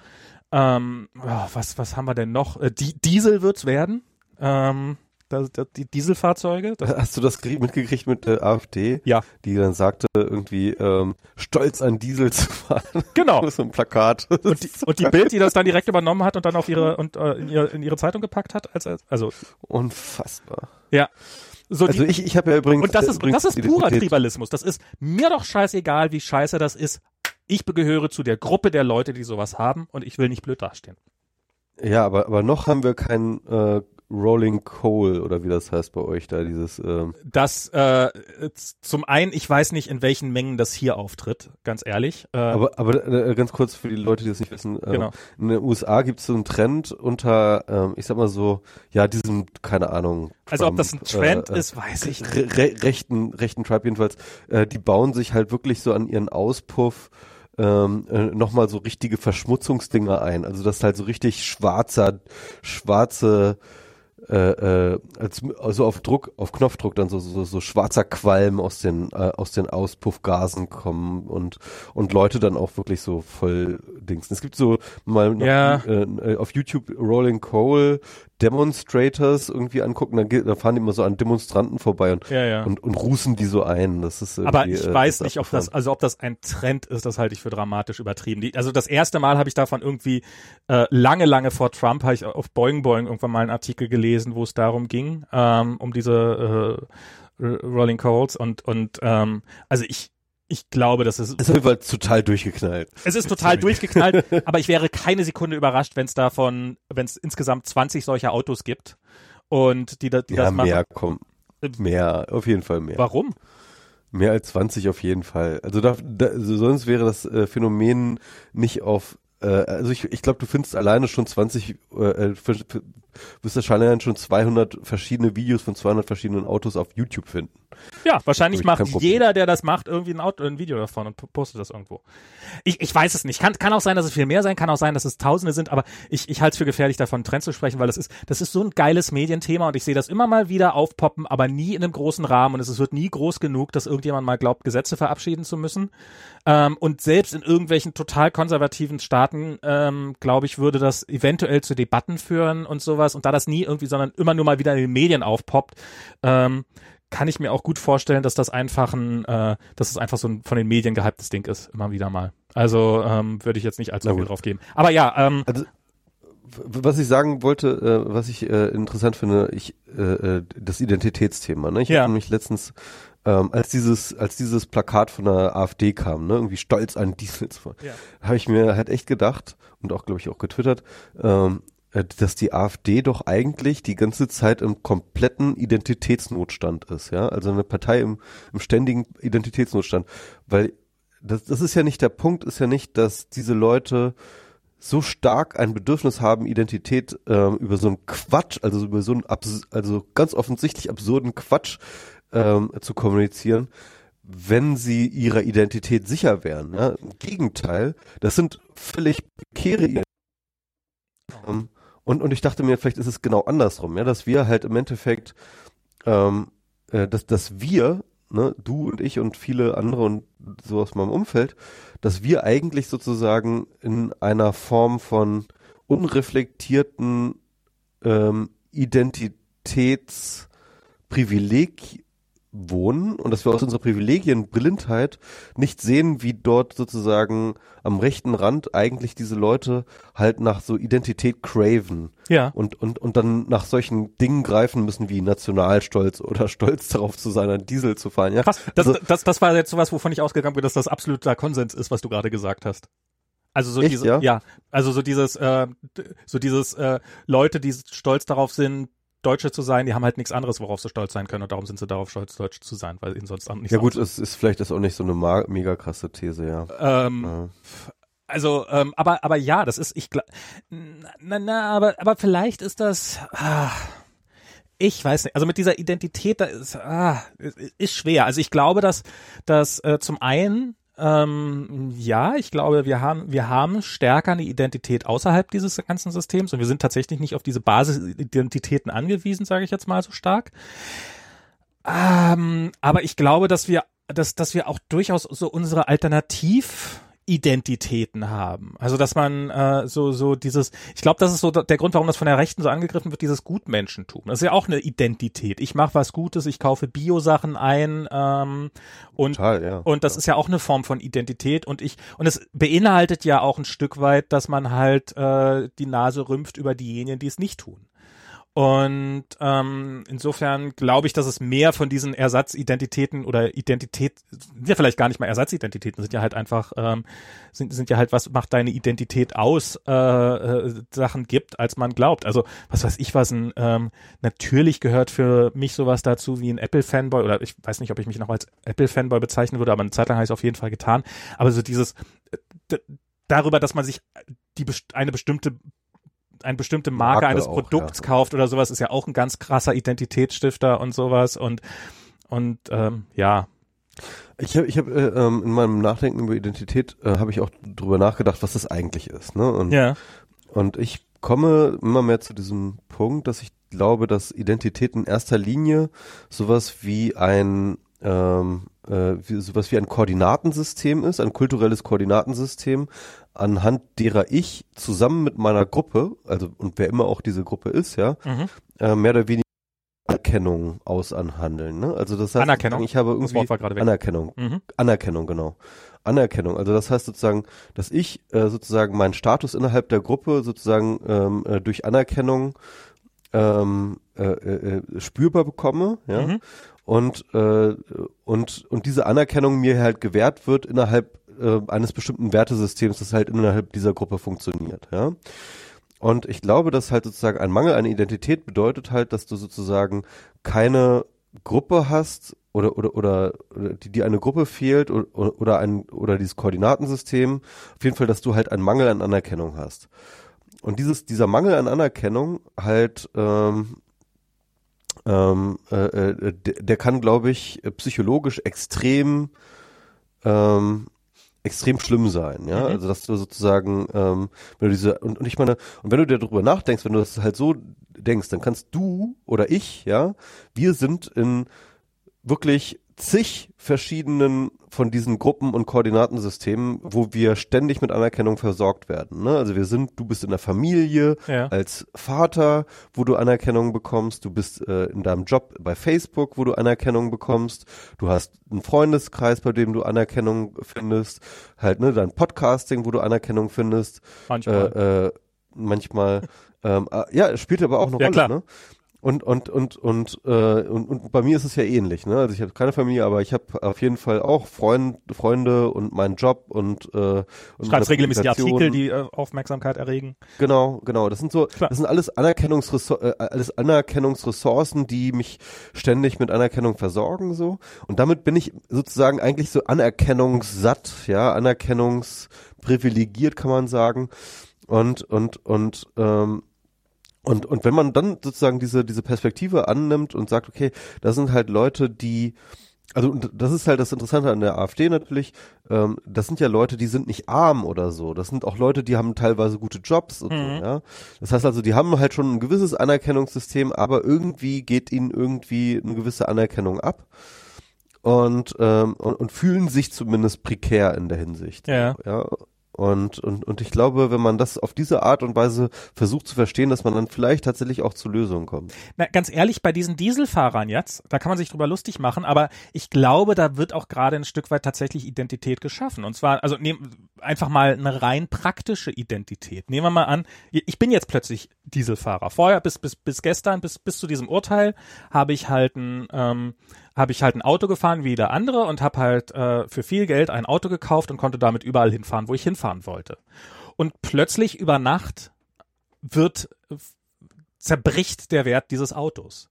Ähm, oh, was, was haben wir denn noch? Äh, die, Diesel wird's werden. Ähm, das, das, die Dieselfahrzeuge. Hast du das mitgekriegt mit der AfD? Ja. Die dann sagte irgendwie ähm, stolz an Diesel zu fahren. [laughs] Genau. so ein Plakat. Und die, und die Bild, die das dann direkt übernommen hat und dann auf ihre und äh, in, ihre, in ihre Zeitung gepackt hat, als also unfassbar. Ja. So also die, ich, ich habe ja übrigens und das ist das ist purer Tribalismus. Das ist mir doch scheißegal, wie scheiße das ist. Ich gehöre zu der Gruppe der Leute, die sowas haben und ich will nicht blöd dastehen. Ja, aber aber noch haben wir keinen äh, Rolling Coal oder wie das heißt bei euch da, dieses ähm Das äh, zum einen, ich weiß nicht, in welchen Mengen das hier auftritt, ganz ehrlich. Äh, aber aber äh, ganz kurz für die Leute, die das nicht wissen, äh, genau. in den USA gibt es so einen Trend unter, ähm, ich sag mal so, ja, diesem, keine Ahnung. Trump, also ob das ein Trend äh, ist, weiß ich nicht. Re rechten, rechten Tribe jedenfalls, äh, die bauen sich halt wirklich so an ihren Auspuff ähm, äh, nochmal so richtige Verschmutzungsdinger ein. Also das ist halt so richtig schwarzer, schwarze äh, äh, als, also auf Druck, auf Knopfdruck dann so, so, so schwarzer Qualm aus den, äh, aus den Auspuffgasen kommen und, und Leute dann auch wirklich so voll Dings. Es gibt so mal noch, ja. äh, auf YouTube Rolling Coal Demonstrators irgendwie angucken, dann, da fahren die immer so an Demonstranten vorbei und, ja, ja. und, und rußen die so ein. Das ist Aber ich äh, weiß nicht, ob das, also ob das ein Trend ist, das halte ich für dramatisch übertrieben. Die, also das erste Mal habe ich davon irgendwie äh, lange, lange vor Trump, habe ich auf Boing Boing irgendwann mal einen Artikel gelesen, wo es darum ging, ähm, um diese äh, Rolling Coals und, und ähm, also ich, ich glaube, das ist. Es ist total durchgeknallt. Es ist total durchgeknallt, [laughs] aber ich wäre keine Sekunde überrascht, wenn es davon, wenn es insgesamt 20 solcher Autos gibt und die, die ja, das machen. Mehr, komm. Mehr, auf jeden Fall mehr. Warum? Mehr als 20 auf jeden Fall. Also, da, da, also sonst wäre das äh, Phänomen nicht auf äh, also ich, ich glaube, du findest alleine schon 20, äh, wirst wahrscheinlich schon 200 verschiedene Videos von 200 verschiedenen Autos auf YouTube finden. Ja, wahrscheinlich macht jeder, der das macht, irgendwie ein, Auto, ein Video davon und postet das irgendwo. Ich, ich weiß es nicht. Kann, kann auch sein, dass es viel mehr sein, kann auch sein, dass es Tausende sind, aber ich, ich halte es für gefährlich, davon Trend zu sprechen, weil das ist, das ist so ein geiles Medienthema und ich sehe das immer mal wieder aufpoppen, aber nie in einem großen Rahmen und es wird nie groß genug, dass irgendjemand mal glaubt, Gesetze verabschieden zu müssen. Ähm, und selbst in irgendwelchen total konservativen Staaten, ähm, glaube ich, würde das eventuell zu Debatten führen und sowas. Und da das nie irgendwie, sondern immer nur mal wieder in den Medien aufpoppt, ähm, kann ich mir auch gut vorstellen, dass das einfach ein, äh, dass es einfach so ein von den Medien gehyptes Ding ist, immer wieder mal. Also ähm, würde ich jetzt nicht allzu viel drauf geben. Aber ja, ähm, also, was ich sagen wollte, äh, was ich äh, interessant finde, ich äh, äh das Identitätsthema. Ne? Ich ja. habe nämlich letztens, ähm, als dieses als dieses Plakat von der AfD kam, ne, irgendwie stolz an Diesel ja. habe ich mir halt echt gedacht und auch glaube ich auch getwittert, ähm, äh, dass die AfD doch eigentlich die ganze Zeit im kompletten Identitätsnotstand ist, ja, also eine Partei im, im ständigen Identitätsnotstand, weil das, das ist ja nicht der Punkt, ist ja nicht, dass diese Leute so stark ein Bedürfnis haben, Identität äh, über so einen Quatsch, also über so einen also ganz offensichtlich absurden Quatsch ähm, zu kommunizieren, wenn sie ihrer Identität sicher wären. Ja? Im Gegenteil, das sind völlig prekäre ähm, und, und ich dachte mir, vielleicht ist es genau andersrum, ja, dass wir halt im Endeffekt, ähm, äh, dass, dass wir, ne, du und ich und viele andere und so aus meinem Umfeld, dass wir eigentlich sozusagen in einer Form von unreflektierten ähm, Identitätsprivileg wohnen und dass wir aus unserer Privilegienblindheit nicht sehen, wie dort sozusagen am rechten Rand eigentlich diese Leute halt nach so Identität craven. Ja. Und, und, und dann nach solchen Dingen greifen müssen wie Nationalstolz oder [laughs] stolz darauf zu sein, an Diesel zu fahren. Ja? Krass. Das, also, das, das war jetzt sowas, wovon ich ausgegangen bin, dass das absoluter Konsens ist, was du gerade gesagt hast. Also so Echt, diese, ja? ja, also so dieses, äh, so dieses äh, Leute, die stolz darauf sind, Deutsche zu sein, die haben halt nichts anderes, worauf sie stolz sein können und darum sind sie darauf stolz, Deutsche zu sein, weil ihnen sonst nichts Ja gut, es ist vielleicht das auch nicht so eine mega krasse These, ja. Ähm, ja. Also, ähm, aber, aber ja, das ist, ich glaube, na, na, aber, aber vielleicht ist das, ah, ich weiß nicht, also mit dieser Identität, da ist, ah, ist schwer. Also ich glaube, dass, dass äh, zum einen ähm, ja, ich glaube, wir haben, wir haben stärker eine Identität außerhalb dieses ganzen Systems und wir sind tatsächlich nicht auf diese Basisidentitäten angewiesen, sage ich jetzt mal so stark. Ähm, aber ich glaube, dass wir, dass, dass wir auch durchaus so unsere Alternativ Identitäten haben. Also dass man äh, so so dieses, ich glaube, das ist so der Grund, warum das von der Rechten so angegriffen wird, dieses Gutmenschentum. Das ist ja auch eine Identität. Ich mache was Gutes, ich kaufe Bio-Sachen ein ähm, und Total, ja. und das ja. ist ja auch eine Form von Identität und ich und es beinhaltet ja auch ein Stück weit, dass man halt äh, die Nase rümpft über diejenigen, die es nicht tun. Und ähm, insofern glaube ich, dass es mehr von diesen Ersatzidentitäten oder Identität, sind ja vielleicht gar nicht mal Ersatzidentitäten, sind ja halt einfach, ähm, sind, sind ja halt, was macht deine Identität aus, äh, äh, Sachen gibt, als man glaubt. Also was weiß ich was, ein, ähm, natürlich gehört für mich sowas dazu wie ein Apple-Fanboy oder ich weiß nicht, ob ich mich noch als Apple-Fanboy bezeichnen würde, aber eine Zeit lang habe ich es auf jeden Fall getan. Aber so dieses darüber, dass man sich die eine bestimmte eine bestimmte Marke, Marke eines auch, Produkts ja. kauft oder sowas, ist ja auch ein ganz krasser Identitätsstifter und sowas und und ähm, ja. Ich habe ich hab, äh, ähm, in meinem Nachdenken über Identität äh, habe ich auch drüber nachgedacht, was das eigentlich ist. Ne? Und, ja. und ich komme immer mehr zu diesem Punkt, dass ich glaube, dass Identität in erster Linie sowas wie ein ähm, äh, wie, sowas wie ein Koordinatensystem ist, ein kulturelles Koordinatensystem, anhand derer ich zusammen mit meiner Gruppe, also und wer immer auch diese Gruppe ist, ja, mhm. äh, mehr oder weniger Anerkennung aus anhandeln. Ne? Also das heißt, Anerkennung. ich habe irgendwie. Anerkennung, mhm. Anerkennung genau, Anerkennung. Also das heißt sozusagen, dass ich äh, sozusagen meinen Status innerhalb der Gruppe sozusagen ähm, äh, durch Anerkennung ähm, äh, äh, äh spürbar bekomme, ja. Mhm. Und, äh, und, und diese Anerkennung mir halt gewährt wird innerhalb äh, eines bestimmten Wertesystems, das halt innerhalb dieser Gruppe funktioniert, ja. Und ich glaube, dass halt sozusagen ein Mangel an Identität bedeutet halt, dass du sozusagen keine Gruppe hast oder oder oder die die eine Gruppe fehlt oder, oder ein oder dieses Koordinatensystem auf jeden Fall dass du halt einen Mangel an Anerkennung hast und dieses dieser Mangel an Anerkennung halt ähm, ähm, äh, äh der, kann glaube ich psychologisch extrem ähm, extrem schlimm sein, ja. Mhm. Also dass du sozusagen, ähm, wenn du diese und, und ich meine, und wenn du dir darüber nachdenkst, wenn du das halt so denkst, dann kannst du oder ich, ja, wir sind in wirklich zig verschiedenen von diesen Gruppen und Koordinatensystemen, wo wir ständig mit Anerkennung versorgt werden. Ne? Also wir sind, du bist in der Familie ja. als Vater, wo du Anerkennung bekommst, du bist äh, in deinem Job bei Facebook, wo du Anerkennung bekommst, du hast einen Freundeskreis, bei dem du Anerkennung findest, halt ne, dein Podcasting, wo du Anerkennung findest. Manchmal. Äh, äh, manchmal. ähm, äh, ja, spielt aber auch eine ja, Rolle. Klar. Ne? Und und und und, äh, und und bei mir ist es ja ähnlich, ne? Also ich habe keine Familie, aber ich habe auf jeden Fall auch Freund, Freunde und meinen Job und äh, und schreibst regelmäßig Artikel, die äh, Aufmerksamkeit erregen. Genau, genau. Das sind so, Klar. das sind alles Anerkennungsressourcen, äh, alles Anerkennungsressourcen, die mich ständig mit Anerkennung versorgen so. Und damit bin ich sozusagen eigentlich so anerkennungssatt, ja, anerkennungsprivilegiert kann man sagen. Und und und ähm, und, und wenn man dann sozusagen diese, diese Perspektive annimmt und sagt, okay, das sind halt Leute, die, also und das ist halt das Interessante an der AfD natürlich, ähm, das sind ja Leute, die sind nicht arm oder so. Das sind auch Leute, die haben teilweise gute Jobs und mhm. so, ja. Das heißt also, die haben halt schon ein gewisses Anerkennungssystem, aber irgendwie geht ihnen irgendwie eine gewisse Anerkennung ab. Und, ähm, und, und fühlen sich zumindest prekär in der Hinsicht. Ja. ja. Und, und, und ich glaube, wenn man das auf diese Art und Weise versucht zu verstehen, dass man dann vielleicht tatsächlich auch zu Lösungen kommt. Na, ganz ehrlich, bei diesen Dieselfahrern jetzt, da kann man sich drüber lustig machen, aber ich glaube, da wird auch gerade ein Stück weit tatsächlich Identität geschaffen. Und zwar, also nehm, einfach mal eine rein praktische Identität. Nehmen wir mal an, ich bin jetzt plötzlich Dieselfahrer. Vorher, bis, bis, bis gestern, bis, bis zu diesem Urteil, habe ich halt ein, ähm, habe ich halt ein Auto gefahren wie jeder andere und habe halt äh, für viel Geld ein Auto gekauft und konnte damit überall hinfahren, wo ich hinfahren wollte. Und plötzlich über Nacht wird zerbricht der Wert dieses Autos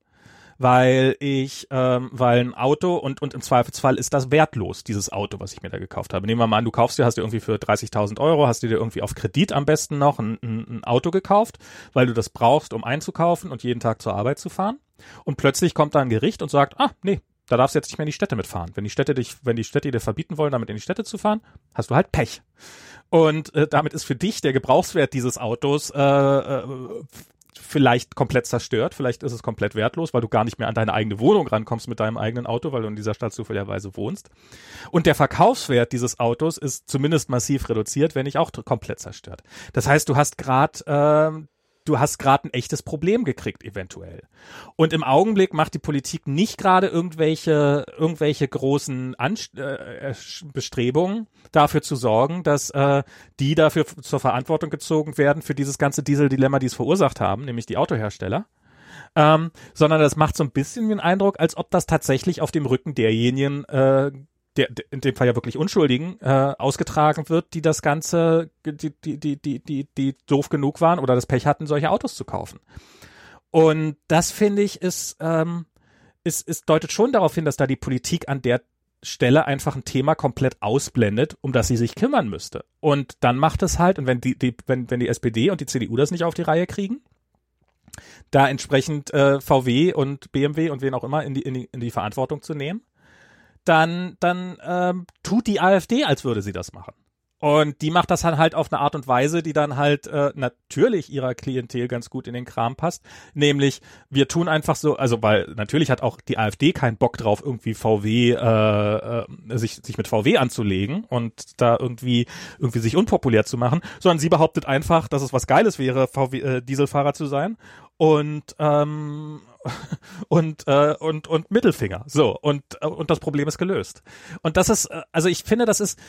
weil ich, ähm, weil ein Auto und, und im Zweifelsfall ist das wertlos, dieses Auto, was ich mir da gekauft habe. Nehmen wir mal an, du kaufst dir, hast dir irgendwie für 30.000 Euro, hast dir irgendwie auf Kredit am besten noch ein, ein, ein Auto gekauft, weil du das brauchst, um einzukaufen und jeden Tag zur Arbeit zu fahren. Und plötzlich kommt da ein Gericht und sagt, ah, nee, da darfst du jetzt nicht mehr in die Städte mitfahren. Wenn die Städte dich, wenn die Städte dir verbieten wollen, damit in die Städte zu fahren, hast du halt Pech. Und äh, damit ist für dich der Gebrauchswert dieses Autos äh, äh, vielleicht komplett zerstört, vielleicht ist es komplett wertlos, weil du gar nicht mehr an deine eigene Wohnung rankommst mit deinem eigenen Auto, weil du in dieser Stadt zufälligerweise wohnst. Und der Verkaufswert dieses Autos ist zumindest massiv reduziert, wenn nicht auch komplett zerstört. Das heißt, du hast gerade äh, du hast gerade ein echtes Problem gekriegt, eventuell. Und im Augenblick macht die Politik nicht gerade irgendwelche, irgendwelche großen Anst äh, Bestrebungen, dafür zu sorgen, dass äh, die dafür zur Verantwortung gezogen werden für dieses ganze Dieseldilemma, die es verursacht haben, nämlich die Autohersteller. Ähm, sondern das macht so ein bisschen den Eindruck, als ob das tatsächlich auf dem Rücken derjenigen äh, der, der in dem Fall ja wirklich Unschuldigen äh, ausgetragen wird, die das Ganze, die, die, die, die, die, die doof genug waren oder das Pech hatten, solche Autos zu kaufen. Und das finde ich ist, ähm, ist, ist deutet schon darauf hin, dass da die Politik an der Stelle einfach ein Thema komplett ausblendet, um das sie sich kümmern müsste. Und dann macht es halt, und wenn die, die, wenn, wenn die SPD und die CDU das nicht auf die Reihe kriegen, da entsprechend äh, VW und BMW und wen auch immer in die, in die, in die Verantwortung zu nehmen, dann, dann ähm, tut die AfD, als würde sie das machen. Und die macht das dann halt auf eine Art und Weise, die dann halt äh, natürlich ihrer Klientel ganz gut in den Kram passt. Nämlich, wir tun einfach so, also weil natürlich hat auch die AfD keinen Bock drauf, irgendwie VW, äh, äh, sich, sich mit VW anzulegen und da irgendwie, irgendwie sich unpopulär zu machen, sondern sie behauptet einfach, dass es was Geiles wäre, VW, äh, Dieselfahrer zu sein. Und ähm, und äh, und und Mittelfinger. So und äh, und das Problem ist gelöst. Und das ist äh, also ich finde, das ist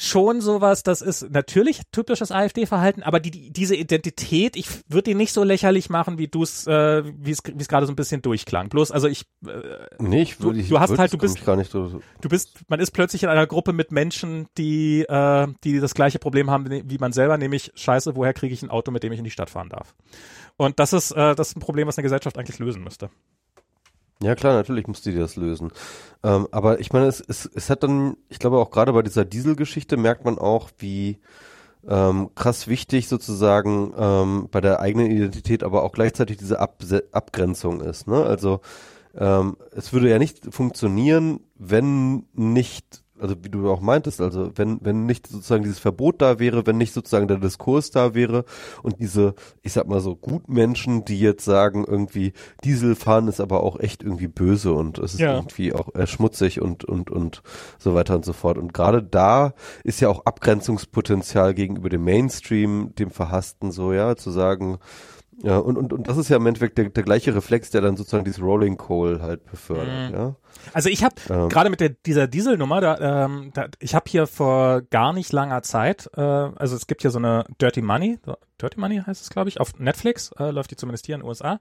schon sowas, das ist natürlich typisches AfD-Verhalten, aber die, die, diese Identität, ich würde die nicht so lächerlich machen, wie du es, äh, wie es gerade so ein bisschen durchklang. Bloß, also ich, äh, nee, ich, du, ich du hast halt, du bist gar nicht so, du bist, man ist plötzlich in einer Gruppe mit Menschen, die, äh, die das gleiche Problem haben wie man selber, nämlich Scheiße, woher kriege ich ein Auto, mit dem ich in die Stadt fahren darf? Und das ist, äh, das ist ein Problem, was eine Gesellschaft eigentlich lösen müsste. Ja klar, natürlich musste die das lösen. Ähm, aber ich meine, es, es, es hat dann, ich glaube auch gerade bei dieser Dieselgeschichte merkt man auch, wie ähm, krass wichtig sozusagen ähm, bei der eigenen Identität, aber auch gleichzeitig diese Ab Abgrenzung ist. Ne? Also ähm, es würde ja nicht funktionieren, wenn nicht also wie du auch meintest, also wenn, wenn nicht sozusagen dieses Verbot da wäre, wenn nicht sozusagen der Diskurs da wäre und diese, ich sag mal so, Gutmenschen, die jetzt sagen, irgendwie Diesel fahren ist aber auch echt irgendwie böse und es ist ja. irgendwie auch äh, schmutzig und, und, und so weiter und so fort. Und gerade da ist ja auch Abgrenzungspotenzial gegenüber dem Mainstream, dem Verhassten so, ja, zu sagen, ja, und, und, und das ist ja im Endeffekt der, der gleiche Reflex, der dann sozusagen dieses Rolling Coal halt befördert, mhm. ja. Also ich habe ähm. gerade mit der, dieser Dieselnummer, da, ähm, da, ich habe hier vor gar nicht langer Zeit, äh, also es gibt hier so eine Dirty Money, Dirty Money heißt es, glaube ich, auf Netflix, äh, läuft die zumindest hier in den USA,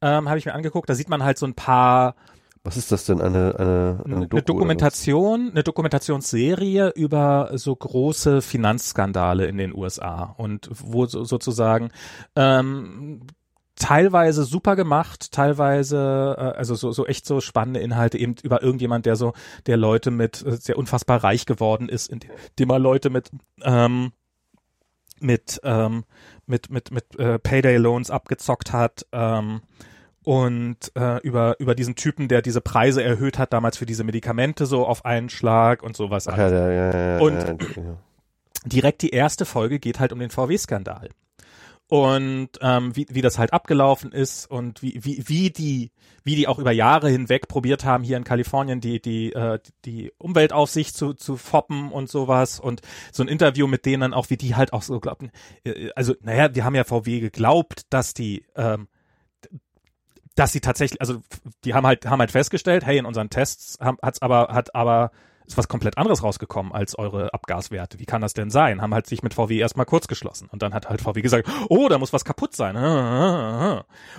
ähm, habe ich mir angeguckt, da sieht man halt so ein paar was ist das denn? Eine, eine, eine, Doku, eine Dokumentation, eine Dokumentationsserie über so große Finanzskandale in den USA und wo so, sozusagen ähm, teilweise super gemacht, teilweise äh, also so so echt so spannende Inhalte eben über irgendjemand, der so der Leute mit äh, sehr unfassbar reich geworden ist, indem er Leute mit ähm, mit ähm, mit mit mit äh, Payday Loans abgezockt hat. Ähm, und äh, über über diesen Typen, der diese Preise erhöht hat damals für diese Medikamente so auf einen Schlag und sowas. Ach, ja, ja, ja, ja, und ja, direkt die erste Folge geht halt um den VW-Skandal und ähm, wie, wie das halt abgelaufen ist und wie, wie, wie die wie die auch über Jahre hinweg probiert haben, hier in Kalifornien die, die, äh, die Umweltaufsicht zu, zu foppen und sowas. Und so ein Interview mit denen auch, wie die halt auch so glaubten, äh, also naja, wir haben ja VW geglaubt, dass die ähm, dass sie tatsächlich, also die haben halt haben halt festgestellt, hey, in unseren Tests haben, hat's aber hat aber ist was komplett anderes rausgekommen als eure Abgaswerte. Wie kann das denn sein? Haben halt sich mit VW erstmal kurz geschlossen. Und dann hat halt VW gesagt, oh, da muss was kaputt sein.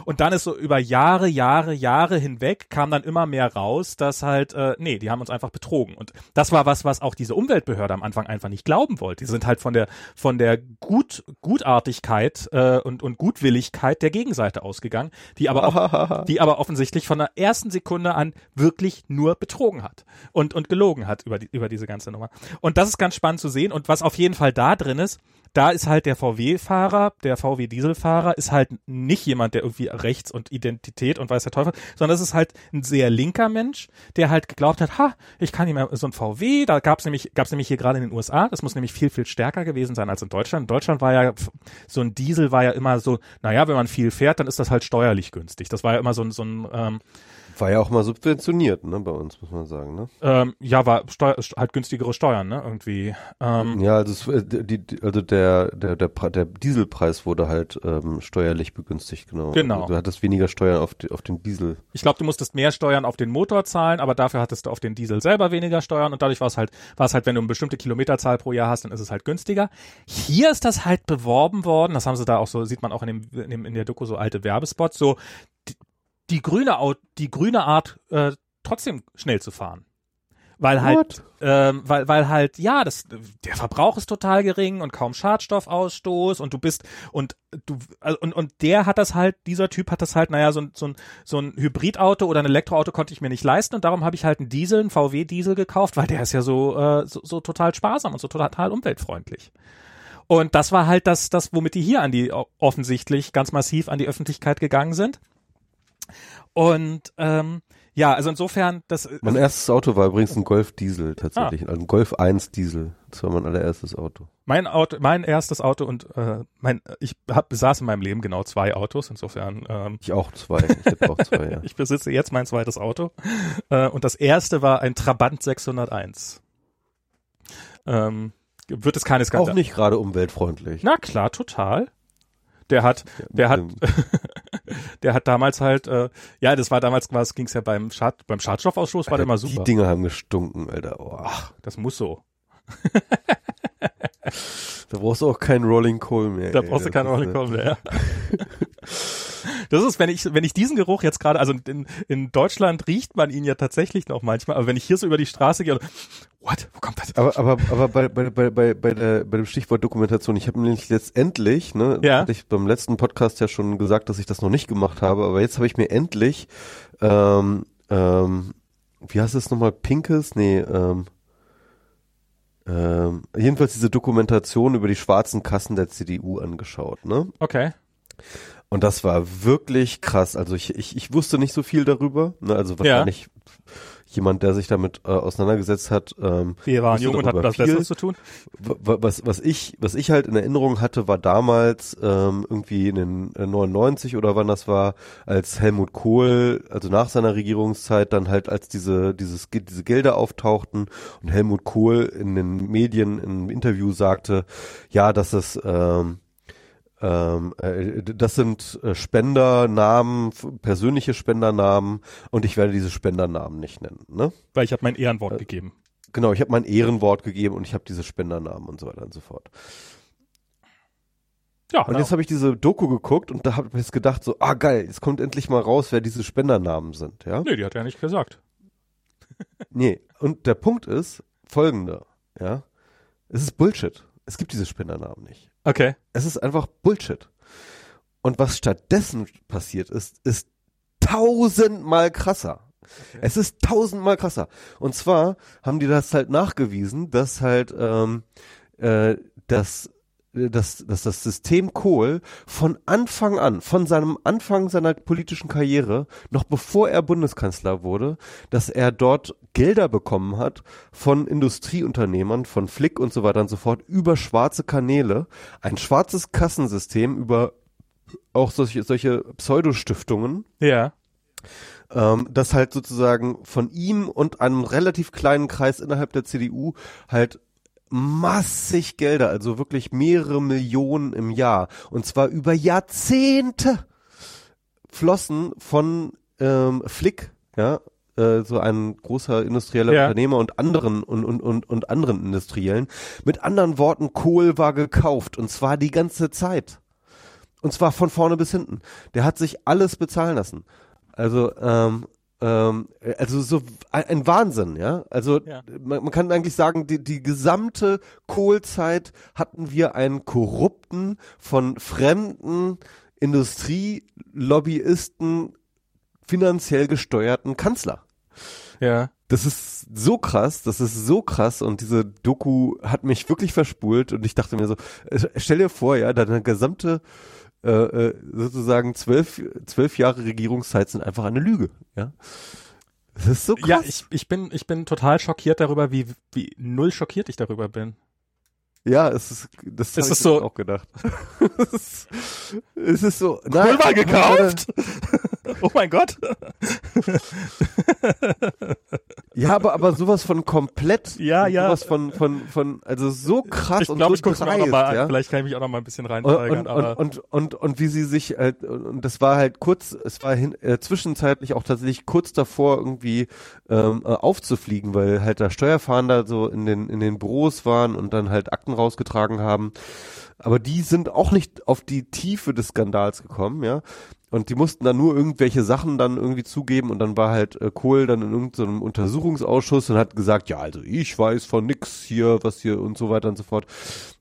Und dann ist so über Jahre, Jahre, Jahre hinweg kam dann immer mehr raus, dass halt, äh, nee, die haben uns einfach betrogen. Und das war was, was auch diese Umweltbehörde am Anfang einfach nicht glauben wollte. Die sind halt von der, von der Gut, Gutartigkeit äh, und, und Gutwilligkeit der Gegenseite ausgegangen, die aber [laughs] die aber offensichtlich von der ersten Sekunde an wirklich nur betrogen hat und, und gelogen hat über, die, über diese ganze Nummer. Und das ist ganz spannend zu sehen. Und was auf jeden Fall da drin ist, da ist halt der VW-Fahrer, der VW-Dieselfahrer, ist halt nicht jemand, der irgendwie Rechts und Identität und weiß der Teufel, sondern es ist halt ein sehr linker Mensch, der halt geglaubt hat, ha, ich kann nicht mehr so ein VW, da gab's nämlich, gab's nämlich hier gerade in den USA, das muss nämlich viel, viel stärker gewesen sein als in Deutschland. In Deutschland war ja, so ein Diesel war ja immer so, naja, wenn man viel fährt, dann ist das halt steuerlich günstig. Das war ja immer so ein, so ein ähm, war ja auch mal subventioniert, ne, bei uns, muss man sagen, ne? Ähm, ja, war Steu halt günstigere Steuern, ne, irgendwie. Ähm, ja, also, es, die, also der, der, der, der Dieselpreis wurde halt ähm, steuerlich begünstigt, genau. Genau. Also du hattest weniger Steuern auf, die, auf den Diesel. Ich glaube, du musstest mehr Steuern auf den Motor zahlen, aber dafür hattest du auf den Diesel selber weniger Steuern und dadurch war es halt, war es halt, wenn du eine bestimmte Kilometerzahl pro Jahr hast, dann ist es halt günstiger. Hier ist das halt beworben worden, das haben sie da auch so, sieht man auch in, dem, in, dem, in der Doku so alte Werbespots, so die grüne, die grüne Art äh, trotzdem schnell zu fahren. Weil halt, ähm, weil, weil halt, ja, das, der Verbrauch ist total gering und kaum Schadstoffausstoß und du bist, und du, also, und, und der hat das halt, dieser Typ hat das halt, naja, so, ein so ein, so ein Hybridauto oder ein Elektroauto konnte ich mir nicht leisten und darum habe ich halt einen Diesel, einen VW-Diesel gekauft, weil der ist ja so, äh, so, so total sparsam und so total umweltfreundlich. Und das war halt das, das, womit die hier an die offensichtlich ganz massiv an die Öffentlichkeit gegangen sind. Und ähm, ja, also insofern, das. Mein erstes Auto war übrigens ein Golf Diesel tatsächlich, ah. also ein Golf 1 Diesel. Das war mein allererstes Auto. Mein Auto, mein erstes Auto und äh, mein, ich hab, besaß in meinem Leben genau zwei Autos. Insofern. Ähm, ich auch zwei. Ich hätte auch zwei. Ja. [laughs] ich besitze jetzt mein zweites Auto äh, und das erste war ein Trabant 601. Ähm, wird es keine Skandal. Auch nicht gerade umweltfreundlich. Na klar, total. Der hat, der hat, [laughs] der hat damals halt, äh, ja, das war damals, was ging's ja beim Schad, beim Schadstoffausstoß, war der immer super. Die Dinge haben gestunken, Alter. Oh. Ach, das muss so. [laughs] da brauchst du auch keinen Rolling Coal mehr. Da ey. brauchst du keinen Rolling Coal mehr. Ja. [laughs] Das ist, wenn ich, wenn ich diesen Geruch jetzt gerade, also in, in Deutschland riecht man ihn ja tatsächlich noch manchmal, aber wenn ich hier so über die Straße gehe, what, wo kommt das? Aber, aber, aber bei, bei, bei, bei, bei, der, bei dem Stichwort Dokumentation, ich habe nämlich letztendlich, ne, ja. hatte ich beim letzten Podcast ja schon gesagt, dass ich das noch nicht gemacht habe, aber jetzt habe ich mir endlich, ähm, ähm, wie heißt es nochmal, Pinkes? Nee, ähm, ähm, jedenfalls diese Dokumentation über die schwarzen Kassen der CDU angeschaut, ne? Okay. Und das war wirklich krass. Also ich, ich, ich wusste nicht so viel darüber. Ne? Also wahrscheinlich ja. Jemand, der sich damit äh, auseinandergesetzt hat. Ähm, Wir waren jung und hatten das Besseres zu tun. Was, was, ich, was ich halt in Erinnerung hatte, war damals ähm, irgendwie in den 99 oder wann das war, als Helmut Kohl, also nach seiner Regierungszeit, dann halt als diese, dieses, diese Gelder auftauchten und Helmut Kohl in den Medien im Interview sagte, ja, dass es ähm, ähm, äh, das sind äh, Spendernamen, persönliche Spendernamen und ich werde diese Spendernamen nicht nennen. Ne? Weil ich habe mein Ehrenwort äh, gegeben. Genau, ich habe mein Ehrenwort gegeben und ich habe diese Spendernamen und so weiter und so fort. Ja, und genau. jetzt habe ich diese Doku geguckt und da habe ich jetzt gedacht so, ah geil, jetzt kommt endlich mal raus, wer diese Spendernamen sind, ja? Nee, die hat er ja nicht gesagt. [laughs] nee, und der Punkt ist folgender, ja? Es ist Bullshit. Es gibt diese Spendernamen nicht. Okay. Es ist einfach Bullshit. Und was stattdessen passiert ist, ist tausendmal krasser. Okay. Es ist tausendmal krasser. Und zwar haben die das halt nachgewiesen, dass halt ähm, äh, das dass, dass das System Kohl von Anfang an, von seinem Anfang seiner politischen Karriere, noch bevor er Bundeskanzler wurde, dass er dort Gelder bekommen hat von Industrieunternehmern, von Flick und so weiter und so fort, über schwarze Kanäle, ein schwarzes Kassensystem über auch solche, solche Pseudostiftungen. Ja. Ähm, das halt sozusagen von ihm und einem relativ kleinen Kreis innerhalb der CDU halt massig Gelder, also wirklich mehrere Millionen im Jahr und zwar über Jahrzehnte flossen von ähm, Flick, ja, äh, so ein großer industrieller Ja. Unternehmer und anderen und, und, und, und anderen Industriellen. Mit anderen Worten, Kohl war gekauft und zwar die ganze Zeit. Und zwar von vorne bis hinten. Der hat sich alles bezahlen lassen. Also, ähm, ähm, also so ein, Wahnsinn, ja. Also Ja. man, man kann eigentlich sagen, die, die gesamte Kohlzeit hatten wir einen korrupten, von fremden Industrielobbyisten finanziell gesteuerten Kanzler. Ja. Das ist so krass, das ist so krass und diese Doku hat mich wirklich verspult und ich dachte mir so, äh, stell dir vor, ja, deine gesamte äh, äh, sozusagen zwölf, zwölf Jahre Regierungszeit sind einfach eine Lüge, ja. Das ist so krass. Ja, ich, ich bin, ich bin total schockiert darüber, wie, wie null schockiert ich darüber bin. Ja, es ist, das Es hab ist ich so- auch gedacht. es, [laughs] ist, es ist so, nein, war gekauft? [laughs] oh mein Gott. Ja, aber, aber sowas von komplett, Ja, ja. sowas von, von, von, also so krass Ich und glaube, so ich gucke mir auch noch dreist, mal an. ja. Vielleicht kann ich mich auch noch mal ein bisschen Und, reinsteigern. und, und, und, und, und wie sie sich, äh, und das war halt kurz, es war hin, äh, zwischenzeitlich auch tatsächlich kurz davor irgendwie ähm, äh, aufzufliegen, weil halt da Steuerfahnder so in den, in den Büros waren und dann halt Akten rausgetragen haben. Aber die sind auch nicht auf die Tiefe des Skandals gekommen, ja. Und die mussten dann nur irgendwelche Sachen dann irgendwie zugeben und dann war halt äh, Kohl dann in irgendeinem Untersuchungsausschuss und hat gesagt, ja, also ich weiß von nix hier, was hier und so weiter und so fort.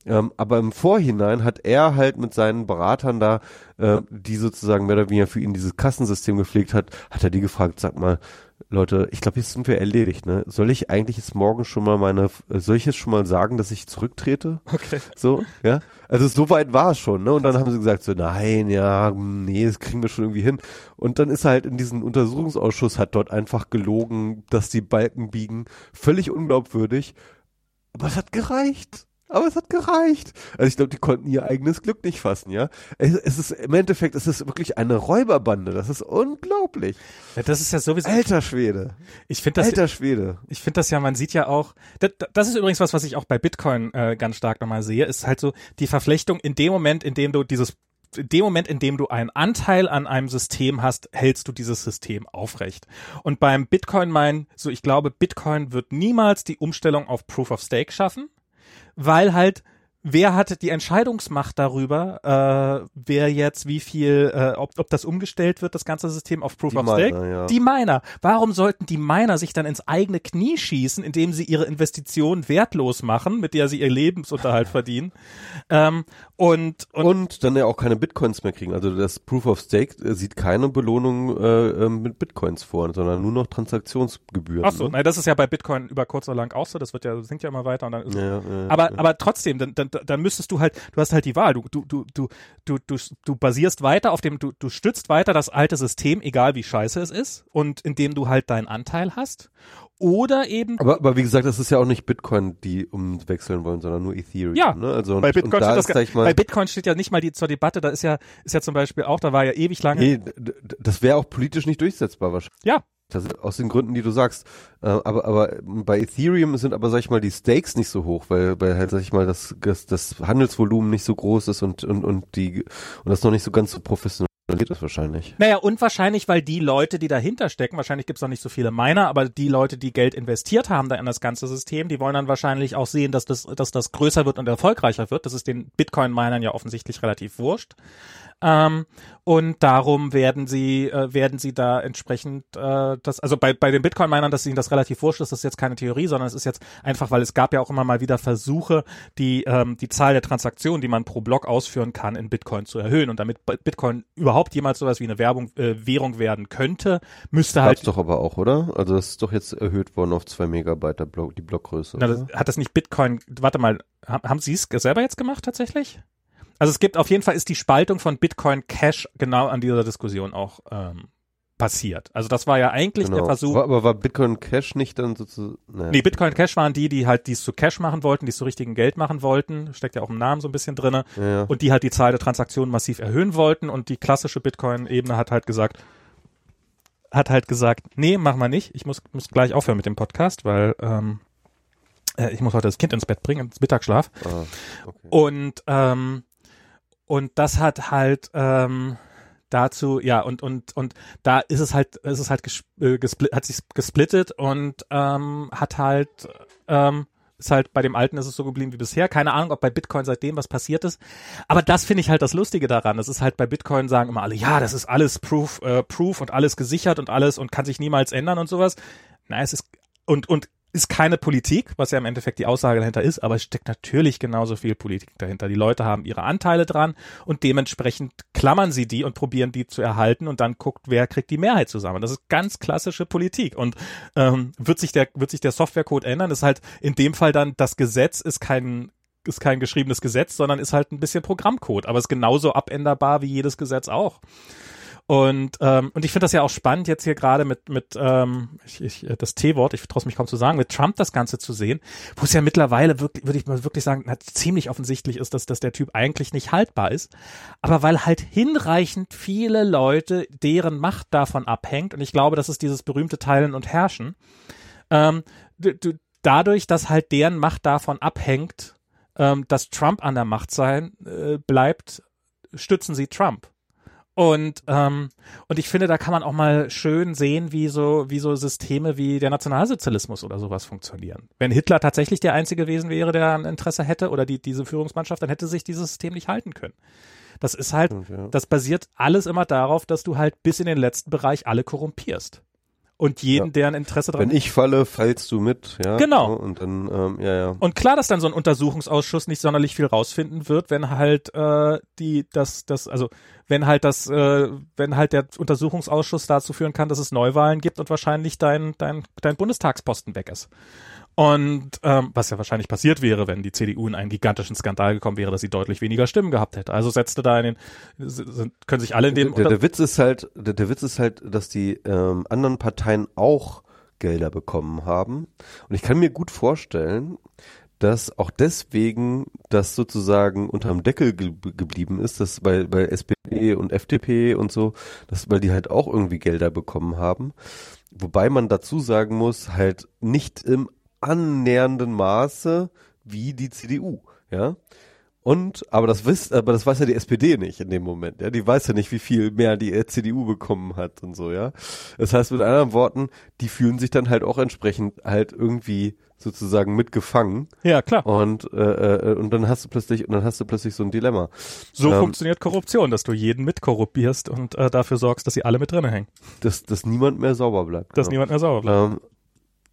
Ähm, aber im Vorhinein hat er halt mit seinen Beratern da, äh, die sozusagen mehr oder weniger für ihn dieses Kassensystem gepflegt hat, hat er die gefragt, sag mal, Leute, ich glaube, jetzt sind wir erledigt, ne? Soll ich eigentlich jetzt morgen schon mal meine, äh, soll ich jetzt schon mal sagen, dass ich zurücktrete? okay. So, ja. Also so weit war es schon, ne? Und dann haben sie gesagt, so, nein, ja, hm, nee, das kriegen wir schon irgendwie hin. Und dann ist er halt in diesem Untersuchungsausschuss, hat dort einfach gelogen, dass die Balken biegen. Völlig unglaubwürdig. Aber es hat gereicht. Aber es hat gereicht. Also ich glaube, die konnten ihr eigenes Glück nicht fassen, ja. Es, es ist im Endeffekt, es ist wirklich eine Räuberbande. Das ist unglaublich. Ja, das ist ja sowieso. Alter Schwede. Ich finde das, Alter Schwede. ich finde das ja, man sieht ja auch, das, das ist übrigens was, was ich auch bei Bitcoin äh, ganz stark nochmal sehe, ist halt so die Verflechtung in dem Moment, in dem du dieses in dem Moment, in dem du einen Anteil an einem System hast, hältst du dieses System aufrecht. Und beim Bitcoin-Mine, so ich glaube, Bitcoin wird niemals die Umstellung auf Proof of Stake schaffen, weil halt Wer hat die Entscheidungsmacht darüber, äh, wer jetzt wie viel, äh, ob, ob das umgestellt wird, das ganze System auf Proof Die of Miner, Stake? ja. Die Miner. Warum sollten die Miner sich dann ins eigene Knie schießen, indem sie ihre Investition wertlos machen, mit der sie ihr Lebensunterhalt [laughs] verdienen? Ähm, und, und, Und dann ja auch keine Bitcoins mehr kriegen. Also das Proof of Stake äh, sieht keine Belohnung äh, ähm, mit Bitcoins vor, sondern nur noch Transaktionsgebühren. ach so, ne? das ist ja bei Bitcoin über kurz oder lang auch so, das wird ja, sinkt ja immer weiter und dann ist Ja, ja, ja, aber, aber trotzdem, dann, dann, dann müsstest du halt, du hast halt die Wahl. Du, du, du, du, du, du, du basierst weiter auf dem, du, du stützt weiter das alte System, egal wie scheiße es ist, und indem du halt deinen Anteil hast. Oder eben Aber, aber wie gesagt, das ist ja auch nicht Bitcoin, die umwechseln wollen, sondern nur Ethereum. Ja, ne? also bei und, Bitcoin, und da steht das, mal, bei Bitcoin steht ja nicht mal die zur Debatte, da ist ja, ist ja zum Beispiel auch, da war ja ewig lange. nee, das wäre auch politisch nicht durchsetzbar wahrscheinlich. Ja, Das, aus den Gründen, die du sagst. Äh, aber, aber bei Ethereum sind aber, sag ich mal, die Stakes nicht so hoch, weil, weil halt, sag ich mal, das, das, das Handelsvolumen nicht so groß ist und, und, und die, und das noch nicht so ganz so professionell ist wahrscheinlich. Naja, und wahrscheinlich, weil die Leute, die dahinter stecken, wahrscheinlich gibt's noch nicht so viele Miner, aber die Leute, die Geld investiert haben da in das ganze System, die wollen dann wahrscheinlich auch sehen, dass das, dass das größer wird und erfolgreicher wird. Das ist den Bitcoin-Minern ja offensichtlich relativ wurscht. Ähm, und darum werden sie, äh, werden sie da entsprechend äh, das, also bei, bei den Bitcoin-Minern, dass ihnen das relativ wurscht ist, das ist jetzt keine Theorie, sondern es ist jetzt einfach, weil es gab ja auch immer mal wieder Versuche, die, ähm, die Zahl der Transaktionen, die man pro Block ausführen kann, in Bitcoin zu erhöhen. Und damit Bitcoin überhaupt jemals sowas wie eine Werbung, äh, Währung werden könnte, müsste Gab's halt doch aber auch, oder? Also das ist doch jetzt erhöht worden auf zwei Megabyte der Block, die Blockgröße. Na, das, hat das nicht Bitcoin, warte mal, ha- haben Sie es selber jetzt gemacht tatsächlich? Also es gibt auf jeden Fall ist die Spaltung von Bitcoin Cash genau an dieser Diskussion auch ähm, passiert. Also das war ja eigentlich der Versuch. War, aber war Bitcoin Cash nicht dann sozusagen? Naja. Nee, Bitcoin Cash waren die, die halt dies zu Cash machen wollten, die es zu richtigen Geld machen wollten, steckt ja auch im Namen so ein bisschen drinne, Ja, und die halt die Zahl der Transaktionen massiv erhöhen wollten und die klassische Bitcoin-Ebene hat halt gesagt, hat halt gesagt, nee, machen wir nicht. Ich muss, muss gleich aufhören mit dem Podcast, weil ähm, äh, ich muss heute das Kind ins Bett bringen, ins Mittagsschlaf. Ah, okay. Und ähm, und das hat halt ähm, dazu, ja, und, und, und da ist es halt, ist es halt äh, gesplit, hat sich gesplittet und ähm, hat halt, ähm, ist halt bei dem alten ist es so geblieben wie bisher. Keine Ahnung, ob bei Bitcoin seitdem was passiert ist. Aber das finde ich halt das Lustige daran. Das ist halt bei Bitcoin sagen immer alle, ja, das ist alles Proof, äh, Proof und alles gesichert und alles und kann sich niemals ändern und sowas. Na, es ist und und ist keine Politik, was ja im Endeffekt die Aussage dahinter ist, aber es steckt natürlich genauso viel Politik dahinter. Die Leute haben ihre Anteile dran und dementsprechend klammern sie die und probieren die zu erhalten und dann guckt, wer kriegt die Mehrheit zusammen. Das ist ganz klassische Politik und ähm, wird sich der wird sich der Softwarecode ändern? ist halt in dem Fall dann das Gesetz ist kein ist kein geschriebenes Gesetz, sondern ist halt ein bisschen Programmcode, aber ist genauso abänderbar wie jedes Gesetz auch. Und, ähm, und ich finde das ja auch spannend, jetzt hier gerade mit, mit ähm, ich, ich, das T-Wort, ich traue mich kaum zu sagen, mit Trump das Ganze zu sehen, wo es ja mittlerweile wirklich, würde ich mal wirklich sagen, ziemlich offensichtlich ist, dass, dass der Typ eigentlich nicht haltbar ist. Aber weil halt hinreichend viele Leute, deren Macht davon abhängt, und ich glaube, das ist dieses berühmte Teilen und Herrschen, ähm, du, du, dadurch, dass halt deren Macht davon abhängt, ähm, dass Trump an der Macht sein äh, bleibt, stützen sie Trump. Und, ähm, und ich finde, da kann man auch mal schön sehen, wie so, wie so Systeme wie der Nationalsozialismus oder sowas funktionieren. Wenn Hitler tatsächlich der Einzige gewesen wäre, der ein Interesse hätte oder die, diese Führungsmannschaft, dann hätte sich dieses System nicht halten können. Das ist halt, das basiert alles immer darauf, dass du halt bis in den letzten Bereich alle korrumpierst und jeden, ja. deren Interesse dran. Wenn ich falle, fallst du mit, ja. Genau. Und dann, ähm, ja, ja. Und klar, dass dann so ein Untersuchungsausschuss nicht sonderlich viel rausfinden wird, wenn halt äh, die, das, das, also wenn halt das, äh, wenn halt der Untersuchungsausschuss dazu führen kann, dass es Neuwahlen gibt und wahrscheinlich dein, dein, dein Bundestagsposten weg ist. Und ähm, was ja wahrscheinlich passiert wäre, wenn die CDU in einen gigantischen Skandal gekommen wäre, dass sie deutlich weniger Stimmen gehabt hätte. Also setzte da in den, können sich alle in dem. Der, der, der Witz ist halt, der, der Witz ist halt, dass die ähm, anderen Parteien auch Gelder bekommen haben. Und ich kann mir gut vorstellen, dass auch deswegen das sozusagen unterm Deckel ge geblieben ist, dass bei, bei SPD und FDP und so, dass, weil die halt auch irgendwie Gelder bekommen haben. Wobei man dazu sagen muss, halt nicht im annähernden Maße wie die CDU, ja. Und, aber das wisst, aber das weiß ja die SPD nicht in dem Moment, ja. Die weiß ja nicht, wie viel mehr die CDU bekommen hat und so, ja. Das heißt mit anderen Worten, die fühlen sich dann halt auch entsprechend halt irgendwie sozusagen mitgefangen. Ja, klar. Und, äh, äh, und dann hast du plötzlich, und dann hast du plötzlich so ein Dilemma. So ähm, funktioniert Korruption, dass du jeden mitkorrupierst und äh, dafür sorgst, dass sie alle mit drinnen hängen. Dass, dass niemand mehr sauber bleibt. Dass genau. niemand mehr sauber bleibt. Ähm,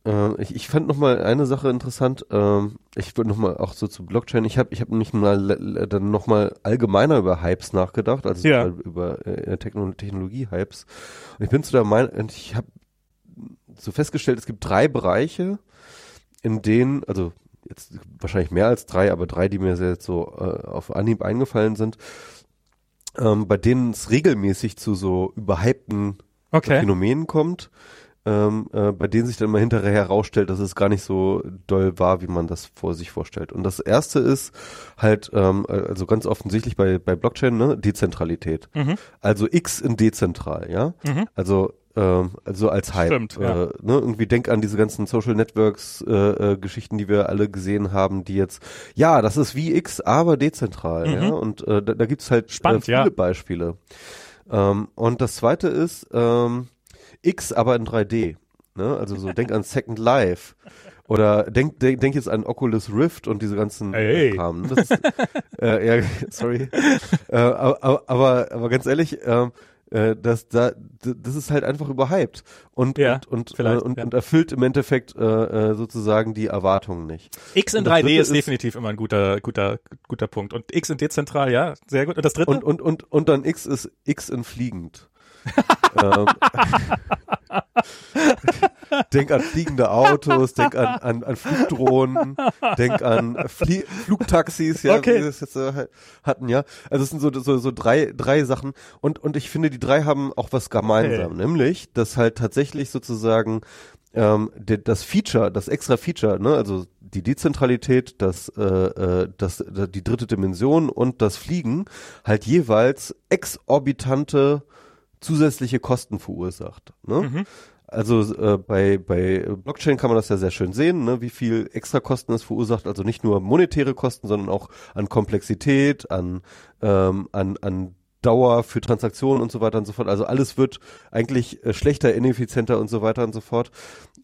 äh, ich, ich fand noch mal eine Sache interessant. Ähm, ich würde noch mal auch so zu Blockchain. Ich habe ich habe nämlich mal dann noch mal allgemeiner über Hypes nachgedacht, also ja. über äh, Technologie-Hypes. Und ich bin zu der Meinung, ich habe so festgestellt, es gibt drei Bereiche, in denen, also jetzt wahrscheinlich mehr als drei, aber drei, die mir jetzt so äh, auf Anhieb eingefallen sind, ähm, bei denen es regelmäßig zu so überhypten okay. Phänomenen kommt ähm, äh, bei denen sich dann mal hinterher herausstellt, dass es gar nicht so doll war, wie man das vor sich vorstellt. Und das erste ist halt, ähm, also ganz offensichtlich bei, bei Blockchain, ne, Dezentralität. Mhm. Also X in dezentral, ja. Mhm. Also ähm, also als Hype. Stimmt, äh, ja. ne, irgendwie denk an diese ganzen Social Networks äh, äh, Geschichten, die wir alle gesehen haben, die jetzt, ja, das ist wie X, aber dezentral, mhm. ja. Und äh, da, da gibt es halt Spannend, äh, viele ja. Beispiele. Ähm, und das zweite ist, ähm, X aber in 3D. Ne? Also so denk an Second Life. Oder denk, denk, denk jetzt an Oculus Rift und diese ganzen hey. Kram. Das äh, ja, sorry. äh, aber, aber, aber ganz ehrlich, ähm, äh, das, da, das ist halt einfach überhyped und, ja, und, und, äh, und, ja. und, erfüllt im Endeffekt äh, äh sozusagen die Erwartungen nicht. X in 3D ist definitiv immer ein guter, guter, guter Punkt. Und X in dezentral, ja, sehr gut. Und das dritte? Und, und, und, und dann X ist X in fliegend ähm, [laughs] denk an fliegende Autos, denk an, an, an Flugdrohnen, denk an Flie Flugtaxis, ja, okay. wie wir das jetzt äh, hatten, ja. Also es sind so, so, so drei, drei Sachen und, und ich finde, die drei haben auch was gemeinsam, okay. nämlich, dass halt tatsächlich sozusagen ähm, das Feature, das extra Feature, ne, also die Dezentralität, das, äh, äh das, die dritte Dimension und das Fliegen halt jeweils exorbitante zusätzliche Kosten verursacht. Ne? Mhm. Also äh, bei, bei Blockchain kann man das ja sehr schön sehen, ne, wie viel Extrakosten es verursacht. Also nicht nur monetäre Kosten, sondern auch an Komplexität, an, ähm, an, an Dauer für Transaktionen und so weiter und so fort. Also alles wird eigentlich äh, schlechter, ineffizienter und so weiter und so fort.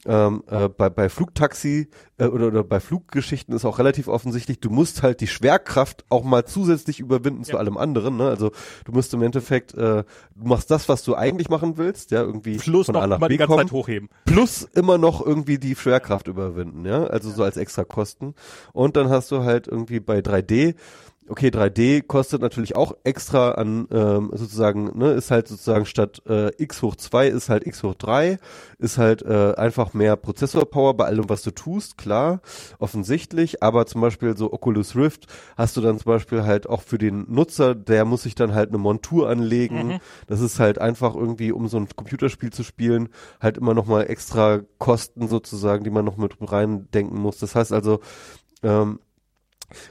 Ähm, äh, bei, bei Flugtaxi äh, oder, oder bei Fluggeschichten ist auch relativ offensichtlich, du musst halt die Schwerkraft auch mal zusätzlich überwinden ja. zu allem anderen. Ne? Also du musst im Endeffekt, äh, du machst das, was du eigentlich machen willst, ja, irgendwie plus von A nach B kommen, hochheben. Plus immer noch irgendwie die Schwerkraft überwinden, ja, also ja. so als extra Kosten. Und dann hast du halt irgendwie bei 3D okay, 3D kostet natürlich auch extra an ähm, sozusagen, ne, ist halt sozusagen statt äh, x hoch 2 ist halt x hoch 3, ist halt äh, einfach mehr Prozessorpower bei allem, was du tust, klar, offensichtlich, aber zum Beispiel so Oculus Rift hast du dann zum Beispiel halt auch für den Nutzer, der muss sich dann halt eine Montur anlegen, mhm. das ist halt einfach irgendwie, um so ein Computerspiel zu spielen, halt immer nochmal extra Kosten sozusagen, die man noch mit reindenken muss, das heißt also, ähm,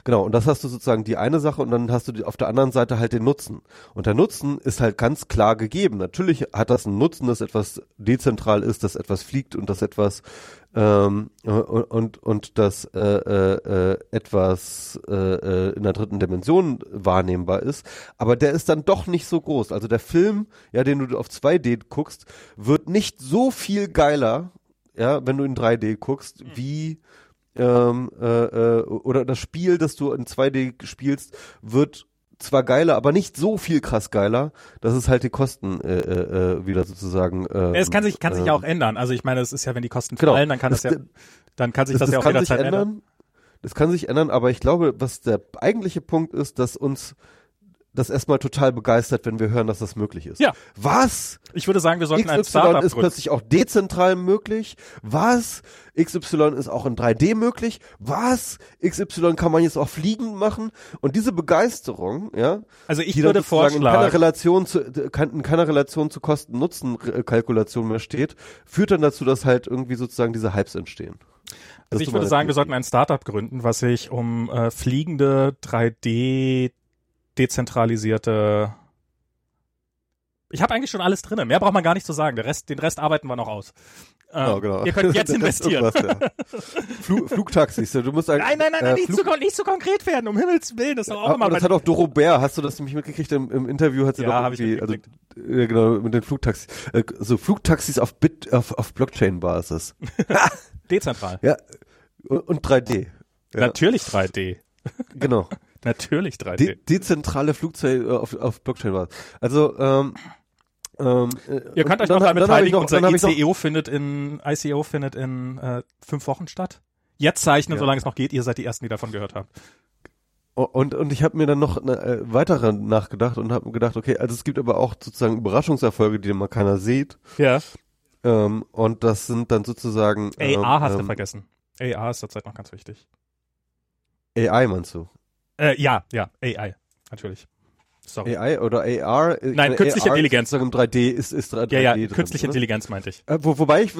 Genau, und das hast du sozusagen die eine Sache und dann hast du auf der anderen Seite halt den Nutzen. Und der Nutzen ist halt ganz klar gegeben. Natürlich hat das einen Nutzen, dass etwas dezentral ist, dass etwas fliegt und dass etwas ähm, und, und, und dass äh, äh, äh etwas äh, äh, in der dritten Dimension wahrnehmbar ist. Aber der ist dann doch nicht so groß. Also der Film, ja, den du auf 2D guckst, wird nicht so viel geiler, ja, wenn du in 3D guckst, mhm. wie ähm, äh, äh, oder das Spiel, das du in 2D spielst, wird zwar geiler, aber nicht so viel krass geiler, dass es halt die Kosten äh, äh, äh wieder sozusagen. Äh, es kann sich kann äh, sich ja auch ändern. Also ich meine, es ist ja, wenn die Kosten genau. fallen, dann kann das, das ja, dann kann sich das, das ja auch jederzeit ändern. ändern. Das kann sich ändern, aber ich glaube, was der eigentliche Punkt ist, dass uns das erstmal total begeistert, wenn wir hören, dass das möglich ist. Ja. Was? Ich würde sagen, wir sollten XY ein Startup ist plötzlich auch dezentral möglich. Was? XY ist auch in 3D möglich. Was? XY kann man jetzt auch fliegend machen. Und diese Begeisterung, ja. Also ich würde vorschlagen, in keiner Relation zu, in keiner Relation zu Kosten-Nutzen-Kalkulation mehr steht, führt dann dazu, dass halt irgendwie sozusagen diese Hypes entstehen. Also ich würde sagen, wir sollten ein Startup gründen, was sich um äh, fliegende 3D dezentralisierte. Ich habe eigentlich schon alles drin. Mehr braucht man gar nicht zu sagen. Der Rest, den Rest arbeiten wir noch aus. Ähm, oh, genau. Ihr könnt jetzt [laughs] investieren. Ja. Flu Flugtaxis. Du musst halt, nein, nein, nein, äh, nicht, zu, nicht zu konkret werden. Um Himmels Willen. Das ist auch immer. Das hat auch Doro Bär. Hast du das nämlich mitgekriegt im, im Interview? Hat sie ja, doch irgendwie, also ja, genau mit den Flugtaxis. Äh, so Flugtaxis auf Bit auf, auf Blockchain-Basis. [laughs] Dezentral. Ja. Und 3D. Ja. Natürlich 3D. Genau. [laughs] Natürlich 3D. De dezentrale Flugzeuge äh, auf, auf Blockchain war. Also ähm, ähm, äh, Ihr könnt euch noch damit beteiligen. Unser ICO findet in ICO findet in äh, fünf Wochen statt. Jetzt zeichnen, ja. solange es noch geht. Ihr seid die ersten, die davon gehört haben. Und, und ich habe mir dann noch eine, äh, weitere nachgedacht und habe gedacht, okay, also es gibt aber auch sozusagen Überraschungserfolge, die immer keiner sieht. Ja. Ähm, und das sind dann sozusagen. Ähm, AR hast ähm, du vergessen. AR ist zurzeit noch ganz wichtig. AI meinst du? Äh, ja, ja, AI, natürlich. Sorry. AI oder AR? Nein, künstliche AR Intelligenz. Im 3D ist, ist 3D Ja, ja, drin, künstliche oder? Intelligenz meinte ich. Äh, wo, wobei ich,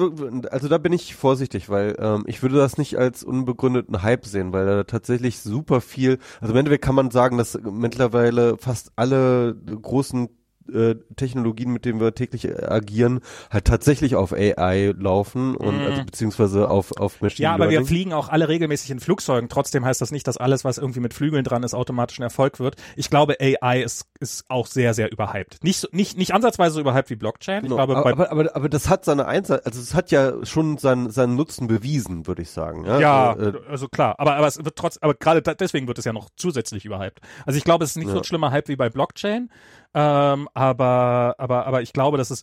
also da bin ich vorsichtig, weil ähm, ich würde das nicht als unbegründeten Hype sehen, weil da tatsächlich super viel, also im Endeffekt kann man sagen, dass mittlerweile fast alle großen äh, Technologien, mit denen wir täglich äh, agieren, halt tatsächlich auf AI laufen und mm. also, beziehungsweise auf auf Machine Ja, aber wir fliegen auch alle regelmäßig in Flugzeugen. Trotzdem heißt das nicht, dass alles, was irgendwie mit Flügeln dran ist, automatisch ein Erfolg wird. Ich glaube, AI ist ist auch sehr sehr überhyped. Nicht nicht nicht ansatzweise so überhyped wie Blockchain. Genau. Ich glaube, aber, aber, aber aber das hat seine Einsatz, also es hat ja schon seinen seinen Nutzen bewiesen, würde ich sagen. Ja, ja also, äh, also klar. Aber aber es wird trotz, aber gerade deswegen wird es ja noch zusätzlich überhyped. Also ich glaube, es ist nicht ja. so ein schlimmer Hype wie bei Blockchain. Ähm, aber, aber, aber ich glaube, dass es,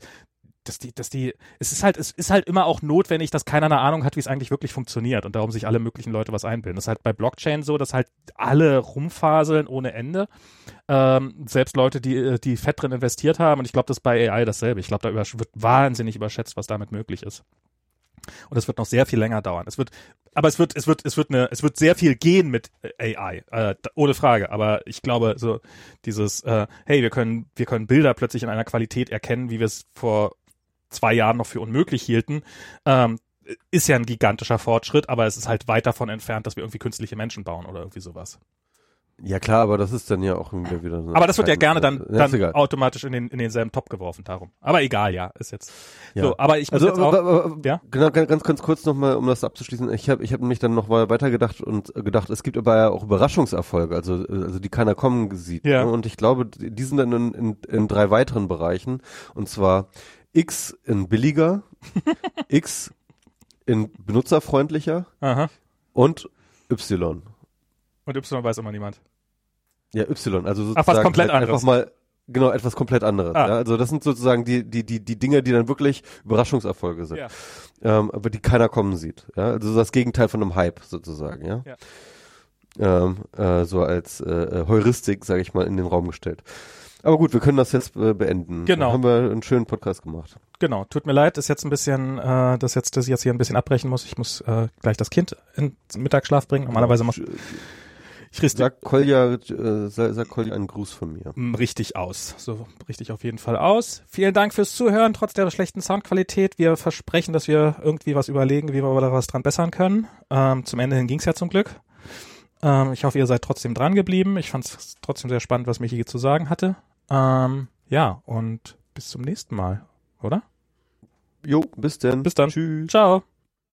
dass die, dass die, es ist halt, es ist halt immer auch notwendig, dass keiner eine Ahnung hat, wie es eigentlich wirklich funktioniert und darum sich alle möglichen Leute was einbilden. Das ist halt bei Blockchain so, dass halt alle rumfaseln ohne Ende. Ähm, selbst Leute, die, die fett drin investiert haben und ich glaube, das ist bei AI dasselbe. Ich glaube, da wird wahnsinnig überschätzt, was damit möglich ist. Und es wird noch sehr viel länger dauern. Es wird, aber es wird, es wird, es wird eine, es wird sehr viel gehen mit AI, äh, ohne Frage. Aber ich glaube, so dieses, äh, hey, wir können, wir können Bilder plötzlich in einer Qualität erkennen, wie wir es vor zwei Jahren noch für unmöglich hielten, ähm, ist ja ein gigantischer Fortschritt, aber es ist halt weit davon entfernt, dass wir irgendwie künstliche Menschen bauen oder irgendwie sowas. Ja klar, aber das ist dann ja auch wieder wieder. So Aber das wird ja gerne dann, dann automatisch in den in denselben Topf geworfen darum. Aber egal, ja, ist jetzt. Ja. So, aber ich muss Also jetzt auch, aber, aber, ja? genau, ganz, ganz, kurz nochmal, um das abzuschließen. Ich habe ich hab nämlich dann noch mal weitergedacht und gedacht, es gibt aber ja auch Überraschungserfolge, also, also die keiner kommen sieht. Ja. ne? Und ich glaube, die sind dann in, in, in drei weiteren Bereichen. Und zwar X in billiger, [laughs] X in benutzerfreundlicher aha. und Y. Und Y weiß immer niemand. Ja, Y, also Ach, was sozusagen komplett halt anderes. einfach mal genau etwas komplett anderes. Ah. Ja? Also das sind sozusagen die die die die Dinge, die dann wirklich Überraschungserfolge sind, Ja. ähm, aber die keiner kommen sieht. Ja, also das Gegenteil von einem Hype sozusagen. Ja. Ähm, äh, so als äh, Heuristik, sage ich mal, in den Raum gestellt. Aber gut, wir können das jetzt äh, beenden. Genau. Dann haben wir einen schönen Podcast gemacht. Genau, tut mir leid, ist jetzt ein bisschen, äh, dass jetzt, dass ich jetzt hier ein bisschen abbrechen muss. Ich muss äh, gleich das Kind in Mittagsschlaf bringen. Normalerweise macht ich richte Sag Kolja, äh, sag, sag Kolja einen Gruß von mir. Mm, richtig aus. So richtig auf jeden Fall aus. Vielen Dank fürs Zuhören, trotz der schlechten Soundqualität. Wir versprechen, dass wir irgendwie was überlegen, wie wir da was dran bessern können. Ähm, zum Ende hin ging's ja zum Glück. Ähm, ich hoffe, ihr seid trotzdem dran geblieben. Ich fand es trotzdem sehr spannend, was Michi zu sagen hatte. Ähm, ja, und bis zum nächsten Mal, oder? Jo, bis denn. Bis dann. Tschüss. Ciao.